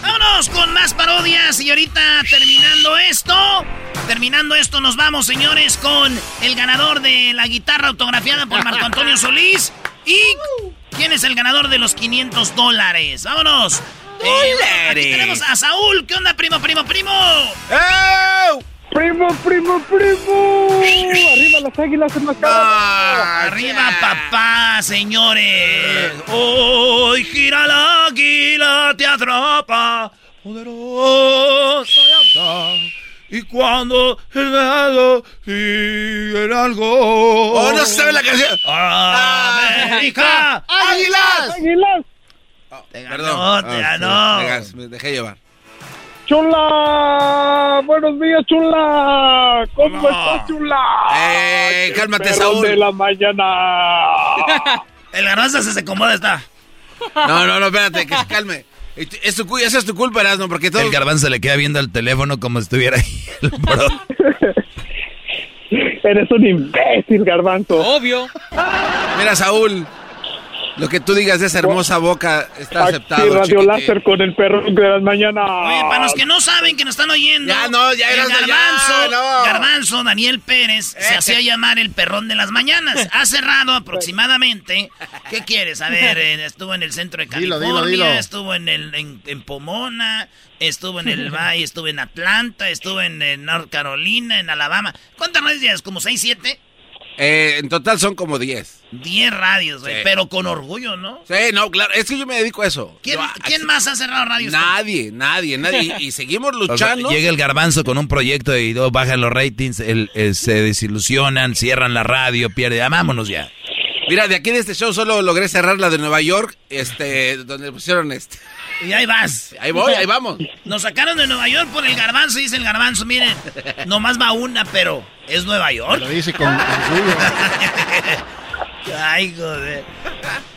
Vámonos con más parodias y ahorita terminando esto. Terminando esto nos vamos, señores, con el ganador de la guitarra autografiada por Marco Antonio Solís. ¿Y quién es el ganador de los 500 dólares? ¡Vámonos! Eh, aquí tenemos a Saúl. ¿Qué onda, primo, primo, primo? Primo, primo, primo. Arriba las águilas en la cara. arriba, papá, señores. Hoy gira la águila, te atrapa. Poderosa y cuando el dado sigue algo. ¡Oh, no se sabe la canción! ¡América! ¡Águilas! ¡Águilas! Te ganó, te ganó. Me dejé llevar. ¡Chula! ¡Buenos días, chula! ¿Cómo estás, chula? ¡Eh, cálmate, Saúl! de la mañana! El garbanzo se acomoda, está. No, no, no, espérate, que se calme. Es tu, esa es tu culpa, Erasmo, porque todo... El garbanzo le queda viendo el teléfono como si estuviera ahí el bro. Eres un imbécil, garbanzo. Obvio. Mira, Saúl, lo que tú digas de esa hermosa boca está Aquí aceptado. radio chiquitín. láser con el perro de las mañanas. Oye, para los que no saben que nos están oyendo. Ya, no, ya, el Erasmo, ya, garbanzo, no. garbanzo Daniel Pérez se hacía llamar el perrón de las mañanas. Ha cerrado aproximadamente. ¿Qué quieres? A ver, eh, estuvo en el centro de Dilo, California, dilo, dilo. estuvo en el en, en Pomona, estuvo en el Valle, estuvo en Atlanta, estuvo en, eh, North Carolina, en Alabama. ¿Cuántas radios tienes? ¿Como 6, 7? Eh, en total son como 10. 10 radios, güey. Sí. Pero con orgullo, ¿no? Sí, no, claro, es que yo me dedico a eso. ¿Quién, Yo, quién más ha cerrado radios? Nadie, nadie, nadie. Y, y seguimos O sea, luchando. llega el garbanzo con un proyecto y luego bajan los ratings, el- el- se desilusionan, cierran la radio, pierde. Ah, vámonos ya. Mira, de aquí de este show solo logré cerrar la de Nueva York, este, donde pusieron este. Y ahí vas. Ahí voy, ahí vamos. Nos sacaron de Nueva York por el garbanzo, dice el garbanzo, miren, nomás va una, pero es Nueva York. Lo dice con orgullo. Ay, joder.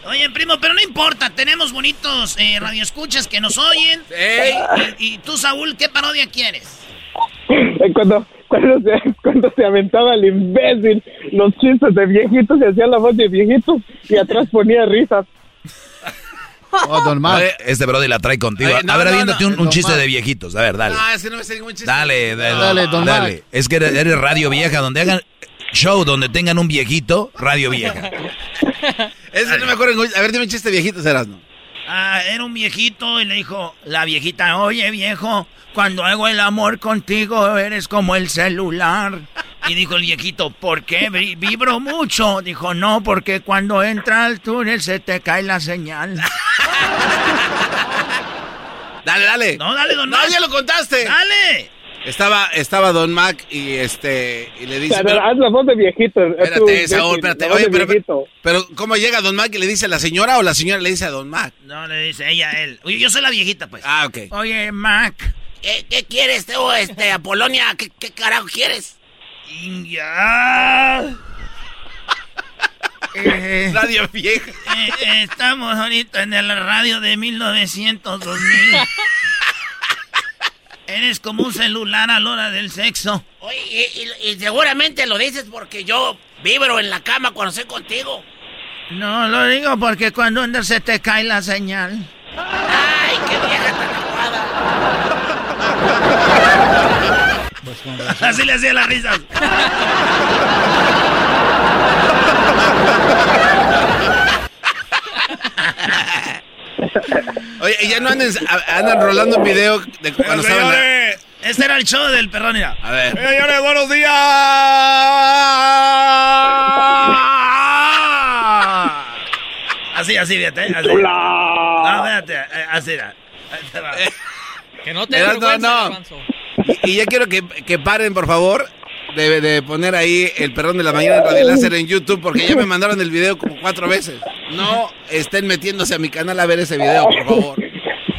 Oye, primo, pero no importa, tenemos bonitos eh, radioescuchas que nos oyen. Y, y tú, Saúl, ¿qué parodia quieres? Eh, Cuando, cuando, se, cuando se aventaba el imbécil los chistes de viejitos y hacía la voz de viejitos y atrás ponía risas. Oh, don Este Brody la trae contigo. Oye, no, a ver, no, no, un, chiste de viejitos. A ver, dale. Ah, ese no me ningún chiste. Dale, dale, Dale, don dale. Es que eres, radio vieja, donde hagan show donde tengan un viejito, radio vieja. Ese no me acuerdo. A ver, dime un chiste viejito, serás, ¿no? Ah, era un viejito y le dijo la viejita, oye viejo, cuando hago el amor contigo eres como el celular. Y dijo el viejito, ¿por qué? Vi- Vibro mucho. Dijo, no, porque cuando entra al túnel se te cae la señal. Dale, dale. No, dale, don No, ya lo contaste. Dale. Estaba, estaba Don Mac y este y le dice. Pero, pero- haz la voz de viejito. espérate, Saúl, espérate. Oye, pero, pero ¿cómo llega Don Mac y le dice a la señora o la señora le dice a Don Mac? No, le dice ella a él. Oye, yo soy la viejita, pues. Ah, ok. Oye, Mac. ¿Qué, qué quieres tú, este, Apolonia? ¿Qué, qué carajo quieres? Ya. Eh, Radio vieja. eh, eh, estamos ahorita en la radio de 1900, 2000. Eres como un celular a la hora del sexo. Oye, y, y- y seguramente lo dices porque yo vibro en la cama cuando estoy contigo. No, lo digo porque cuando andas se te cae la señal. Ay, qué vieja tan Así le hacía las risas. Oye, ya no andan, andan rolando un video de cuando estaban. Este era el show del perrón, mira. A ver. Señores, buenos días. Así, así, fíjate. Así. No, espérate, eh, así era. Va. Que no te no, y ya quiero que, que paren, por favor, de, de poner ahí el perrón de la mañana en Radio Láser en YouTube, porque ya me mandaron el video como cuatro veces. No estén metiéndose a mi canal a ver ese video, por favor.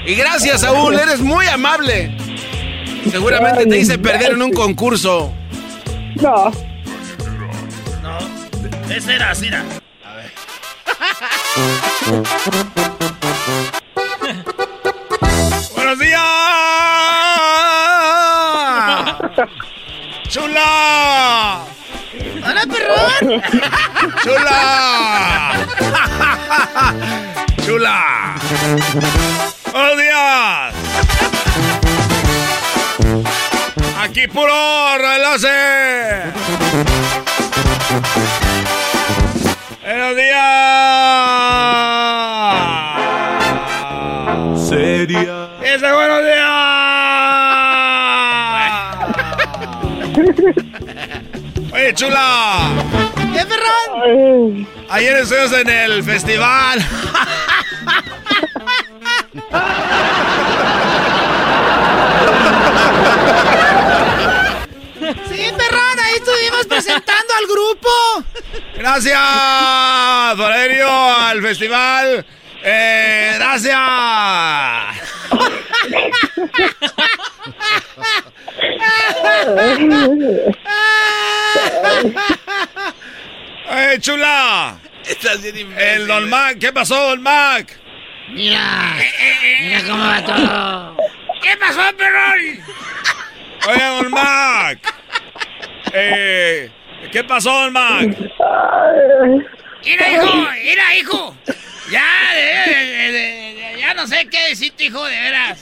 Y gracias, Saúl, eres muy amable. Seguramente te hice perder en un concurso. No. No, ese era así, era. ¡Buenos días! ¡Chula! ¡Hola, perrón! ¡Chula! ¡Chula! ¡Buenos días! Aquí puro relace. ¡Buenos días! Seria. ¡Ese buenos días! Oye, chula. ¿Qué, perrón? Ayer estuvimos en el festival. Sí, perrón, ahí estuvimos presentando al grupo. Gracias, Valerio, al festival. Eh, gracias. Eh, chula. El Don Mac, ¿qué pasó, Don Mac? Mira, mira cómo va todo. ¿Qué pasó, perrón? Oye, Don Mac. Eh, ¿Qué pasó, Don Mac? Mira, hijo, mira, hijo. Ya, de- de- de- de- ya no sé qué decirte, hijo, de veras.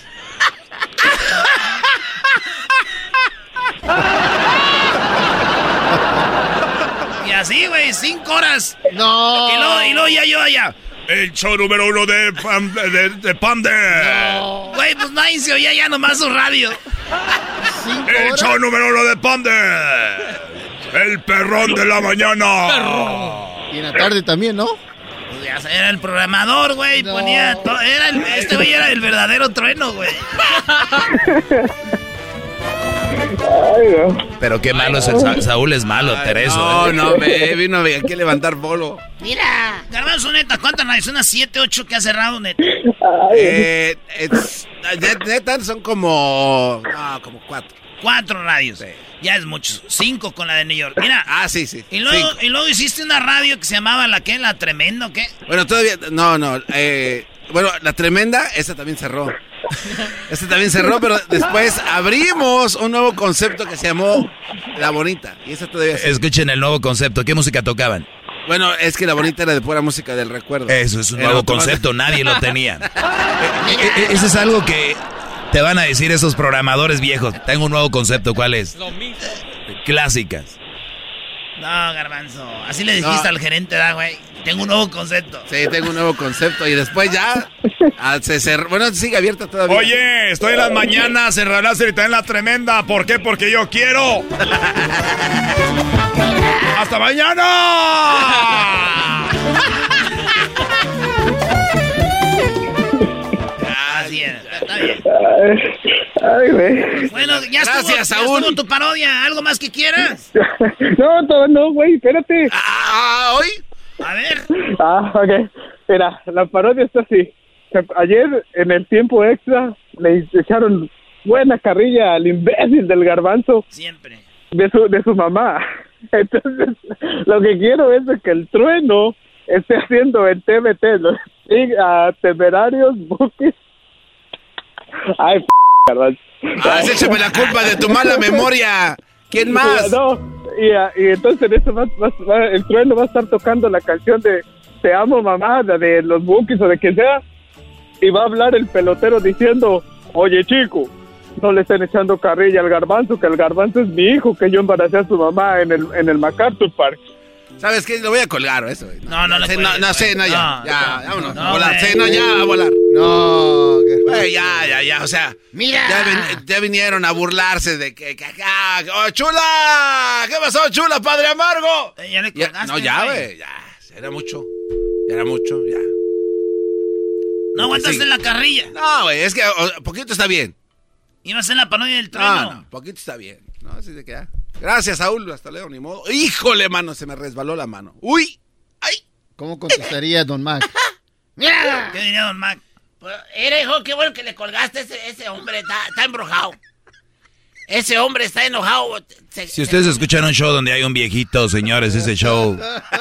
Y así, güey, cinco horas. No. Y luego, y luego ya yo allá. El show número uno de, Pam- de, de Panda. Güey, pues nadie se oía ya nomás su radio. El show número uno de Panda. El perrón de la mañana. Y en la tarde también, ¿no? Pues ya era el programador, güey. Ponía to- era el- este güey era el verdadero trueno, güey. Pero qué malo es el Sa- Saúl, es malo, Tereso. No, ¿eh? no, ve, vino aquí a levantar bolo. Mira. Garbanzo, neta, ¿cuántas radios? Unas 7, 8 que ha cerrado, neta. Eh, neta, son como. No, como cuatro. Cuatro radios. Ya es mucho. Cinco con la de New York. Mira. Ah, sí, sí. Y luego, Cinco. y luego hiciste una radio que se llamaba la que, la tremendo, ¿qué? Bueno, todavía. No, no. Eh, bueno, la tremenda, esa también cerró. Esa también cerró, pero después abrimos un nuevo concepto que se llamó La Bonita. Y esa todavía Escuchen el nuevo concepto. ¿Qué música tocaban? Bueno, es que La Bonita era de pura música del recuerdo. Eso es un nuevo concepto, nadie lo tenía. E- e- Eso es algo que te van a decir esos programadores viejos. Tengo un nuevo concepto, ¿cuál es? Clásicas. No, garbanzo. Así le dijiste No. al gerente, da, güey. Tengo un nuevo concepto. Sí, tengo un nuevo concepto. Y después ya ah, se cerró. Bueno, sigue abierta todavía. Oye, estoy en las mañanas en Radio y también la tremenda. ¿Por qué? Porque yo quiero. ¡Hasta mañana! Así es, está bien. Ay, güey. Bueno, ya estuvo, Gracias, ya Saúl. estuvo tu parodia. ¿Algo más que quieras? No, todo no, güey, espérate. Ah, hoy. A ver. Ah, ok. Mira, la parodia está así. Ayer, en el tiempo extra, le echaron buena carrilla al imbécil del garbanzo. Siempre. De su, de su mamá. Entonces, lo que quiero es que el trueno esté haciendo en TVT los sí, a temerarios buques. Ay, p garbanzo. Ah, échame la culpa de tu mala memoria. ¿Quién más? No, y, y entonces en eso va, va- va- el trueno va a estar tocando la canción de Te amo mamá, la de los Bookies o de quien sea, y va a hablar el pelotero diciendo, oye chico, no le estén echando carrilla al garbanzo, que el garbanzo es mi hijo, que yo embaracé a su mamá en el, en el MacArthur Park. ¿Sabes qué? Lo voy a colgar, eso. güey. No, no le no, no, no, ya. No, ya, no, vámonos. no, a volar. no, ya, a volar. No. Güey, ya, ya, ya. O sea, Mira. Ya, ven- ya vinieron a burlarse de que. que- que- ah, ¡Oh, chula! ¿Qué pasó, chula, padre amargo? Eh, ya le Ya- colgaste, no, ya, güey. güey. Ya, era mucho. Ya era mucho, ya. No aguantaste Sí. la carrilla. No, güey, es que o- poquito está bien. Iba a ser la parodia del No, trueno. no, poquito está bien. No, así de que ya. Gracias, Saúl. Hasta luego, ni modo. Híjole, mano, se me resbaló la mano. ¡Uy! ¿Cómo contestaría Don Mac? Mira. ¿Qué diría Don Mac? Pues, Era hijo, qué bueno que le colgaste ese, ese hombre, está, está embrujado. Ese hombre está enojado. Se- Si ustedes escuchan un show donde hay un viejito, señores, ese show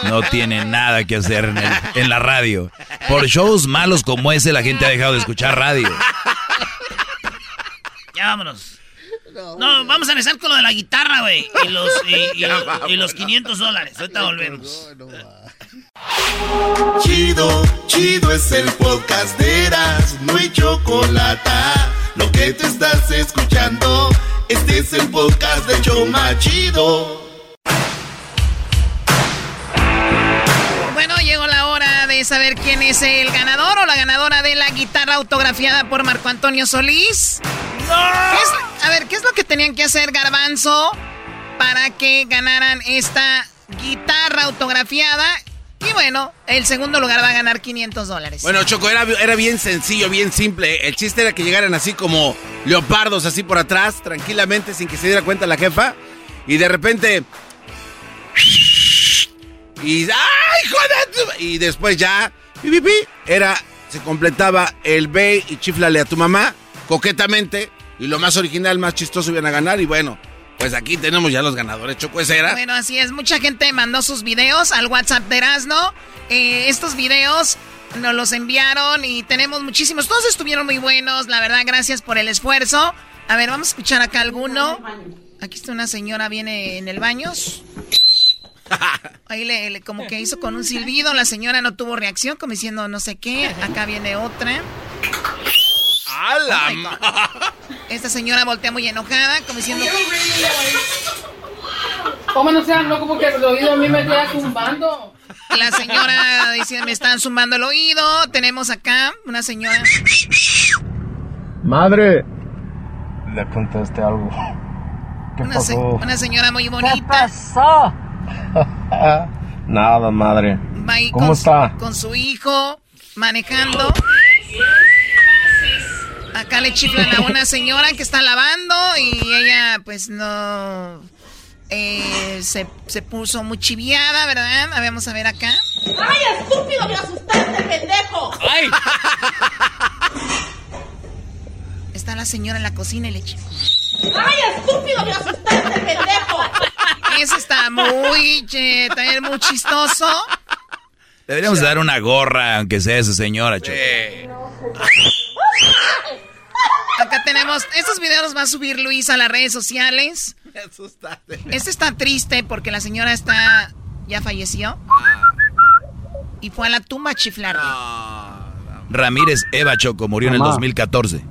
no tiene nada que hacer en, el- en la radio. Por shows malos como ese, la gente ha dejado de escuchar radio. Ya vámonos. No, vamos a empezar con lo de la guitarra, güey. Y los, y, y los, y los 500 dólares. Ahorita volvemos. Chido, chido es el podcast de Eras, no hay chocolate. Lo que te estás escuchando, este es el podcast de Choma Chido. De saber quién es el ganador o la ganadora de la guitarra autografiada por Marco Antonio Solís. ¿Qué es- a ver, ¿qué es lo que tenían que hacer Garbanzo para que ganaran esta guitarra autografiada? Y bueno, el segundo lugar va a ganar 500 dólares. Bueno, Choco, era, era bien sencillo, bien simple. El chiste era que llegaran así como leopardos, así por atrás, tranquilamente, sin que se diera cuenta la jefa. Y de repente. Y. ¡Ay, joder! Y después ya. pi, era. Se completaba el ve y chiflale a tu mamá, coquetamente. Y lo más original, más chistoso iban a ganar. Y bueno, pues aquí tenemos ya los ganadores. Choco, ese era. Bueno, así es. Mucha gente mandó sus videos al WhatsApp de Erasno. Eh, estos videos nos los enviaron y tenemos muchísimos. Todos estuvieron muy buenos. La verdad, gracias por el esfuerzo. A ver, vamos a escuchar acá alguno. Aquí está una señora, viene en el baño. Ahí le, le- como que hizo con un silbido. La señora no tuvo reacción, como diciendo no sé qué. Acá viene otra. ¡Hala! Oh. Esta señora voltea muy enojada, como diciendo. ¿Cómo no seas loco porque el oído a mí me queda zumbando? La señora dice, me están zumbando el oído. Tenemos acá una señora. Madre, le contaste algo. ¿Qué Una, se- pasó? una señora muy bonita. pasó? Nada, madre. Va ahí ¿Cómo con, está? con su hijo manejando. Acá le chiflan a una señora que está lavando y ella pues no eh, se, se puso muy chiviada, ¿verdad? A ver, Vamos a ver acá. ¡Ay, estúpido! ¡Me asustaste, pendejo! ¡Ay! Está la señora en la cocina y le chifla. ¡Ay, estúpido! ¡Me asustaste, pendejo! Eso está muy, che, también muy chistoso. Deberíamos dar una gorra, aunque sea esa señora, Choco. Acá tenemos, estos videos los va a subir Luis a las redes sociales. Este está triste porque la señora está, ya falleció. Y fue a la tumba a chiflarle. Ramírez Eva Choco murió en el Mamá. 2014.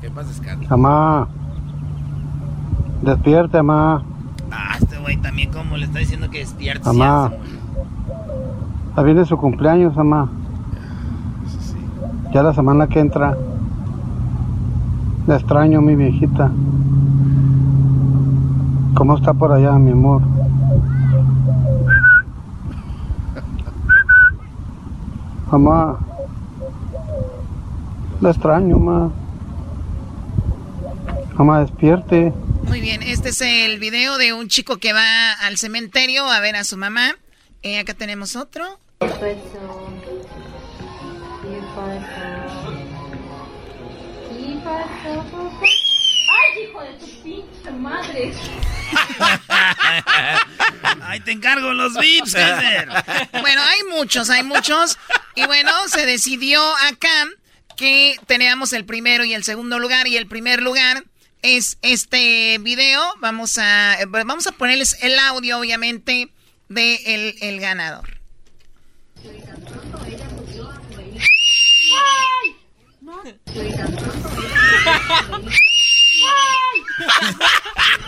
¿Qué pasa? Mamá. Despierte, mamá. Ah, este güey también como le está diciendo que despierte. Mamá. Ya viene su cumpleaños, mamá. Ya la semana que entra. La extraño, mi viejita. ¿Cómo está por allá, mi amor? Mamá. La extraño, mamá. Mamá, despierte. Muy bien, este es el video de un chico que va al cementerio a ver a su mamá. Eh, acá tenemos otro. ¡Ay, hijo de tu pinche madre! Ahí te encargo los VIPs, César. Bueno, hay muchos, hay muchos. Y bueno, se decidió acá que teníamos el primero y el segundo lugar. Y el primer lugar es este video. Vamos a, vamos a ponerles el audio, obviamente, de el, el ganador.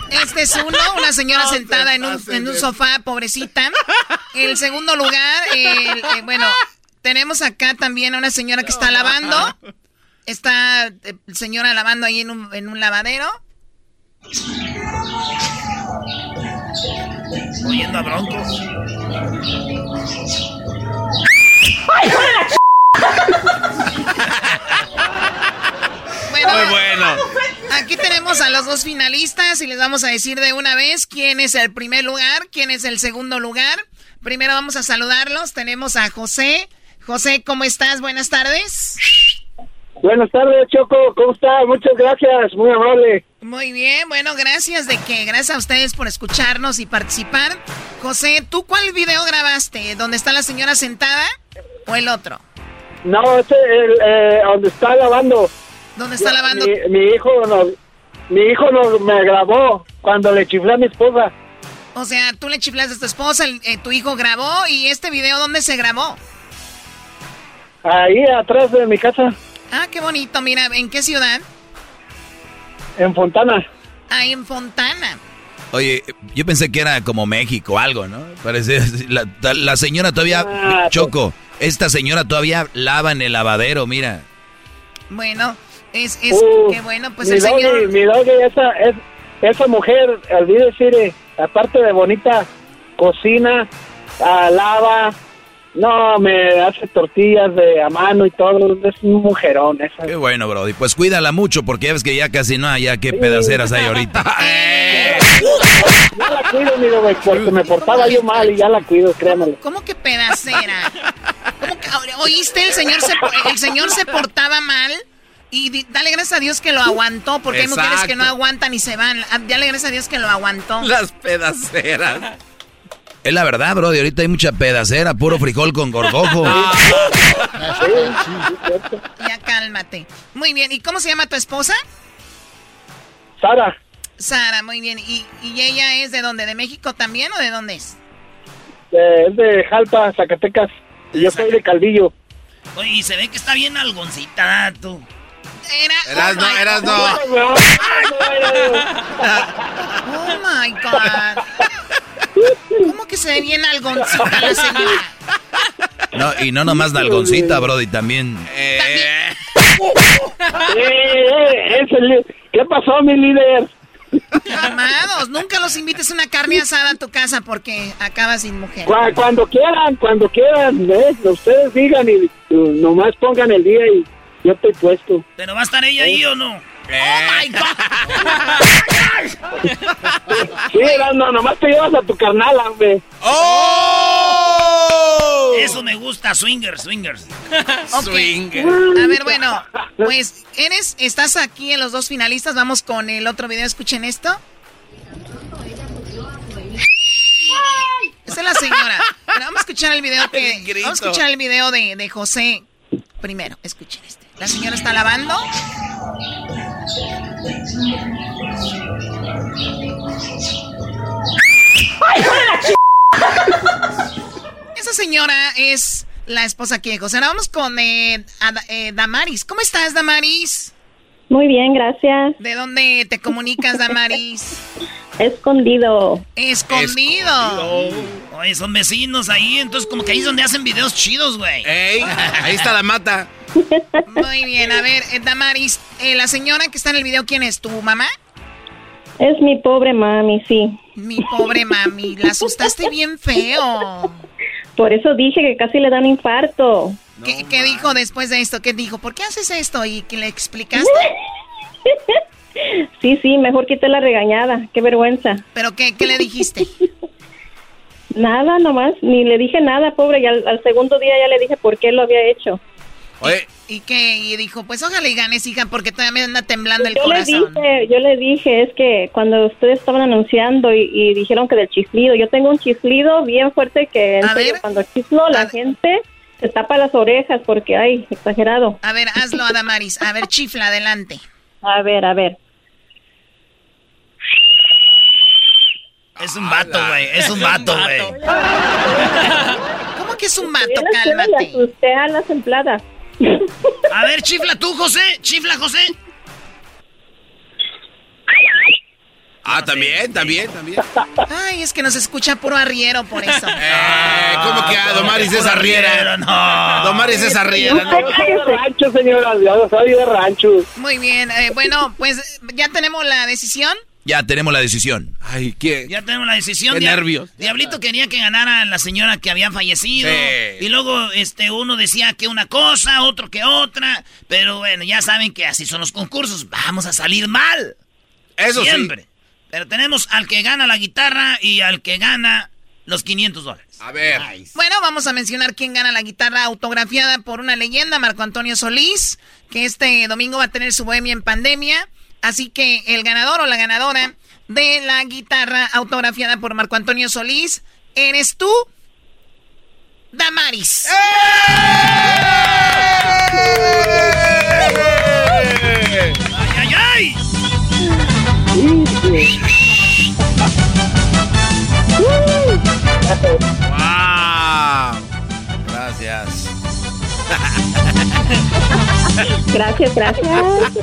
Este es uno, una señora No se sentada en un, en un sofá, pobrecita. El segundo lugar, el- eh, bueno, tenemos acá también a una señora que está lavando. Está eh, señora lavando ahí en un, en un lavadero. Oyendo a Broncos. Bueno, Muy bueno. Aquí tenemos a los dos finalistas y les vamos a decir de una vez quién es el primer lugar, quién es el segundo lugar. Primero vamos a saludarlos. Tenemos a José. José, ¿cómo estás? Buenas tardes. Buenas tardes, Choco. ¿Cómo está? Muchas gracias. Muy amable. Muy bien, bueno, gracias de que, gracias a ustedes por escucharnos y participar. José, ¿tú cuál video grabaste? ¿Dónde está la señora sentada o el otro? No, este el, eh, donde está lavando. ¿Dónde está lavando? Mi, mi hijo nos, mi hijo nos me grabó cuando le chiflé a mi esposa. O sea, tú le chiflaste a tu esposa, el- eh, tu hijo grabó y este video, ¿dónde se grabó? Ahí atrás de mi casa, Ah, qué bonito, mira, ¿en qué ciudad? en Fontana. Ahí en Fontana. Oye, yo pensé que era como México, algo, ¿no? Parece la, la señora todavía Ah, Choco, esta señora todavía lava en el lavadero, mira. Bueno, es, es, Uh, qué bueno, pues el doggy, señor... mi doggy, esa, es, esa mujer, olvídese, mire, aparte de bonita, cocina, ah, lava, no, me hace tortillas de a mano y todo, es un mujerón esa. Qué bueno, Brody. Pues cuídala mucho porque ya ves que ya casi no hay, ya qué pedaceras hay ahorita. Ya la cuido, mi doggy, porque me portaba yo mal y ya la cuido, créamelo. ¿Cómo que pedacera? ¿Cómo que, ¿Oíste? El señor, se, el señor se portaba mal y di- dale gracias a Dios que lo aguantó, porque hay mujeres que no Exacto. aguantan y se van. Ah, Dale gracias a Dios que lo aguantó. Las pedaceras. Es la verdad, Brody. Ahorita hay mucha pedacera, puro frijol con gorgojo. Ya cálmate. Muy bien, ¿y cómo se llama tu esposa? Sara, Sara, muy bien. ¿Y, y ella es de dónde? ¿De México también o de dónde es? eh, es de Jalpa, Zacatecas, y yo soy de Caldillo. Oye, y se ve que está bien algoncita, tú. Era. Eras no, eras no. Oh my God. ¿Cómo que se ve bien algoncita la señora? No, y no nomás nalgoncita, Brody, también. Eh, eh, li- ¿Qué pasó, mi líder? Amados, nunca los invites a una carne asada a tu casa porque acabas sin mujer. Cu- cuando quieran, cuando quieran, ¿eh? ustedes digan y nomás pongan el día y yo estoy puesto. ¿Pero va a estar ella ahí o no? Oh my Sí, no, nomás te llevas a tu carnal, hombre. ¡Oh! Eso me gusta, swingers, swingers. Ok. A ver, bueno, pues eres, estás aquí en los dos finalistas. Vamos con el otro video. Escuchen esto. Esa es la señora. Pero vamos a escuchar el video que. Vamos a escuchar el video de, de José. Primero. Escuchen este. La señora está lavando. ¡Ay, Esa señora es la esposa aquí de José. Ahora vamos con eh, eh, Damaris. ¿Cómo estás, Damaris? Muy bien, gracias. ¿De dónde te comunicas, Damaris? Escondido. Escondido. Oye, son vecinos ahí, entonces como que ahí es donde hacen videos chidos, güey. ¡Ey! Ahí está la mata. Muy bien, a ver, eh, Damaris, la señora que está en el video, ¿quién es? ¿Tu mamá? Es mi pobre mami, sí. Mi pobre mami, la asustaste bien feo. Por eso dije que casi le dan infarto. ¿Qué, dijo después de esto? ¿Qué dijo? ¿Por qué haces esto? ¿Y que le explicaste? sí, sí, mejor quité la regañada. Qué vergüenza. ¿Pero qué, qué le dijiste? nada, nomás. Ni le dije nada, pobre. Y al, segundo día ya le dije por qué lo había hecho. Oye. ¿Y, qué? Y dijo, pues ojalá y ganes, hija, porque todavía me anda temblando el yo corazón. Le dije, yo le dije, es que cuando ustedes estaban anunciando y, dijeron que del chiflido, yo tengo un chiflido bien fuerte que cuando chiflo la gente se tapa las orejas porque, ay, exagerado. A ver, hazlo, Adamaris. A ver, chifla, adelante. A ver, a ver. Es un vato, güey. Es un vato, güey. ¿Cómo que es un vato? Cálmate. Usted a las templadas. A ver, chifla tú, José. Chifla, José. Ah, también, también, también. Ay, es que nos escucha puro arriero por eso. Eh, ¿Cómo que a Domaris es arriera? No. Domaris es arriera. No. de rancho, señora. Yo soy de rancho. Muy bien. Eh, bueno, pues ya tenemos la decisión. Ya tenemos la decisión. Ay, ¿qué? Ya tenemos la decisión. Qué nervios. Diablito quería que ganara la señora que había fallecido. Sí. Y luego este uno decía que una cosa, otro que otra. Pero bueno, ya saben que así son los concursos. Vamos a salir mal. Eso Siempre. Pero tenemos al que gana la guitarra y al que gana los 500 dólares. A ver. Bueno, vamos a mencionar quién gana la guitarra autografiada por una leyenda, Marco Antonio Solís, que este domingo va a tener su bohemia en pandemia. Así que el ganador o la ganadora de la guitarra autografiada por Marco Antonio Solís eres tú, Damaris. ¡Eh! ¡Ay, ay, ay! ¡Wow! Gracias. Gracias, gracias.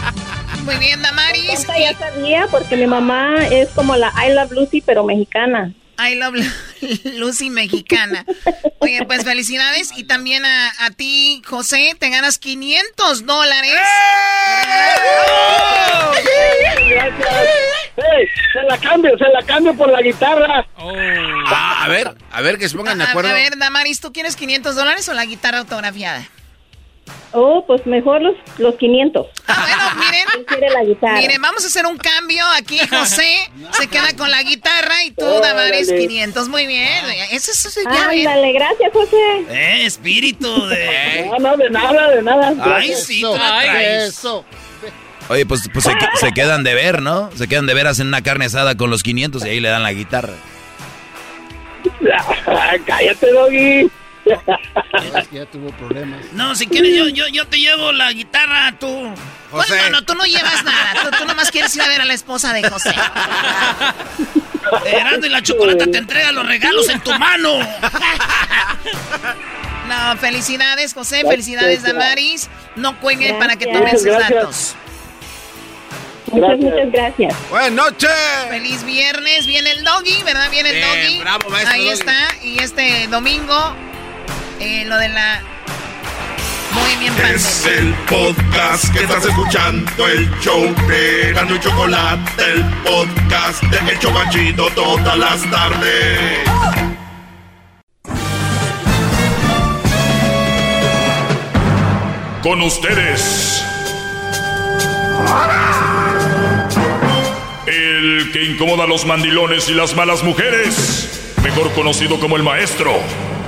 Muy bien, Damaris. Ya sabía porque mi mamá es como la I Love Lucy, pero mexicana. I Love Lucy mexicana. Oye, pues felicidades. Y también a, ti, José, te ganas 500 dólares. se la cambio, se la cambio por la guitarra. Ah, a ver, a ver que se pongan de acuerdo. A, ver, Damaris, ¿tú quieres 500 dólares o la guitarra autografiada? Oh, pues mejor los, los 500. Ah, bueno, miren. quiere la guitarra? Miren, vamos a hacer un cambio. Aquí José se queda con la guitarra y tú, Damaris, 500. Muy bien. Eso, eso, eso ya Ay, dale, gracias, José. Eh, espíritu de... No, no, de nada, de nada. Ay, sí, tú la traes. Eso. Oye, pues, pues se, se, quedan de ver, ¿no? Se quedan de ver, hacen una carne asada con los 500 y ahí le dan la guitarra. Cállate, Doggy. Es que ya tuvo problemas. No, si quieres, yo, yo, yo te llevo la guitarra, tú. José. Bueno, no, tú no llevas nada. Tú, tú, nomás quieres ir a ver a la esposa de José. Erando y la chocolata te entrega los regalos en tu mano. No, felicidades, José. Felicidades, Damaris. No cuelguen para que tomen sus datos. Muchas, muchas gracias. Buenas noches. Feliz viernes. Viene el doggy, ¿verdad? Viene el doggy. Bravo, maestro Ahí doggy. está. Y este domingo, eh, lo de la Muy bien, Es el podcast que estás escuchando, el show de Gano y Chocolate, el podcast de El Chocachito todas las tardes. Con ustedes. El que incomoda a los mandilones y las malas mujeres, mejor conocido como el maestro.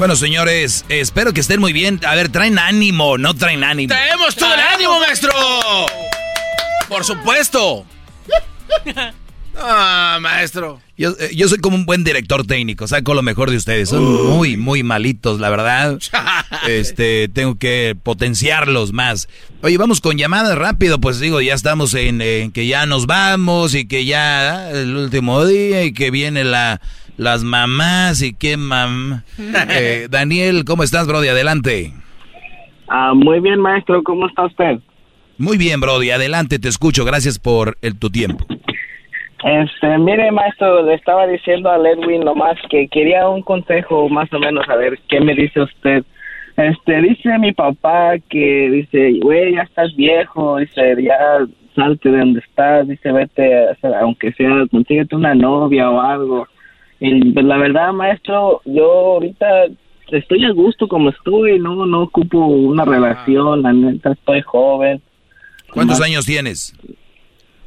Bueno, señores, espero que estén muy bien. A ver, traen ánimo, no traen ánimo. ¡Traemos todo el ánimo, maestro! Por supuesto. Ah, maestro. Yo, eh, yo, soy como un buen director técnico, saco lo mejor de ustedes. Son muy, muy malitos, la verdad. Este, tengo que potenciarlos más. Oye, vamos con llamadas rápido, pues digo, ya estamos en, en que ya nos vamos y que ya el último día y que viene la las mamás y qué mam. Eh, Daniel, ¿cómo estás, Brody? Adelante. Ah, muy bien, maestro, ¿cómo está usted? Muy bien, Brody, adelante, te escucho, gracias por el, tu tiempo. Este, mire, maestro, le estaba diciendo a Edwin nomás que quería un consejo, más o menos, a ver qué me dice usted. Este, dice mi papá que dice, güey, ya estás viejo, dice, ya salte de donde estás, dice, vete, aunque sea, consíguete una novia o algo. Pues, la verdad, maestro, yo ahorita estoy a gusto como estoy, no, no ocupo una relación, la neta, estoy joven. ¿Cuántos años tienes?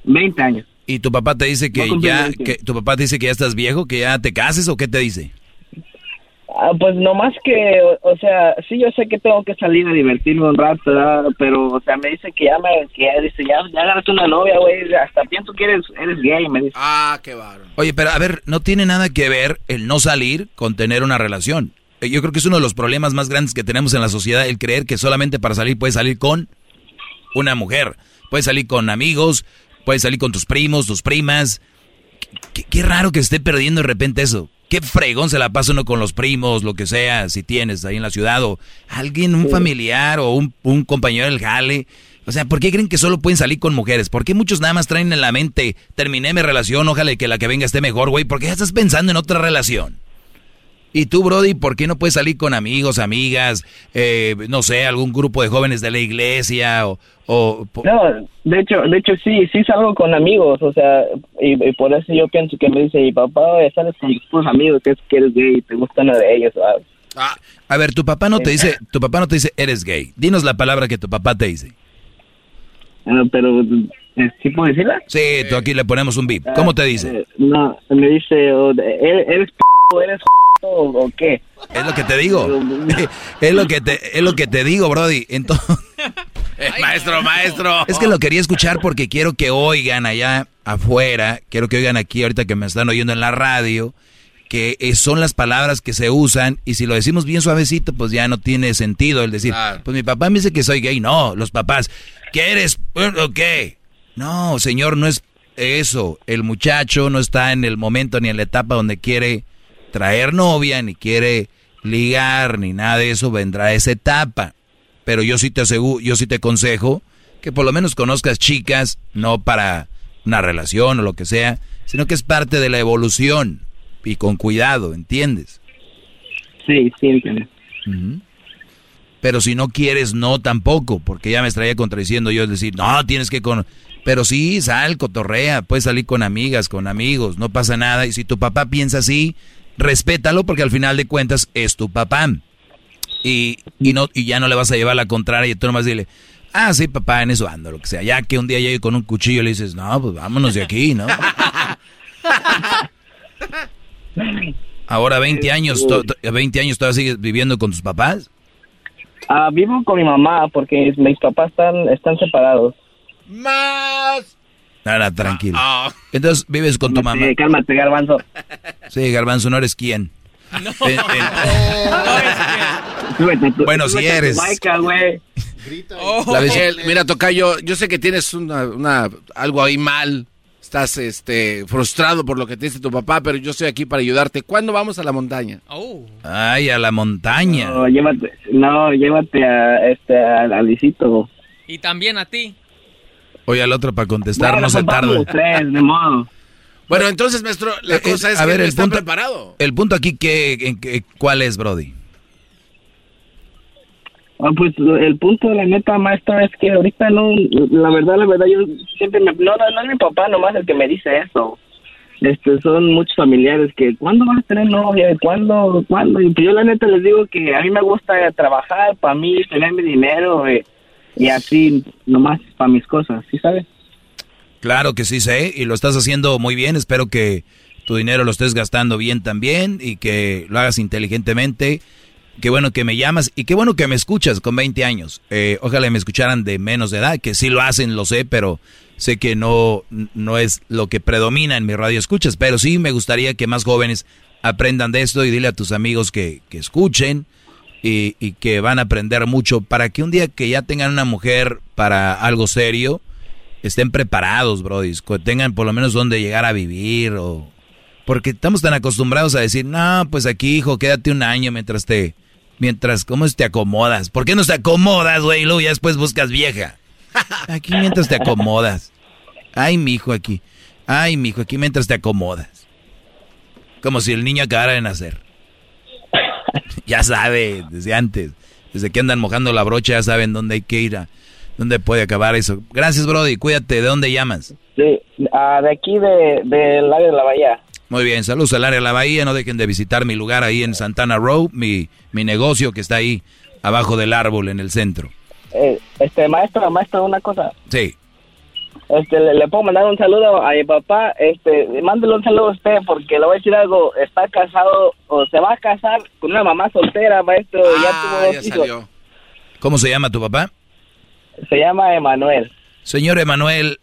20 años. ¿Y tu papá te dice que ya, que tu papá te dice que ya estás viejo, que ya te cases o qué te dice? Ah, pues nomás que, o, sea, sí yo sé que tengo que salir a divertirme un rato, pero, o sea, me dice que ya me, que ya, dice, ya, ya agarraste una novia, güey, hasta pienso que eres, eres gay, me dice. Ah, qué barro. Oye, pero a ver, no tiene nada que ver el no salir con tener una relación. Eh, yo creo que es uno de los problemas más grandes que tenemos en la sociedad, el creer que solamente para salir puedes salir con una mujer, puedes salir con amigos, puedes salir con tus primos, tus primas. Qué, qué raro que esté perdiendo de repente eso qué fregón se la pasa uno con los primos, lo que sea, si tienes ahí en la ciudad, o alguien, un familiar o un, un compañero del jale. O sea, ¿por qué creen que solo pueden salir con mujeres? ¿Por qué muchos nada más traen en la mente, terminé mi relación, ojalá que la que venga esté mejor, güey? ¿Por qué ya estás pensando en otra relación? Y tú, Brody, ¿por qué no puedes salir con amigos, amigas, eh, no sé, algún grupo de jóvenes de la iglesia o, o... No, de hecho, de hecho sí, sí salgo con amigos, o sea, y, por eso yo pienso que me dice mi papá, sales con tus amigos, que es que eres gay y te gusta uno de ellos, Ah, a ver, tu papá no te dice, tu papá no te dice eres gay. Dinos la palabra que tu papá te dice. No, pero eh, ¿sí puedo decirla? Sí, tú aquí le ponemos un bip. ¿Cómo te dice? Eh, no, me dice, eres, eres p eres o qué? Es lo que te digo. es lo que te, es lo que te digo, Brody. Entonces, maestro, maestro. Es que lo quería escuchar porque quiero que oigan allá afuera, quiero que oigan aquí ahorita que me están oyendo en la radio, que son las palabras que se usan y si lo decimos bien suavecito, pues ya no tiene sentido el decir, pues mi papá me dice que soy gay. No, los papás, ¿qué eres? ¿O qué? No, señor, no es eso. El muchacho no está en el momento ni en la etapa donde quiere traer novia, ni quiere ligar, ni nada de eso, vendrá esa etapa. Pero yo sí te aseguro, yo sí te aconsejo que por lo menos conozcas chicas, no para una relación o lo que sea, sino que es parte de la evolución y con cuidado, ¿entiendes? Sí, sí, entiendo. Pero si no quieres, no tampoco, porque ya me estaría contradiciendo yo es decir, no, tienes que con... Pero sí, sal, cotorrea, puedes salir con amigas, con amigos, no pasa nada. Y si tu papá piensa así, respétalo porque al final de cuentas es tu papá. Y, y, no, y ya no le vas a llevar la contraria y tú nomás dile, ah, sí, papá, en eso ando, lo que sea. Ya que un día llegue con un cuchillo y le dices, no, pues vámonos de aquí, ¿no? Ahora 20 años, 20 años todavía sigues viviendo con tus papás. Ah, vivo con mi mamá porque mis papás están, están separados. Más. Nada, tranquilo. Ah. Entonces, ¿vives con tu mamá? Sí, cálmate, Garbanzo. Sí, Garbanzo, ¿no eres quién? No. Eh, eh. bueno, si eres. Oh. mira, Tocayo, yo sé que tienes una, una, algo ahí mal. Estás este, frustrado por lo que te dice tu papá, pero yo estoy aquí para ayudarte. ¿Cuándo vamos a la montaña? Oh. Ay, a la montaña. No, llévate, no, llévate a, este, a, a Licito. Y también a ti. Oye al otro para contestar, no se tarda. de modo. Bueno, entonces, maestro, la Eh, cosa eh, es a que ver, el está punto- preparado. El punto aquí, que, en que- ¿cuál es, Brody? Ah, pues el punto de la neta, maestra, es que ahorita no, la verdad, la verdad, yo siempre me, no, no, no es mi papá nomás el que me dice eso. Este, son muchos familiares que, ¿cuándo vas a tener novia? ¿Cuándo? ¿Cuándo? Y pues yo la neta les digo que a mí me gusta trabajar para mí, tener mi dinero eh, y así, nomás para mis cosas, ¿sí sabes? Claro que sí sé, y lo estás haciendo muy bien. Espero que tu dinero lo estés gastando bien también y que lo hagas inteligentemente. Qué bueno que me llamas y qué bueno que me escuchas con 20 años. Eh, ojalá me escucharan de menos de edad, que sí lo hacen, lo sé, pero sé que no, no es lo que predomina en mi radio escuchas. Pero sí me gustaría que más jóvenes aprendan de esto y dile a tus amigos que, que escuchen y, que van a aprender mucho para que un día que ya tengan una mujer para algo serio, estén preparados, brody, tengan por lo menos donde llegar a vivir o... Porque estamos tan acostumbrados a decir, no, pues aquí, hijo, quédate un año mientras te Mientras, ¿cómo te acomodas? ¿Por qué no te acomodas, güey? Y luego ya después buscas vieja. Aquí mientras te acomodas. Ay, mi hijo aquí. Ay, mi hijo aquí mientras te acomodas. Como si el niño acabara de nacer. ya sabe, desde antes. Desde que andan mojando la brocha ya saben dónde hay que ir, a, dónde puede acabar eso. Gracias, Brody. Cuídate. ¿De dónde llamas? Sí, uh, de aquí, del de, área de la bahía. Muy bien, saludos al área de la bahía. No dejen de visitar mi lugar ahí en Santana Row, mi, mi negocio que está ahí abajo del árbol en el centro. Eh, este maestro, maestro, una cosa. Sí. Este, le, puedo mandar un saludo a mi papá. Este, mándele un saludo a usted porque le voy a decir algo. Está casado o se va a casar con una mamá soltera, maestro. ya Ah, tuvo dos hijos. ¿Cómo se llama tu papá? Se llama Emanuel. Señor Emanuel,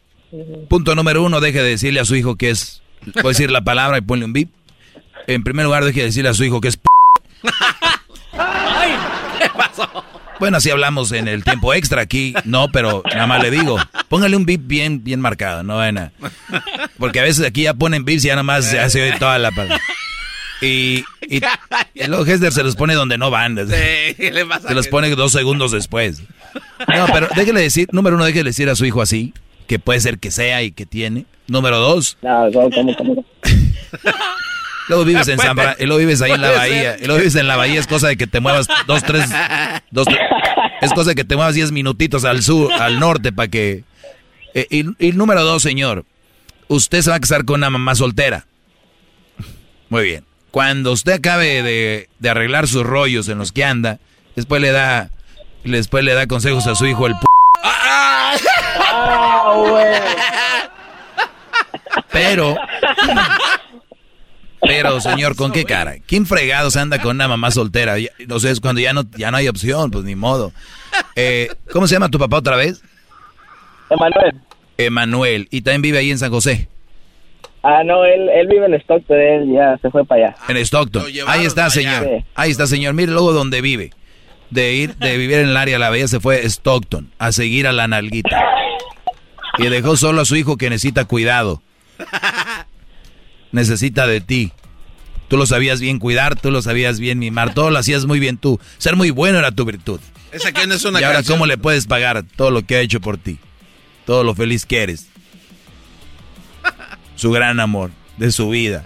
punto número uno, deje de decirle a su hijo que es... A decir la palabra y ponle un bip. En primer lugar, deje de decirle a su hijo que es... p- Ay, ¿qué pasó? Bueno, así hablamos en el tiempo extra aquí, no, pero nada más le digo, póngale un bip bien, bien marcado, no vayan a- Porque a veces aquí ya ponen bips y ya nada más se hace toda la palabra. Y, y, y luego Hester se los pone donde no van. Sí, ¿qué le pasa? Se los pone dos segundos después. No, pero déjele decir, número uno, déjele decir a su hijo así, que puede ser que sea y que tiene. Número dos, No, ¿cómo, cómo, cómo? luego vives en San Bra- y luego vives ahí en la bahía. ser. Y luego vives en la bahía, es cosa de que te muevas dos, tres, dos, tres- es cosa de que te muevas diez minutitos al sur, al norte para que... eh, y, y número dos, señor, usted se va a casar con una mamá soltera. Muy bien. Cuando usted acabe de, de arreglar sus rollos en los que anda, después le da, después le da consejos a su hijo el p Ah, güey. Pero, pero señor, ¿con qué cara? ¿Quién fregados anda con una mamá soltera? No sé, es cuando ya no, ya no hay opción, pues ni modo. Eh, ¿Cómo se llama tu papá otra vez? Emanuel. Emanuel. Y también vive ahí en San José, Ah, no, él, él vive en Stockton, él ya se fue para allá. en Stockton. Ahí está, señor. Sí. Ahí está, señor. Mire luego donde vive. De ir, de vivir en el área de la bahía se fue a Stockton a seguir a la nalguita. Y dejó solo a su hijo que necesita cuidado. Necesita de ti. Tú lo sabías bien cuidar, tú lo sabías bien mimar, todo lo hacías muy bien tú. Ser muy bueno era tu virtud. Esa que no es una y ahora, canción. ¿cómo le puedes pagar todo lo que ha hecho por ti? Todo lo feliz que eres. Su gran amor de su vida.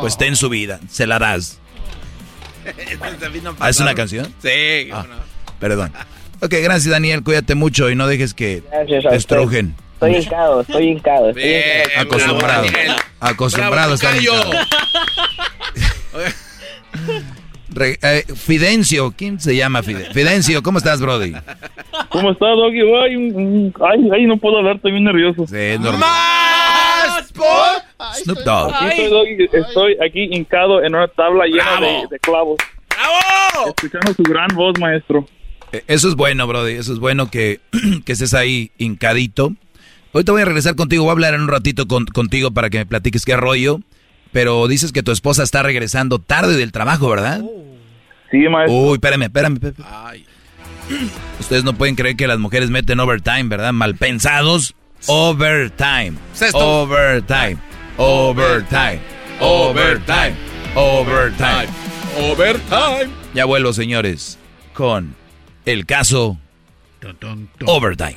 Pues ten su vida, se la das. ¿Ah, ¿Es una canción? Sí. Ah, perdón. Ok, gracias Daniel, cuídate mucho y no dejes que Gracias usted. Estoy hincado, estoy hincado. Estoy Bien, hincado. Acostumbrado. bravo. Acostumbrado Bravo. Re- eh, Fidencio, ¿quién se llama Fidencio? Fidencio, ¿cómo estás, Brody? ¿Cómo está, Doggy? Ay, ay, ay, no puedo hablar, estoy bien nervioso. Sí, es normal. ¡Más por! Snoop Dogg. Aquí estoy, Doggy, estoy aquí hincado en una tabla llena de clavos, ¡Bravo! escuchando su gran voz, maestro. Eh, Eso es bueno, Brody. Eso es bueno que, que estés ahí hincadito. Ahorita voy a regresar contigo. Voy a hablar en un ratito con- contigo para que me platiques qué rollo. Pero dices que tu esposa está regresando tarde del trabajo, ¿verdad? Sí, maestro. Uy, espérame, espérame. espérame. Ay. Ustedes no pueden creer que las mujeres meten overtime, ¿verdad? Mal pensados. Overtime. Sexto. Overtime. Overtime. Overtime. Overtime. Overtime. Ya vuelvo, señores, con el caso Overtime.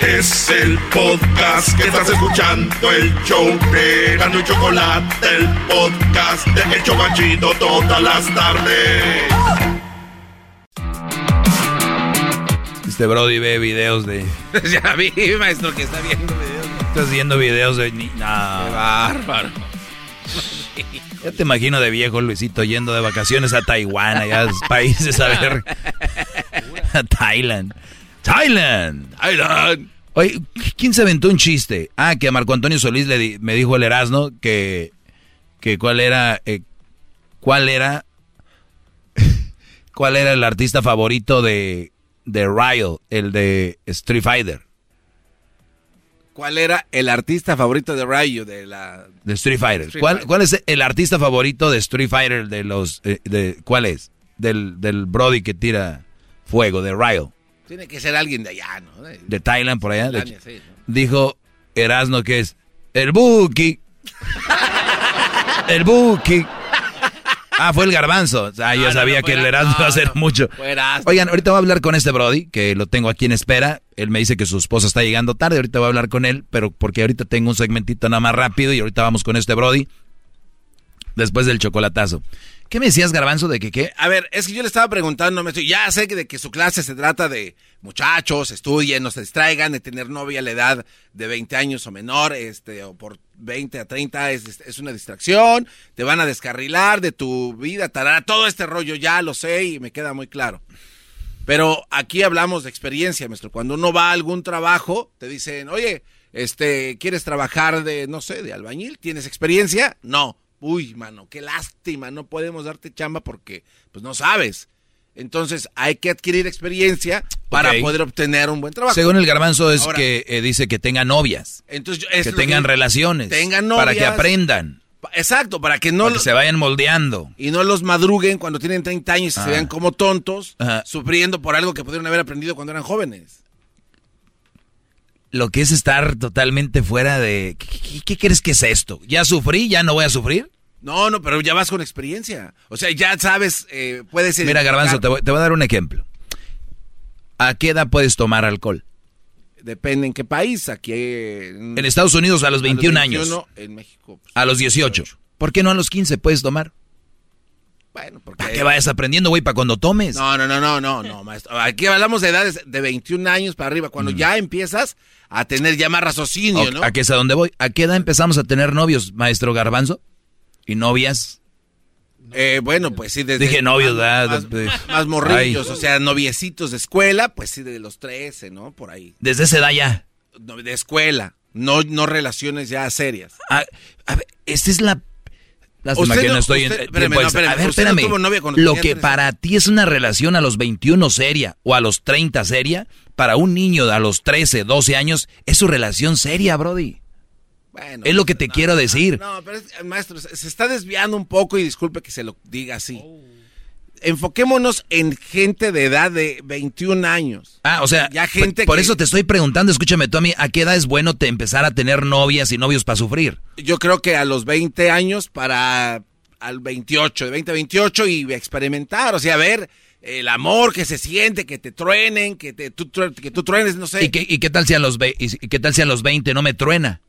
Es el podcast que estás escuchando, el show de Gano y Chocolate, el podcast de Hecho Machito todas las tardes. Este Brody ve videos de. ya vi, maestro, que está viendo videos. Estás viendo videos de. ni- No. Qué bárbaro. Ya te imagino de viejo Luisito yendo de vacaciones a Taiwán, allá a los países a ver. a Thailand. Thailand. Thailand. Oye, ¿quién se aventó un chiste? Ah, que a Marco Antonio Solís le di- me dijo el Erasmo que, que cuál era, eh, cuál era, cuál era el artista favorito de, de Ryle, el de Street Fighter. ¿Cuál era el artista favorito de Rayo de la De Street Fighter. Street ¿Cuál, Fighter. cuál es el artista favorito de Street Fighter de los... eh, de, ¿Cuál es? Del, del Brody que tira fuego, de Ryle. Tiene que ser alguien de allá, ¿no? De- De Thailand, por allá. de- Tailandia, sí, Dijo Erasno que es el Buki. el Buki. Ah, fue el garbanzo. Ah, yo No, no, sabía que el Era- Erasmo iba a hacer mucho. Oigan, ahorita voy a hablar con este Brody, que lo tengo aquí en espera. Él me dice que su esposa está llegando tarde. Ahorita voy a hablar con él, pero porque ahorita tengo un segmentito nada más rápido y ahorita vamos con este Brody. Después del chocolatazo. ¿Qué me decías, Garbanzo, de que qué? A ver, es que yo le estaba preguntando, maestro, ya sé que de que su clase se trata de muchachos, estudien, no se distraigan, de tener novia a la edad de 20 años o menor, este, o por 20 a 30 es, es- una distracción, te van a descarrilar de tu vida, tarara, todo este rollo ya lo sé y me queda muy claro. Pero aquí hablamos de experiencia, maestro. Cuando uno va a algún trabajo, te dicen, oye, este, ¿quieres trabajar de, no sé, de albañil? ¿Tienes experiencia? No. Uy, mano, qué lástima, no podemos darte chamba porque, pues, no sabes. Entonces, hay que adquirir experiencia para poder obtener un buen trabajo. Según el Garbanzo es Ahora, que eh, dice que tengan novias. entonces, que tengan relaciones. Para que aprendan. Exacto, para que no para que se vayan moldeando. y no los madruguen cuando tienen 30 años y Ah. se vean como tontos, Ajá. sufriendo por algo que pudieron haber aprendido cuando eran jóvenes. Lo que es estar totalmente fuera de... ¿Qué, qué- qué crees que es esto? ¿Ya sufrí? ¿Ya no voy a sufrir? No, no, pero ya vas con experiencia. O sea, ya sabes, eh, puedes... Mira, Garbanzo, te voy, te voy a dar un ejemplo. ¿A qué edad puedes tomar alcohol? Depende en qué país. Aquí en, En Estados Unidos a los 21 años. 21, En México. pues, A los 18. ¿Por qué no a los 15 puedes tomar? Bueno, porque... ¿Para qué vayas aprendiendo, güey? Para cuando tomes. No, no, no, no, no, no, maestro. Aquí hablamos de edades de 21 años para arriba, cuando ya empiezas a tener ya más raciocinio, Ok, ¿no? ¿A qué es a dónde voy? ¿A qué edad empezamos a tener novios, maestro Garbanzo? ¿Y novias? Eh, bueno, pues sí, desde... Dije novios, más, ¿verdad? más, morrillos, Ay. o sea, noviecitos de escuela, pues sí, de los 13, ¿no? Por ahí. Desde esa edad ya. De escuela, no, no relaciones ya serias. Ah, a ver, esta es la... Lástima Usted que no, no- estoy en usted- tiempo espérame, no, espérame, A ver, no espérame. tuvo novia Lo que 13. para ti es una relación a los 21 seria o a los 30 seria, para un niño a los 13, 12 años, es su relación seria, Brody. Bueno, es lo que te quiero decir. No, pero es- maestro, se se está desviando un poco y disculpe que se lo diga así. Oh. Enfoquémonos en gente de edad de 21 años. Ah, o sea, Ya gente por que- eso te estoy preguntando, escúchame tú a mí, ¿a qué edad es bueno te empezar a tener novias y novios para sufrir? Yo creo que a los 20 años para al 28, de 20 a 28 y experimentar, o sea, ver el amor que se siente, que te truenen, que, te, tú, que tú truenes, no sé. ¿Y qué, y qué tal si a los ve- y, y qué tal si a los 20 no me truena?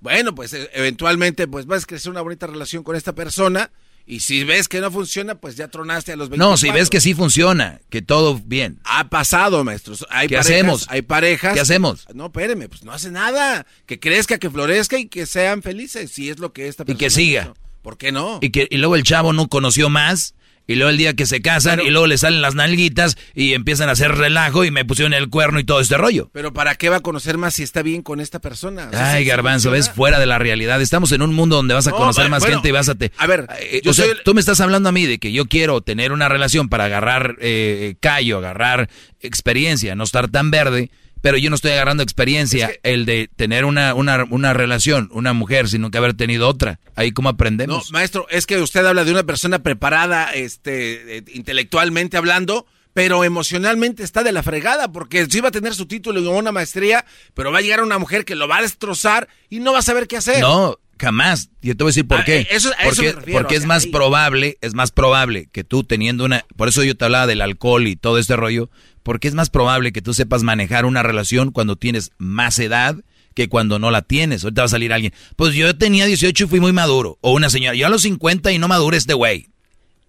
Bueno, pues e- eventualmente pues vas a crecer una bonita relación con esta persona y si ves que no funciona, pues ya tronaste a los 24. No, si ves que sí funciona, que todo bien. Ha pasado, maestros. Hay ¿Qué parejas, hacemos? Hay parejas. ¿Qué hacemos? No, espéreme, pues no hace nada. Que crezca, que florezca y que sean felices, si es lo que esta Y persona que siga. hizo. ¿Por qué no? Y, que, y luego el chavo no conoció más. Y luego el día que se casan y luego le salen las nalguitas y empiezan a hacer relajo y me pusieron el cuerno y todo este rollo. Pero ¿para qué va a conocer más si está bien con esta persona? O sea, Ay, si- garbanzo, ves fuera de la realidad. Estamos en un mundo donde vas a No, conocer más bueno, gente y vas a te... A ver, Eh, yo o sea, soy el- tú me estás hablando a mí de que yo quiero tener una relación para agarrar eh, callo, agarrar experiencia, no estar tan verde, pero yo no estoy agarrando experiencia el de tener una, una, una relación, una mujer, sin nunca haber tenido otra. Ahí cómo No, aprendemos. maestro, es que usted habla de una persona preparada, este, eh, intelectualmente hablando, pero emocionalmente está de la fregada, porque sí va a tener su título y una maestría, pero va a llegar una mujer que lo va a destrozar y no va a saber qué hacer. No, Jamás. Yo te voy a decir por Ah, qué. eh, eso- a porque me refiero, porque o es más ahí. probable, es más probable que tú teniendo una, por eso yo te hablaba del alcohol y todo este rollo, porque es más probable que tú sepas manejar una relación cuando tienes más edad que cuando no la tienes. Ahorita va a salir alguien. Pues yo tenía 18 y fui muy maduro. O una señora, yo a los 50 y no madure este güey.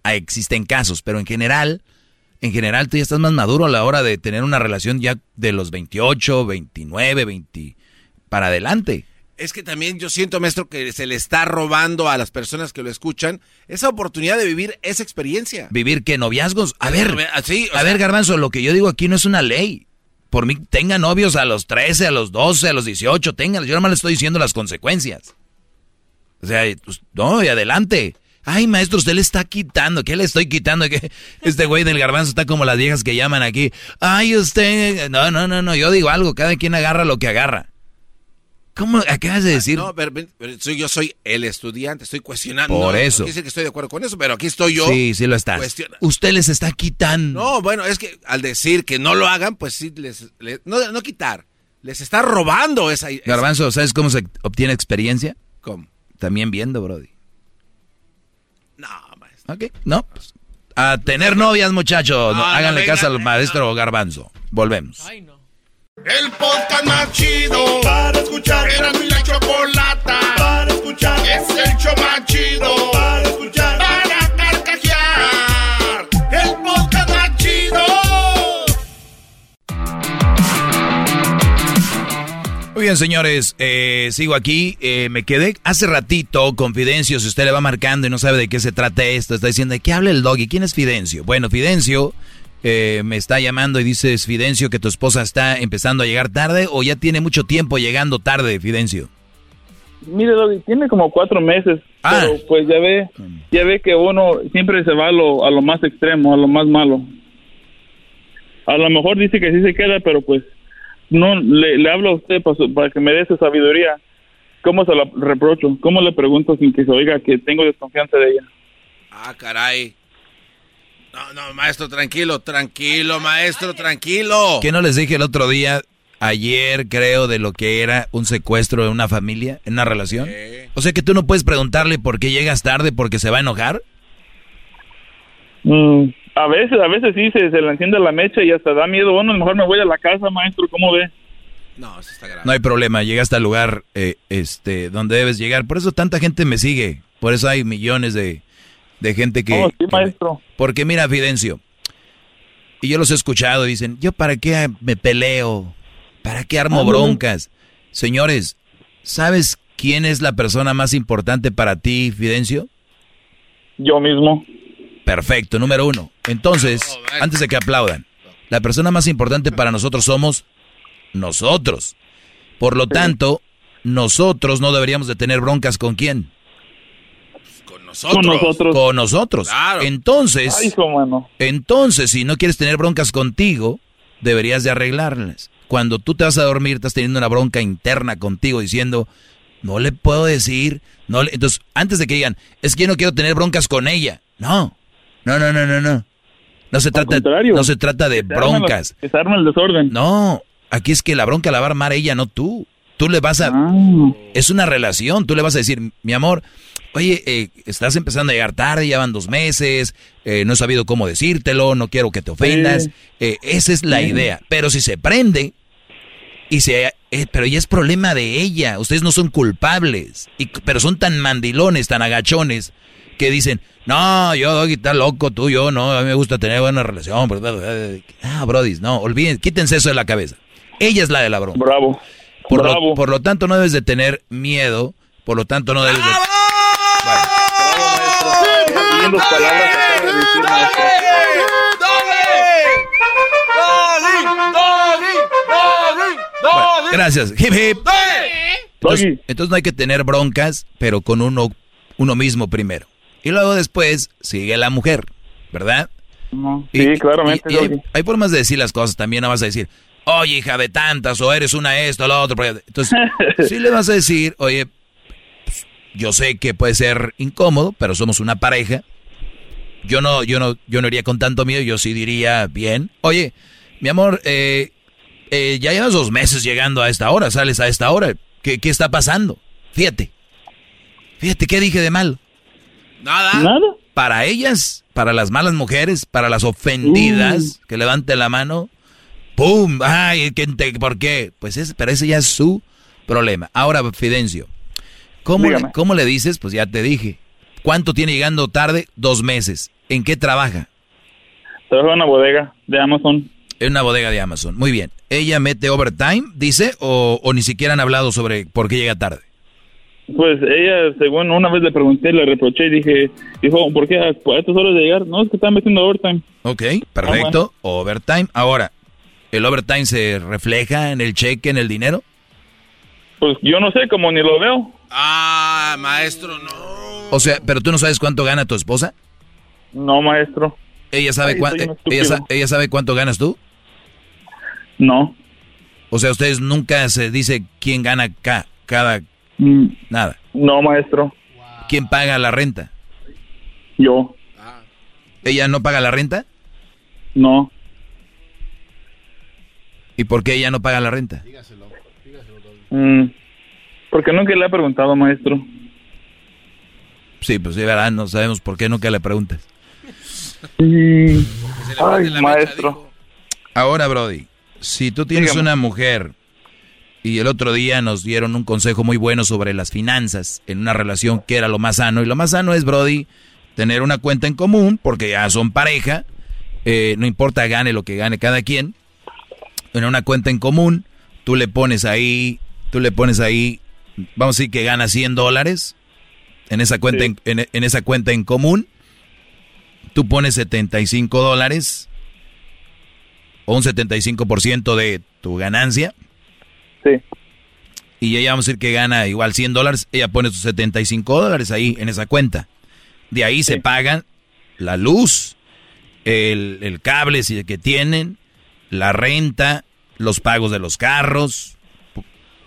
Ah, Existen casos, pero en general, en general tú ya estás más maduro a la hora de tener una relación ya de los 28, 29, 20 para adelante. Es que también yo siento, maestro, que se le está robando a las personas que lo escuchan esa oportunidad de vivir esa experiencia. Vivir que noviazgos. A ver, Sí, o a sea- ver, Garbanzo, lo que yo digo aquí no es una ley. Por mí, tenga novios a los 13, a los 12, a los 18, tengan. Yo nada más le estoy diciendo las consecuencias. O sea, pues, no, y adelante. Ay, maestro, usted le está quitando. ¿Qué le estoy quitando? Que este güey del garbanzo está como las viejas que llaman aquí. Ay, usted. No, no, no, no. Yo digo algo. Cada quien agarra lo que agarra. ¿Cómo acabas de decir? No, pero, pero soy- yo soy el estudiante, estoy cuestionando. Por No, no eso. decir que estoy de acuerdo con eso, pero aquí estoy yo. sí, sí lo estás. cuestiona- Usted les está quitando. No, bueno, es que al decir que no lo hagan, pues sí, les, les- no, no quitar, les está robando esa... esa- Garbanzo, ¿sabes cómo se obtiene experiencia? ¿Cómo? También viendo, Brody. No, maestro. Ok, no. pues, a tener novias, muchachos. No, No, no háganle vengan, caso al maestro Garbanzo. Volvemos. El podcast más chido para escuchar. Era mi la chocolata para escuchar. Es el show más chido para escuchar. Para carcajear. El podcast más chido. Muy bien, señores, eh, sigo aquí. Eh, me quedé hace ratito con Fidencio. Si usted le va marcando y no sabe de qué se trata esto, está diciendo de qué habla el doggy. ¿Quién es Fidencio? Bueno, Fidencio eh, me está llamando y dices, Fidencio, que tu esposa está empezando a llegar tarde o ya tiene mucho tiempo llegando tarde, Fidencio. Mire, tiene como cuatro meses, Ah. pero pues ya ve, ya ve que uno siempre se va a lo, a lo más extremo, a lo más malo. A lo mejor dice que sí se queda, pero pues no le, le hablo a usted para, su- para que me dé su sabiduría. ¿Cómo se la reprocho? ¿Cómo le pregunto sin que se oiga que tengo desconfianza de ella? Ah, caray. No, no, maestro, tranquilo, tranquilo, maestro, tranquilo. ¿Qué no les dije el otro día, ayer creo, de lo que era un secuestro en una familia, en una relación? O sea que tú no puedes preguntarle por qué llegas tarde porque se va a enojar. Mm, a veces, a veces sí se, se le enciende la mecha y hasta da miedo. Bueno, a lo mejor me voy a la casa, maestro, ¿cómo ve? No, eso está grave. No hay problema, llegaste al lugar eh, este, donde debes llegar. Por eso tanta gente me sigue. Por eso hay millones de, de gente que... Oh, sí, maestro. porque mira, Fidencio, y yo los he escuchado, dicen, yo para qué me peleo, para qué armo Ándale. broncas. Señores, ¿sabes quién es la persona más importante para ti, Fidencio? Yo mismo. Perfecto, número uno. Entonces, antes de que aplaudan, la persona más importante para nosotros somos nosotros. Por lo tanto, nosotros no deberíamos de tener broncas con quién. Con nosotros. Con nosotros. Con nosotros. Claro. Entonces, Ay, hijo, mano. entonces, si no quieres tener broncas contigo, deberías de arreglarlas. Cuando tú te vas a dormir, estás teniendo una bronca interna contigo diciendo, no le puedo decir, no le... Entonces, antes de que digan, es que yo no quiero tener broncas con ella. No, no, no, no, no, no. No se trata, no se trata de broncas. que se arma el desorden. No, aquí es que la bronca la va a armar ella, no tú. Tú le vas a... Ah. Es una relación, tú le vas a decir, mi amor, oye, eh, estás empezando a llegar tarde, ya van dos meses, eh, no he sabido cómo decírtelo, no quiero que te ofendas. Sí. Eh, esa es la Sí. idea. Pero si se prende, y se, eh, pero ya es problema de ella, ustedes no son culpables, y, pero son tan mandilones, tan agachones, que dicen, no, yo, Doggy, está loco, tú, yo, no, a mí me gusta tener buena relación. bla". Ah, brodis, no, olviden, quítense eso de la cabeza. Ella es la de la broma. Bravo. Por, Bravo. Lo, por lo tanto, no debes de tener miedo, por lo tanto, no debes de... De decir, maestro. Bueno, gracias. Hip, hip. Entonces, entonces no hay que tener broncas, pero con uno, uno mismo primero. Y luego después sigue la mujer, ¿verdad? Sí, claramente, y hay, Doggy. hay formas de decir las cosas, también no vas a decir, oye, hija de tantas, o eres una esto, lo otro. Entonces, sí le vas a decir, oye, pues, yo sé que puede ser incómodo, pero somos una pareja. Yo no, yo no, yo no iría con tanto miedo, yo sí diría bien. Oye, mi amor, eh, eh, ya llevas dos meses llegando a esta hora, sales a esta hora. ¿Qué, qué está pasando? Fíjate. Fíjate, ¿qué dije de mal? Nada. Nada. Para ellas, para las malas mujeres, para las ofendidas, que levante la mano, ¡pum! ¡Ay! ¿qué te- ¿Por qué? Pues es, pero ese ya es su problema. Ahora, Fidencio, ¿cómo, le. ¿cómo le dices? Pues ya te dije. ¿Cuánto tiene llegando tarde? Dos meses. ¿En qué trabaja? Trabajo en una bodega de Amazon. En una bodega de Amazon. Muy bien. ¿Ella mete overtime, dice, o, o ni siquiera han hablado sobre por qué llega tarde? Pues ella, según una vez le pregunté, le reproché y dije, dijo, ¿por qué a, estas horas de llegar? No, es que están metiendo overtime. Ok, perfecto. Overtime. Ahora, ¿el overtime se refleja en el cheque, en el dinero? Pues yo no sé, como ni lo veo. Ah, maestro, no. O sea, pero tú no sabes cuánto gana tu esposa. No, maestro. ¿Ella sabe, Ay, cuán- soy un ella, sabe cuánto ganas tú? No. O sea, ustedes nunca se dice quién gana ca- cada... Mm, Nada. No, maestro. ¿Quién paga la renta? Yo. ¿Ella no paga la renta? No. ¿Y por qué ella no paga la renta? Mm, porque nunca le he preguntado, maestro. Sí, pues sí, verdad, no sabemos por qué nunca le preguntas. Ay, maestro. Ahora, Brody, si tú tienes Dígame. una mujer y el otro día nos dieron un consejo muy bueno sobre las finanzas en una relación que era lo más sano, y lo más sano es, Brody, tener una cuenta en común, porque ya son pareja, eh, no importa gane lo que gane cada quien, en una cuenta en común, tú le pones ahí, tú le pones ahí, vamos a decir que gana 100 dólares en esa cuenta, en, en- en esa cuenta en común, tú pones 75 dólares o un 75% de tu ganancia. Sí. Y ella vamos a decir que gana igual 100 dólares, ella pone sus 75 dólares ahí en esa cuenta. De ahí se pagan la luz, el, el cable si que tienen, la renta, los pagos de los carros.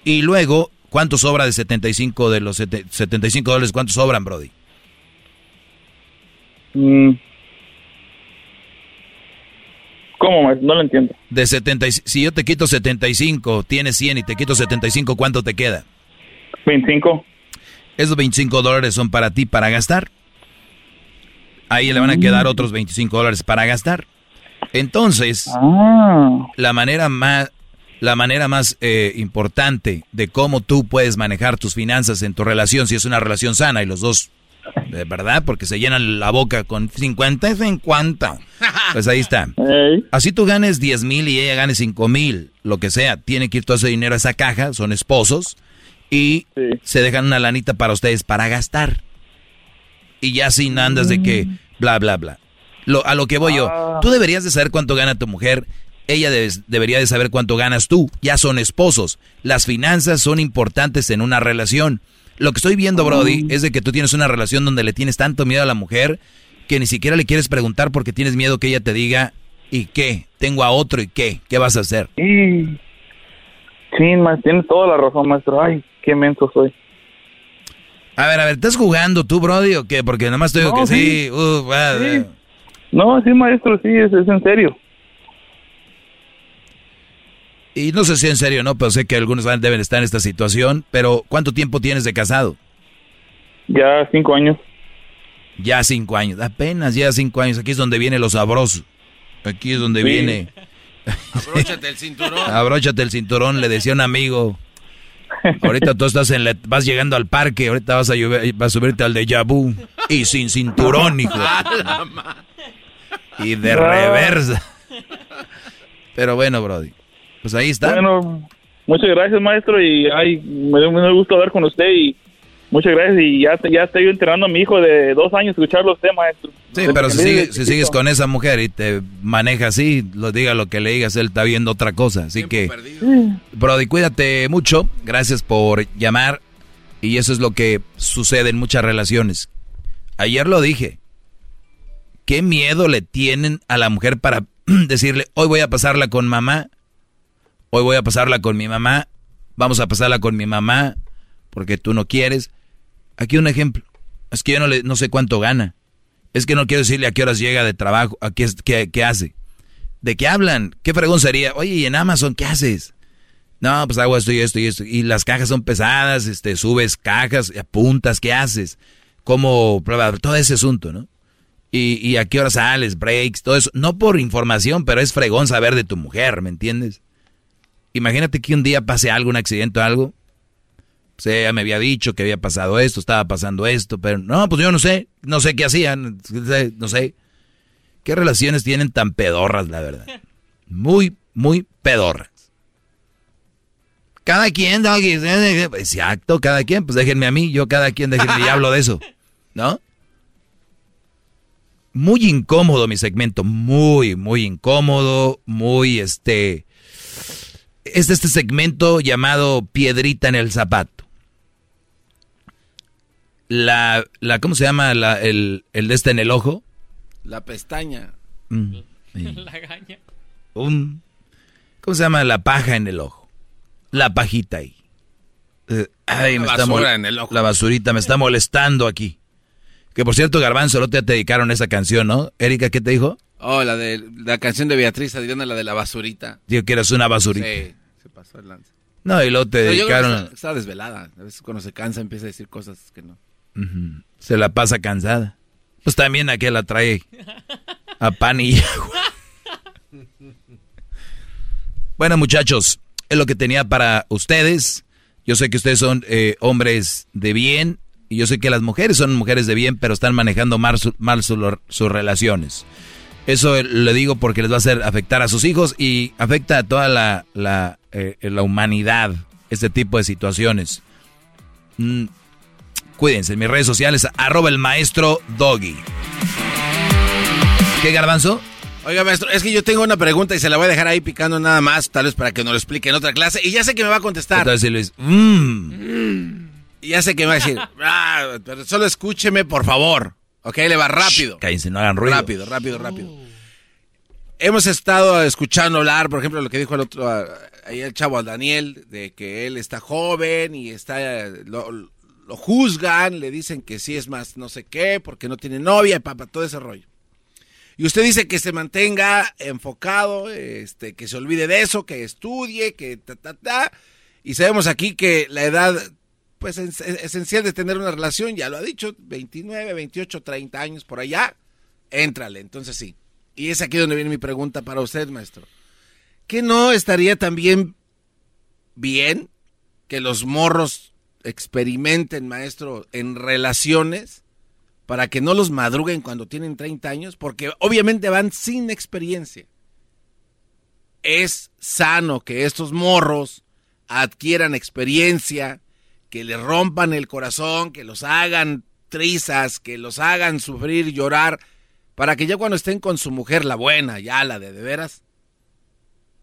Y luego, ¿cuánto sobra de 75 de los sete- 75 dólares? ¿Cuánto sobran, Brody? Mm. ¿Cómo? No lo entiendo. De 70, y- si yo te quito 75, tienes 100 y te quito 75, ¿cuánto te queda? 25. Esos 25 dólares son para ti para gastar. Ahí le van a quedar otros 25 dólares para gastar. Entonces, la manera más, la manera más eh, importante de cómo tú puedes manejar tus finanzas en tu relación, si es una relación sana y los dos, de verdad, porque se llenan la boca con 50 y 50. Pues ahí está. Así tú ganes 10 mil y ella gane 5 mil, lo que sea, tiene que ir todo ese dinero a esa caja, son esposos, y se dejan una lanita para ustedes para gastar. Y ya sin andas de que bla, bla, bla. Lo, a lo que voy yo, tú deberías de saber cuánto gana tu mujer, ella debes- debería de saber cuánto ganas tú, ya son esposos. Las finanzas son importantes en una relación. Lo que estoy viendo, Brody, es de que tú tienes una relación donde le tienes tanto miedo a la mujer que ni siquiera le quieres preguntar porque tienes miedo que ella te diga, ¿y qué? Tengo a otro y qué? ¿Qué vas a hacer? Sí, maestro, tienes toda la razón, maestro. Ay, qué menso soy. A ver, a ver, ¿estás jugando tú, Brody, o qué? Porque nomás te digo No, que sí. sí. uh, Sí. No, sí, maestro, sí, es, es en serio. Y no sé si en serio, ¿no? Pero sé que algunos deben estar en esta situación. Pero, ¿cuánto tiempo tienes de casado? Ya cinco años. Ya cinco años. Apenas ya cinco años. Aquí es donde viene lo sabroso. Aquí es donde Sí. viene. Abróchate el cinturón. Abróchate el cinturón, le decía un amigo. Ahorita tú estás en la- vas llegando al parque, ahorita vas a, llover- vas a subirte al de vu y sin cinturón, hijo. Y de reversa. Pero bueno, Brody. Pues ahí está. Bueno, muchas gracias, maestro, y ay, me dio dio gusto hablar con usted y muchas gracias y ya, ya estoy entrenando a mi hijo de dos años a escucharlo a usted, maestro. Sí, pero si, sigue- si sigues con esa mujer y te maneja así, lo diga lo que le digas, él está viendo otra cosa. Así que, Brody, cuídate mucho. Gracias por llamar. Y eso es lo que sucede en muchas relaciones. Ayer lo dije. ¿Qué miedo le tienen a la mujer para decirle, hoy voy a pasarla con mamá? Hoy voy a pasarla con mi mamá. Vamos a pasarla con mi mamá porque tú no quieres. Aquí un ejemplo. Es que yo no, le, no sé cuánto gana. Es que no quiero decirle a qué horas llega de trabajo, a qué, qué, qué hace. ¿De qué hablan? ¿Qué fregón sería? Oye, ¿y en Amazon qué haces? No, pues hago esto y esto y esto. Y las cajas son pesadas, este, subes cajas, apuntas, ¿qué haces? ¿Cómo? Todo ese asunto, ¿no? Y, y a qué hora sales, breaks, todo eso. No por información, pero es fregón saber de tu mujer, ¿me entiendes? Imagínate que un día pase algo, un accidente o algo. O sea, ella me había dicho que había pasado esto, estaba pasando esto, pero no, pues yo no sé, no sé qué hacían, no sé. ¿Qué relaciones tienen tan pedorras, la verdad? Muy, muy pedorras. Cada quien, exacto, cada quien, pues déjenme a mí, yo cada quien, déjenme y hablo de eso, ¿no? Muy incómodo mi segmento, muy, muy incómodo, muy, este, es este segmento llamado Piedrita en el Zapato. La, la ¿cómo se llama? La, el, el de este en el ojo. La pestaña. Mm, la gaña. Un, ¿Cómo se llama? La paja en el ojo la pajita ahí. Eh, ay, me está en el ojo. La basurita me está molestando aquí. Que por cierto, Garbanzo, no te dedicaron esa canción, ¿no? Erika, ¿qué te dijo? Oh, la de la canción de Beatriz Adriana, la de la basurita. Digo que eras una basurita. Sí, se pasó el lance. No, y luego te dedicaron. Está, desvelada. A veces cuando se cansa empieza a decir cosas que no. Se la pasa cansada. Pues también aquí la trae a pan y agua. bueno, muchachos, es lo que tenía para ustedes. Yo sé que ustedes son eh, hombres de bien y yo sé que las mujeres son mujeres de bien, pero están manejando mal, sus relaciones. Eso le digo porque les va a hacer afectar a sus hijos y afecta a toda la, la, eh, la humanidad, este tipo de situaciones. Mm, cuídense, en mis redes sociales, arroba el maestro Doggy. ¿Qué garbanzo? Oiga, maestro, es que yo tengo una pregunta y se la voy a dejar ahí picando nada más, tal vez para que nos lo explique en otra clase. Y ya sé que me va a contestar. Entonces Luis, mmm. Ya sé que me va a decir, ah, pero solo escúcheme, por favor. Ok, le va rápido. cállense, no hagan ruido. Rápido, rápido, rápido. Hemos estado escuchando hablar, por ejemplo, lo que dijo el otro, ah, ahí el chavo Daniel, de que él está joven y está, lo, lo juzgan, le dicen que sí es más no sé qué, porque no tiene novia y papá, todo ese rollo. Y usted dice que se mantenga enfocado, este, que se olvide de eso, que estudie, que ta, ta, ta. Y sabemos aquí que la edad, pues, esencial de tener una relación, ya lo ha dicho, 29, 28, 30 años por allá, éntrale. Entonces sí. Y es aquí donde viene mi pregunta para usted, maestro. ¿Qué no estaría también bien que los morros experimenten, maestro, en relaciones para que no los madruguen cuando tienen 30 años, porque obviamente van sin experiencia. Es sano que estos morros adquieran experiencia, que les rompan el corazón, que los hagan trizas, que los hagan sufrir, llorar, para que ya cuando estén con su mujer, la buena, ya la de de veras,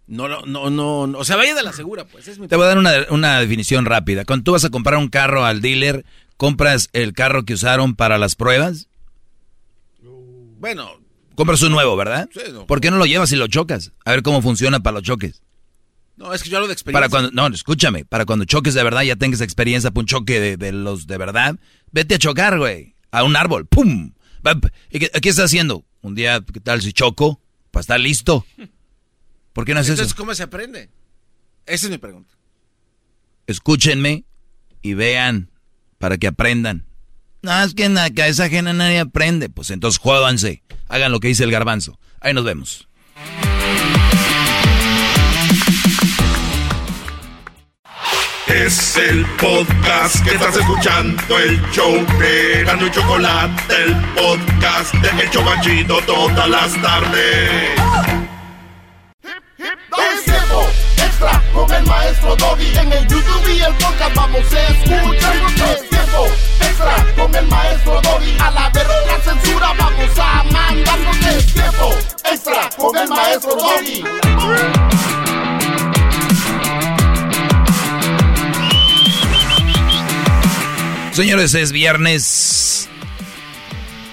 no, no, no, no, o sea, vaya de la segura, pues. Te voy a dar una, una definición rápida. Cuando tú vas a comprar un carro al dealer, ¿Compras el carro que usaron para las pruebas? Bueno. Compras un nuevo, ¿verdad? Sí, ¿Por qué no lo llevas y lo chocas? A ver cómo funciona para los choques. No, es que yo hablo de experiencia. Para cuando, no, escúchame, para cuando choques de verdad, ya tengas experiencia para un choque de, los de verdad, vete a chocar, güey, a un árbol, ¡pum! ¿Y qué, estás haciendo? Un día, ¿qué tal si choco? Pues está listo. ¿Por qué no haces Entonces, eso? ¿cómo se aprende? Esa es mi pregunta. Escúchenme y vean para que aprendan. No, es que en la cabeza ajena nadie aprende. Pues entonces jódanse. Hagan lo que dice el garbanzo. Ahí nos vemos. Es el podcast que estás escuchando, el show de Gano y Chocolate, el podcast de El Chocachito todas las tardes. Es tiempo extra con el maestro Doggy. En el YouTube y el podcast vamos a escuchar. Es tiempo extra con el maestro Doggy. A la verga la censura vamos a mandar. Es tiempo extra con el maestro Doggy. Señores, es viernes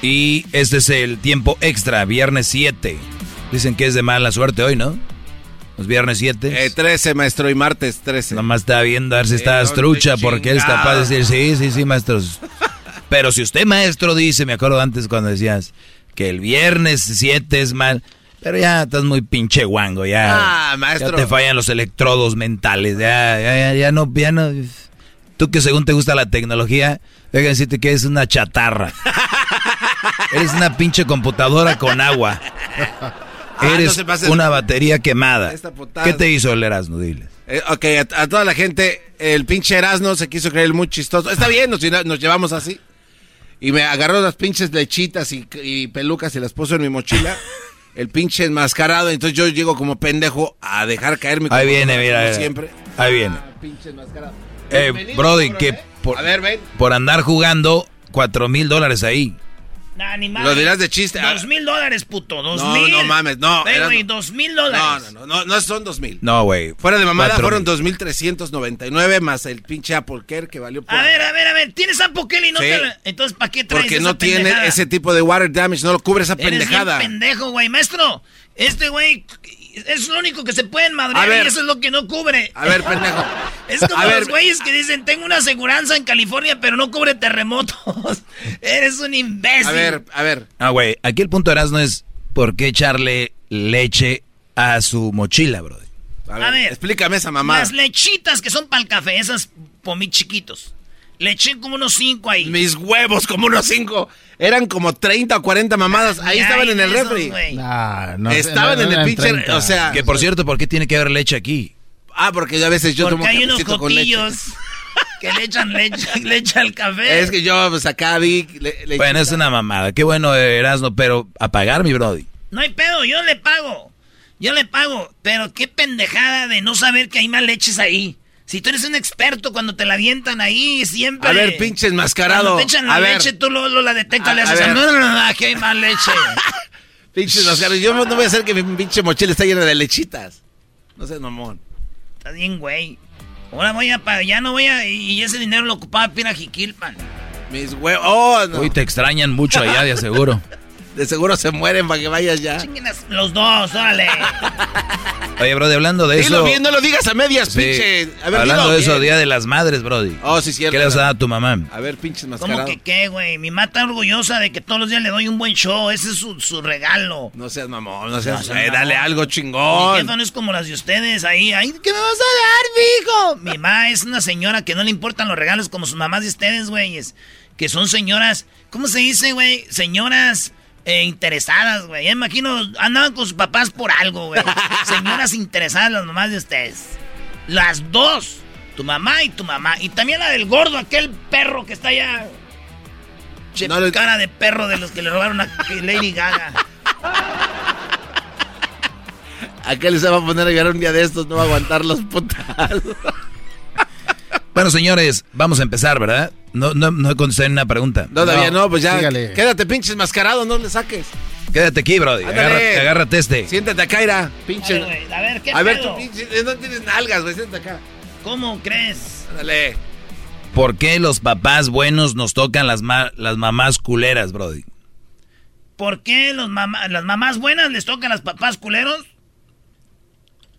y este es el tiempo extra, viernes 7. Dicen que es de mala suerte hoy, ¿no? Los viernes 7. Eh, 13, maestro, y martes 13. Nomás está viendo a ver si está trucha, porque él es capaz de decir, sí, sí, sí, maestros. Pero si usted, maestro, dice, me acuerdo antes cuando decías que el viernes 7 es mal, Pero ya estás muy pinche guango, ya. Ah, maestro. Ya te fallan los electrodos mentales, ya, ya, ya, ya no, ya no. Tú que según te gusta la tecnología, déjame decirte que es una chatarra. Eres una pinche computadora con agua. Ah, Eres no una batería quemada. ¿Qué te hizo el Erasmo? Dile. Eh, ok, a, a toda la gente, el pinche Erasmo se quiso creer muy chistoso. Está bien, nos, nos llevamos así. Y me agarró las pinches lechitas y, y pelucas y las puso en mi mochila. El pinche enmascarado. Entonces yo llego como pendejo a dejar caer mi Ahí viene, mira. como mira. siempre. Ahí viene. Pinche enmascarado. Eh, Brody, que eh. por, A ver, ven. por andar jugando, cuatro mil dólares ahí. Nah, ni Lo dirás de chiste. ah. Dos mil dólares, puto. Dos No, mil. no mames, no, güey, dos mil No, dólares. no, no, no, no son dos mil. No, güey. Fuera de mamada fueron mil. 2.399 más el pinche Apple Care que valió por... A ver, a ver, a ver. ¿Tienes Apple Care y no Sí. te Entonces, ¿para qué traes Porque esa no tiene pendejada? ese tipo de water damage, no lo cubre esa Eres bien pendejada. pendejo, güey. Maestro, este güey es lo único que se pueden madrear ver. y eso es lo que no cubre. A ver, pendejo. Es como A los ver. güeyes que dicen, tengo una aseguranza en California, pero no cubre terremotos. Eres un imbécil. A ver, a ver. Ah, güey, aquí el punto de Erasmo es por qué echarle leche a su mochila, Brody. A A ver, explícame esa mamada. Las lechitas que son para el café, esas pomí chiquitos. Le eché como unos cinco ahí. Mis huevos, como unos cinco. Eran como 30 o 40 mamadas. Ahí estaban en el esos, refri. güey. Ah, no, Estaban no, en no el eran pinche. 30. O sea. Que por cierto, ¿por qué tiene que haber leche aquí? Ah, porque yo a veces yo Porque tomo hay unos coquillos que le echan leche, leche al café. Es que yo, pues acá vi. le- le- Bueno, es una mamada. Qué bueno, Erasmo, pero a pagar, mi Brody. No hay pedo, yo le pago. Yo le pago. Pero qué pendejada de no saber que hay más leches ahí. Si tú eres un experto cuando te la avientan ahí, siempre. A ver, pinche enmascarado. Cuando te echan la A ver. leche, tú lo, lo la detectas, A- le a haces. ver. No, no, no, no, aquí hay más leche. Pinches mascaros. Yo no voy a hacer que mi pinche mochila esté llena de lechitas. No seas mamón. Estás bien, güey. Ahora voy a pagar, ya no voy a. Y ese dinero lo ocupaba para ir a Jiquilpan. Mis huevos. Oh, no. Uy, te extrañan mucho allá, de aseguro. De seguro se mueren para que vayas ya. Los dos, órale. Oye, Brody, hablando de Dilo eso. bien, no lo digas a medias, Sí. pinche. A ver, hablando de eso, bien. Día de las Madres, Brody. Oh, sí, cierto. ¿Qué le vas a dar a tu mamá? A ver, pinches ¿Cómo mascarados. que qué, güey? Mi mamá está orgullosa de que todos los días le doy un buen show. Ese es su, su regalo. No seas mamón, no seas. No seas eh, dale algo Mi chingón. jefa no es como las de ustedes ahí. Ay, ¿qué me vas a dar, mijo? Mi mamá es una señora que no le importan los regalos como sus mamás de ustedes, güeyes. Que son señoras, ¿cómo se dice, güey? Señoras eh, interesadas, güey. Ya me imagino, andaban con sus papás por algo, güey. Señoras interesadas las mamás de ustedes. Las dos. Tu mamá y tu mamá. Y también la del gordo, aquel perro que está allá. Che, No cara de perro de los que le robaron a Lady Gaga. Acá les va a poner a llorar un día de estos, no va a aguantar los putas. Bueno, señores, vamos a empezar, ¿verdad? No, no, no he contestado una pregunta. No, todavía no, pues ya. sígale. Quédate, pinches mascarados, no le saques. Quédate aquí, Brody. Agárrate, agárrate este. Siéntate acá, Ira. A Pinche. ver, güey, a ver, ¿qué A ver, tú, pinche. eh, No tienes nalgas, güey. Siéntate acá. ¿Cómo crees? Ándale. ¿Por qué los papás buenos nos tocan las, ma- las mamás culeras, Brody? ¿Por qué los mamá- las mamás buenas les tocan a los papás culeros?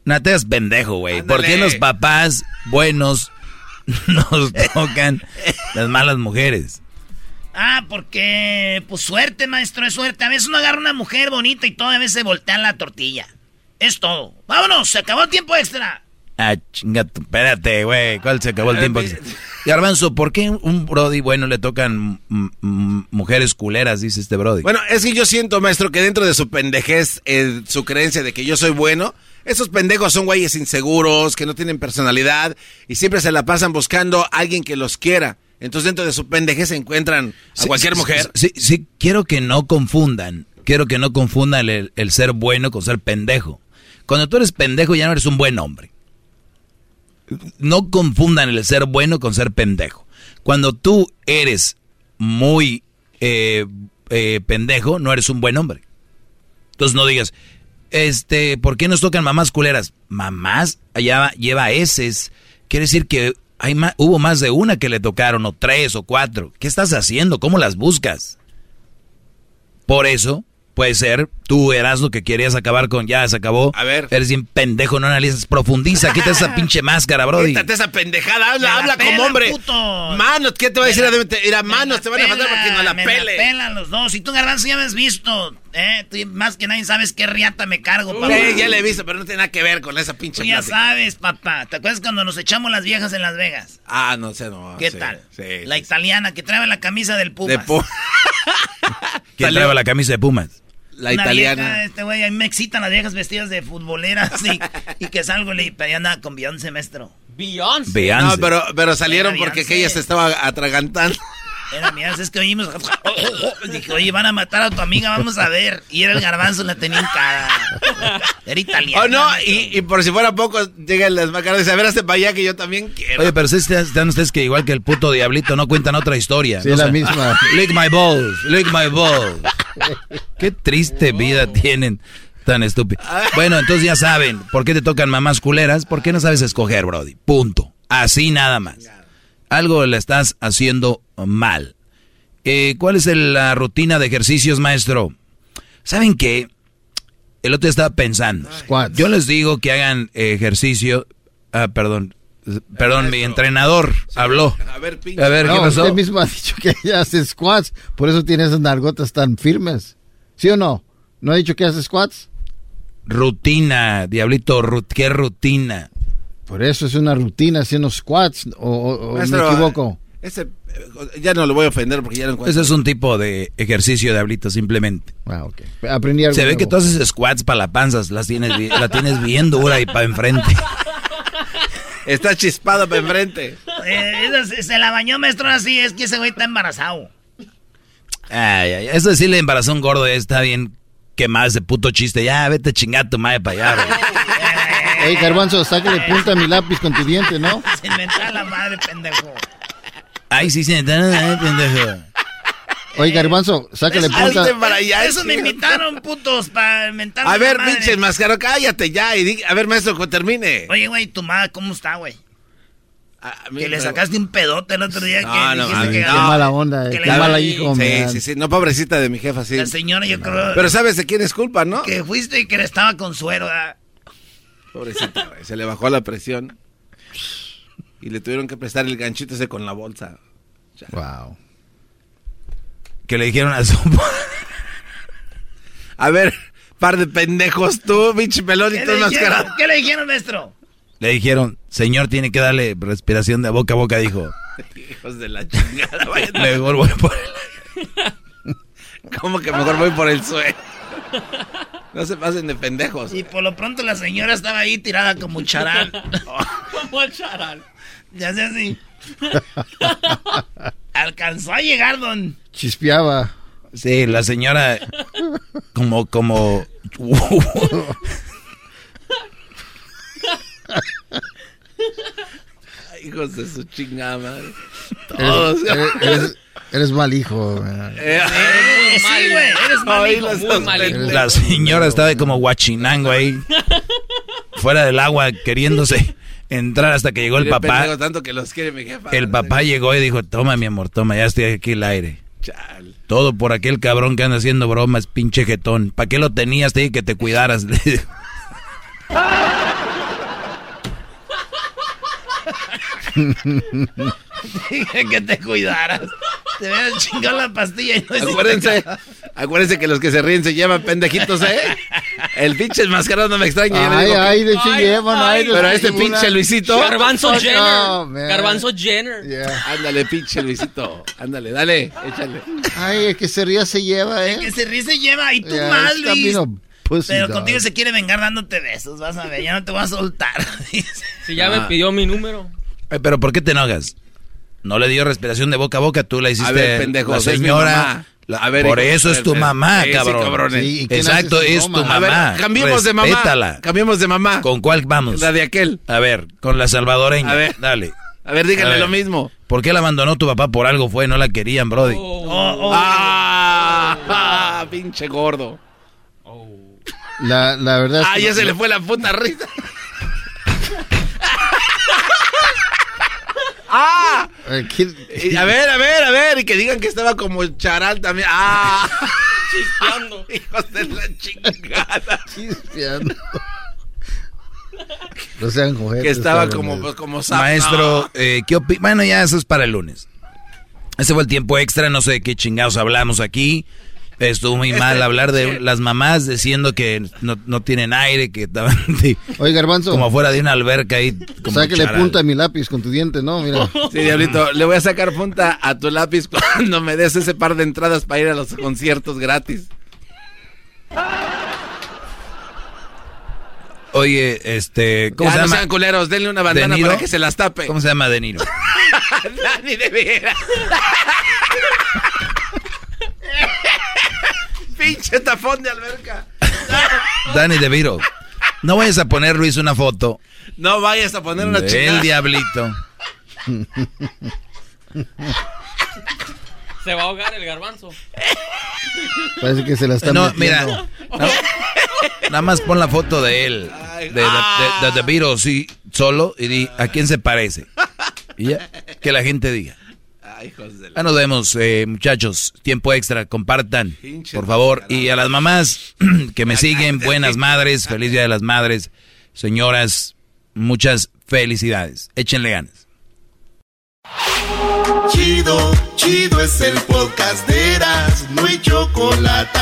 No te pendejo, güey. ¿Por qué los papás buenos nos tocan las malas mujeres? Ah, porque, pues suerte, maestro, es suerte. A veces uno agarra una mujer bonita y toda vez se voltea la tortilla. Es todo. Vámonos, se acabó el tiempo extra. Ah, chinga, tu- espérate, güey. ¿Cuál se acabó el tiempo? Garbanzo, ¿por qué un Brody bueno le tocan mujeres culeras, dice este Brody? Bueno, es que yo siento, maestro, que dentro de su pendejez, eh, su creencia de que yo soy bueno, esos pendejos son güeyes inseguros, que no tienen personalidad y siempre se la pasan buscando a alguien que los quiera. Entonces dentro de su pendejez se encuentran a Sí, cualquier sí, mujer. Sí, sí, quiero que no confundan. Quiero que no confundan el, el ser bueno con ser pendejo. Cuando tú eres pendejo ya no eres un buen hombre. No confundan el ser bueno con ser pendejo. Cuando tú eres muy eh, eh, pendejo, no eres un buen hombre. Entonces no digas, este, ¿por qué nos tocan mamás culeras? Mamás, allá lleva eses. Quiere decir que hay ma- hubo más de una que le tocaron, o tres, o cuatro. ¿Qué estás haciendo? ¿Cómo las buscas? Por eso, Puede ser. Tú eras lo que querías acabar con. Ya se acabó. A ver. Eres bien pendejo, no analizas. Profundiza. Quita esa pinche máscara, Brody. Quítate esa pendejada. Habla, la habla pela, como hombre. puto. Manos, ¿qué te va a decir? Mira, manos, te van a Pela, faltar para que no la me pele. pelan los dos. Y tú, Garbanzo, ya me has visto. ¿eh? Tú más que nadie sabes qué riata me cargo, papá. Sí, ya le he visto, pero no tiene nada que ver con esa pinche Tú ya plática. sabes, papá. ¿Te acuerdas cuando nos echamos las viejas en Las Vegas? Ah, no sé, no. ¿Qué sí, tal? Sí. la italiana que trae la camisa del Pumas. De ¿Quién trae la camisa de Pumas? La Una italiana. vieja, este güey, a mí me excitan las viejas vestidas de futboleras y, y que salgo y le pedí nada con Beyoncé, maestro. Beyoncé. Beyoncé. No, pero, pero salieron porque Beyoncé. aquella se estaba atragantando. Era mía, es que oímos. Dije, oye, van a matar a tu amiga, vamos a ver. Y era el garbanzo, la tenía en cara. Era italiano. Oh, no, y, y por si fuera poco, llega el desmacaro y dice, a ver, hazte para allá que yo también quiero. Oye, pero ustedes están ustedes que igual que el puto diablito no cuentan otra historia. Sí, ¿no? es la misma. Lick my balls, lick my balls. Qué triste vida tienen. Tan estúpido. Bueno, entonces ya saben, ¿por qué te tocan mamás culeras? ¿Por qué no sabes escoger, Brody? Punto. Así nada más. Algo le estás haciendo mal. Eh, ¿Cuál es el- la rutina de ejercicios, maestro? ¿Saben qué? El otro estaba pensando. Yo les digo que hagan ejercicio. Ah, perdón. Perdón, mi entrenador habló. A ver, pinche. A ver, ¿qué No, pasó? Usted mismo ha dicho que ella hace squats, por eso tiene esas nargotas tan firmes. ¿Sí o no? ¿No ha dicho que hace squats? Rutina, diablito, rut- ¿qué rutina? Por eso es una rutina haciendo squats, o, o- Maestro, me equivoco. Ese, ya no lo voy a ofender porque ya no encuentro. Ese es un tipo de ejercicio, diablito, simplemente. Ah, ok. Aprendí algo Se ve nuevo. que tú haces squats para la panza, las tienes, la tienes bien dura y para enfrente. Está chispado para enfrente. Eh, se, se la bañó, maestro, así. Es que ese güey está embarazado. Ay, ay, eso decirle embarazó a un gordo está bien quemado ese puto chiste. Ya, vete a chingar tu madre para allá, güey. Oye, Garbanzo, sácale punta a mi lápiz con tu diente, ¿no? Se inventa la madre, pendejo. Ay, sí, sí, pendejo. Oye, Garbanzo, sácale Eso- punta. Para allá, Eso me invitaron, putos, para inventar. A ver, madre. pinche mascaro, cállate ya y di- a ver, maestro, que termine. Oye, güey, tu madre, ¿cómo está, güey? Mí Que le me- sacaste un pedote el otro día No, que no, dijiste que... Qué mala onda, que qué le- mala hijo, Sí, man. sí, sí, no, pobrecita de mi jefa, sí. La señora, yo creo... Pero sabes de quién es culpa, ¿no? Que fuiste y que estaba con suero, ¿verdad? Pobrecita, güey, se le bajó la presión. Y le tuvieron que prestar el ganchito ese con la bolsa. Wow. Que le dijeron a su... A ver, par de pendejos tú, pinche pelón y ¿Qué tú enmascarado. ¿Qué le dijeron, maestro? Le dijeron, señor, tiene que darle respiración de boca a boca, dijo. Hijos de la chingada, vayan. Mejor voy por ¿Cómo que mejor voy por el suelo? No se pasen de pendejos. Y por lo pronto la señora estaba ahí tirada como charal. Como charal. Ya sé así. Alcanzó a llegar, don. Chispeaba. Sí, la señora como, como... Hijos de su chingada madre. Eres, Todos. eres- eres- eres mal hijo. man. Eh, Eh, sí, güey, eres mal hijo, muy dos mal hijo. La señora estaba como guachinango ahí, fuera del agua, queriéndose entrar hasta que llegó el papá. pendejo, tanto que los quiere mi jefa. El papá llegó y dijo, toma mi amor, toma, ya estoy aquí el aire. Chal. Todo por aquel cabrón que anda haciendo bromas, pinche jetón. ¿Para qué lo tenías? Te dije que te cuidaras. Le dijo. Dije que te cuidaras. Te hubieras chingado la pastilla y no Acuérdense, acuérdense que los que se ríen se llevan pendejitos, ¿eh? El pinche enmascarado no me extraña. Ay, que- ay, de hecho Ay, llevan, ay, ay, Pero este pinche Luisito. Garbanzo Jenner. man. Garbanzo Jenner. Yeah. Ándale, pinche Luisito. Ándale, dale, échale. Ay, el que se ría se lleva, Que ¿eh? se ríe se lleva y tú Yeah, mal, Luis. pussy Pero dog. contigo se quiere vengar dándote besos, vas a ver, ya no te voy a soltar. dice. Si ya Ah. me pidió mi número. Pero ¿por qué te enojas? No le dio respiración de boca a boca, tú la hiciste. A ver, pendejos, la es mi señora. mamá. la- A ver, por eso es tu mamá, Sí, sí, cabrón. cabrones. Sí, ¿y quién Exacto, es tu ver, mamá. cambiemos de mamá. Cambiemos de mamá. ¿Con cuál vamos? La de aquel. A ver, con la salvadoreña. A ver. Dale. A ver, díganle A ver. lo mismo. ¿Por qué la abandonó tu papá? Por algo fue, no la querían, Brody. Oh, oh. Ah, ah, pinche gordo. La, la verdad es Ah, que- ya se le fue la puta risa. ¡Ah! Eh, ¿quién- Y a ver, a ver, a ver, y que digan que estaba como charal también. ¡Ah! Chispeando. Hijos de la chingada. Chispeando. No sean joder. Que estaba como, pues, como sapo. Maestro, eh, ¿qué Bueno, ya eso es para el lunes. Ese fue el tiempo extra, no sé de qué chingados hablamos aquí. Estuvo muy mal hablar de las mamás diciendo que no, no tienen aire, que estaban de- Oye, Garbanzo. como fuera de una alberca ahí. Como Sáquele charal. punta a mi lápiz con tu diente, ¿no? Mira. Sí, Diablito, le voy a sacar punta a tu lápiz cuando me des ese par de entradas para ir a los conciertos gratis. Oye, este, ¿cómo Ya se no llama? sean culeros, denle una ¿De bandana para que se las tape. ¿Cómo se llama De Niro? Dani, de veras. Pinche tafón de alberca. Danny DeVito. No vayas a poner, Luis, una foto No vayas a poner una del chingada. diablito. Se va a ahogar el garbanzo. Parece que se la están No, metiendo. mira, no, nada más pon la foto de él, de, de, de, sí, solo, y di, ¿a quién se parece? Y ya, que la gente diga. Ay, hijos de la- Ya nos vemos, eh, muchachos. Tiempo extra, compartan, por favor. Y a las mamás que me siguen, buenas madres, feliz día de las madres. Señoras, muchas felicidades. Échenle ganas. Chido, chido es el podcast de Eras, no hay chocolate.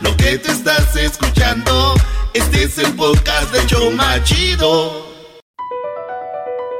Lo que te estás escuchando, este es el podcast de Choma Chido.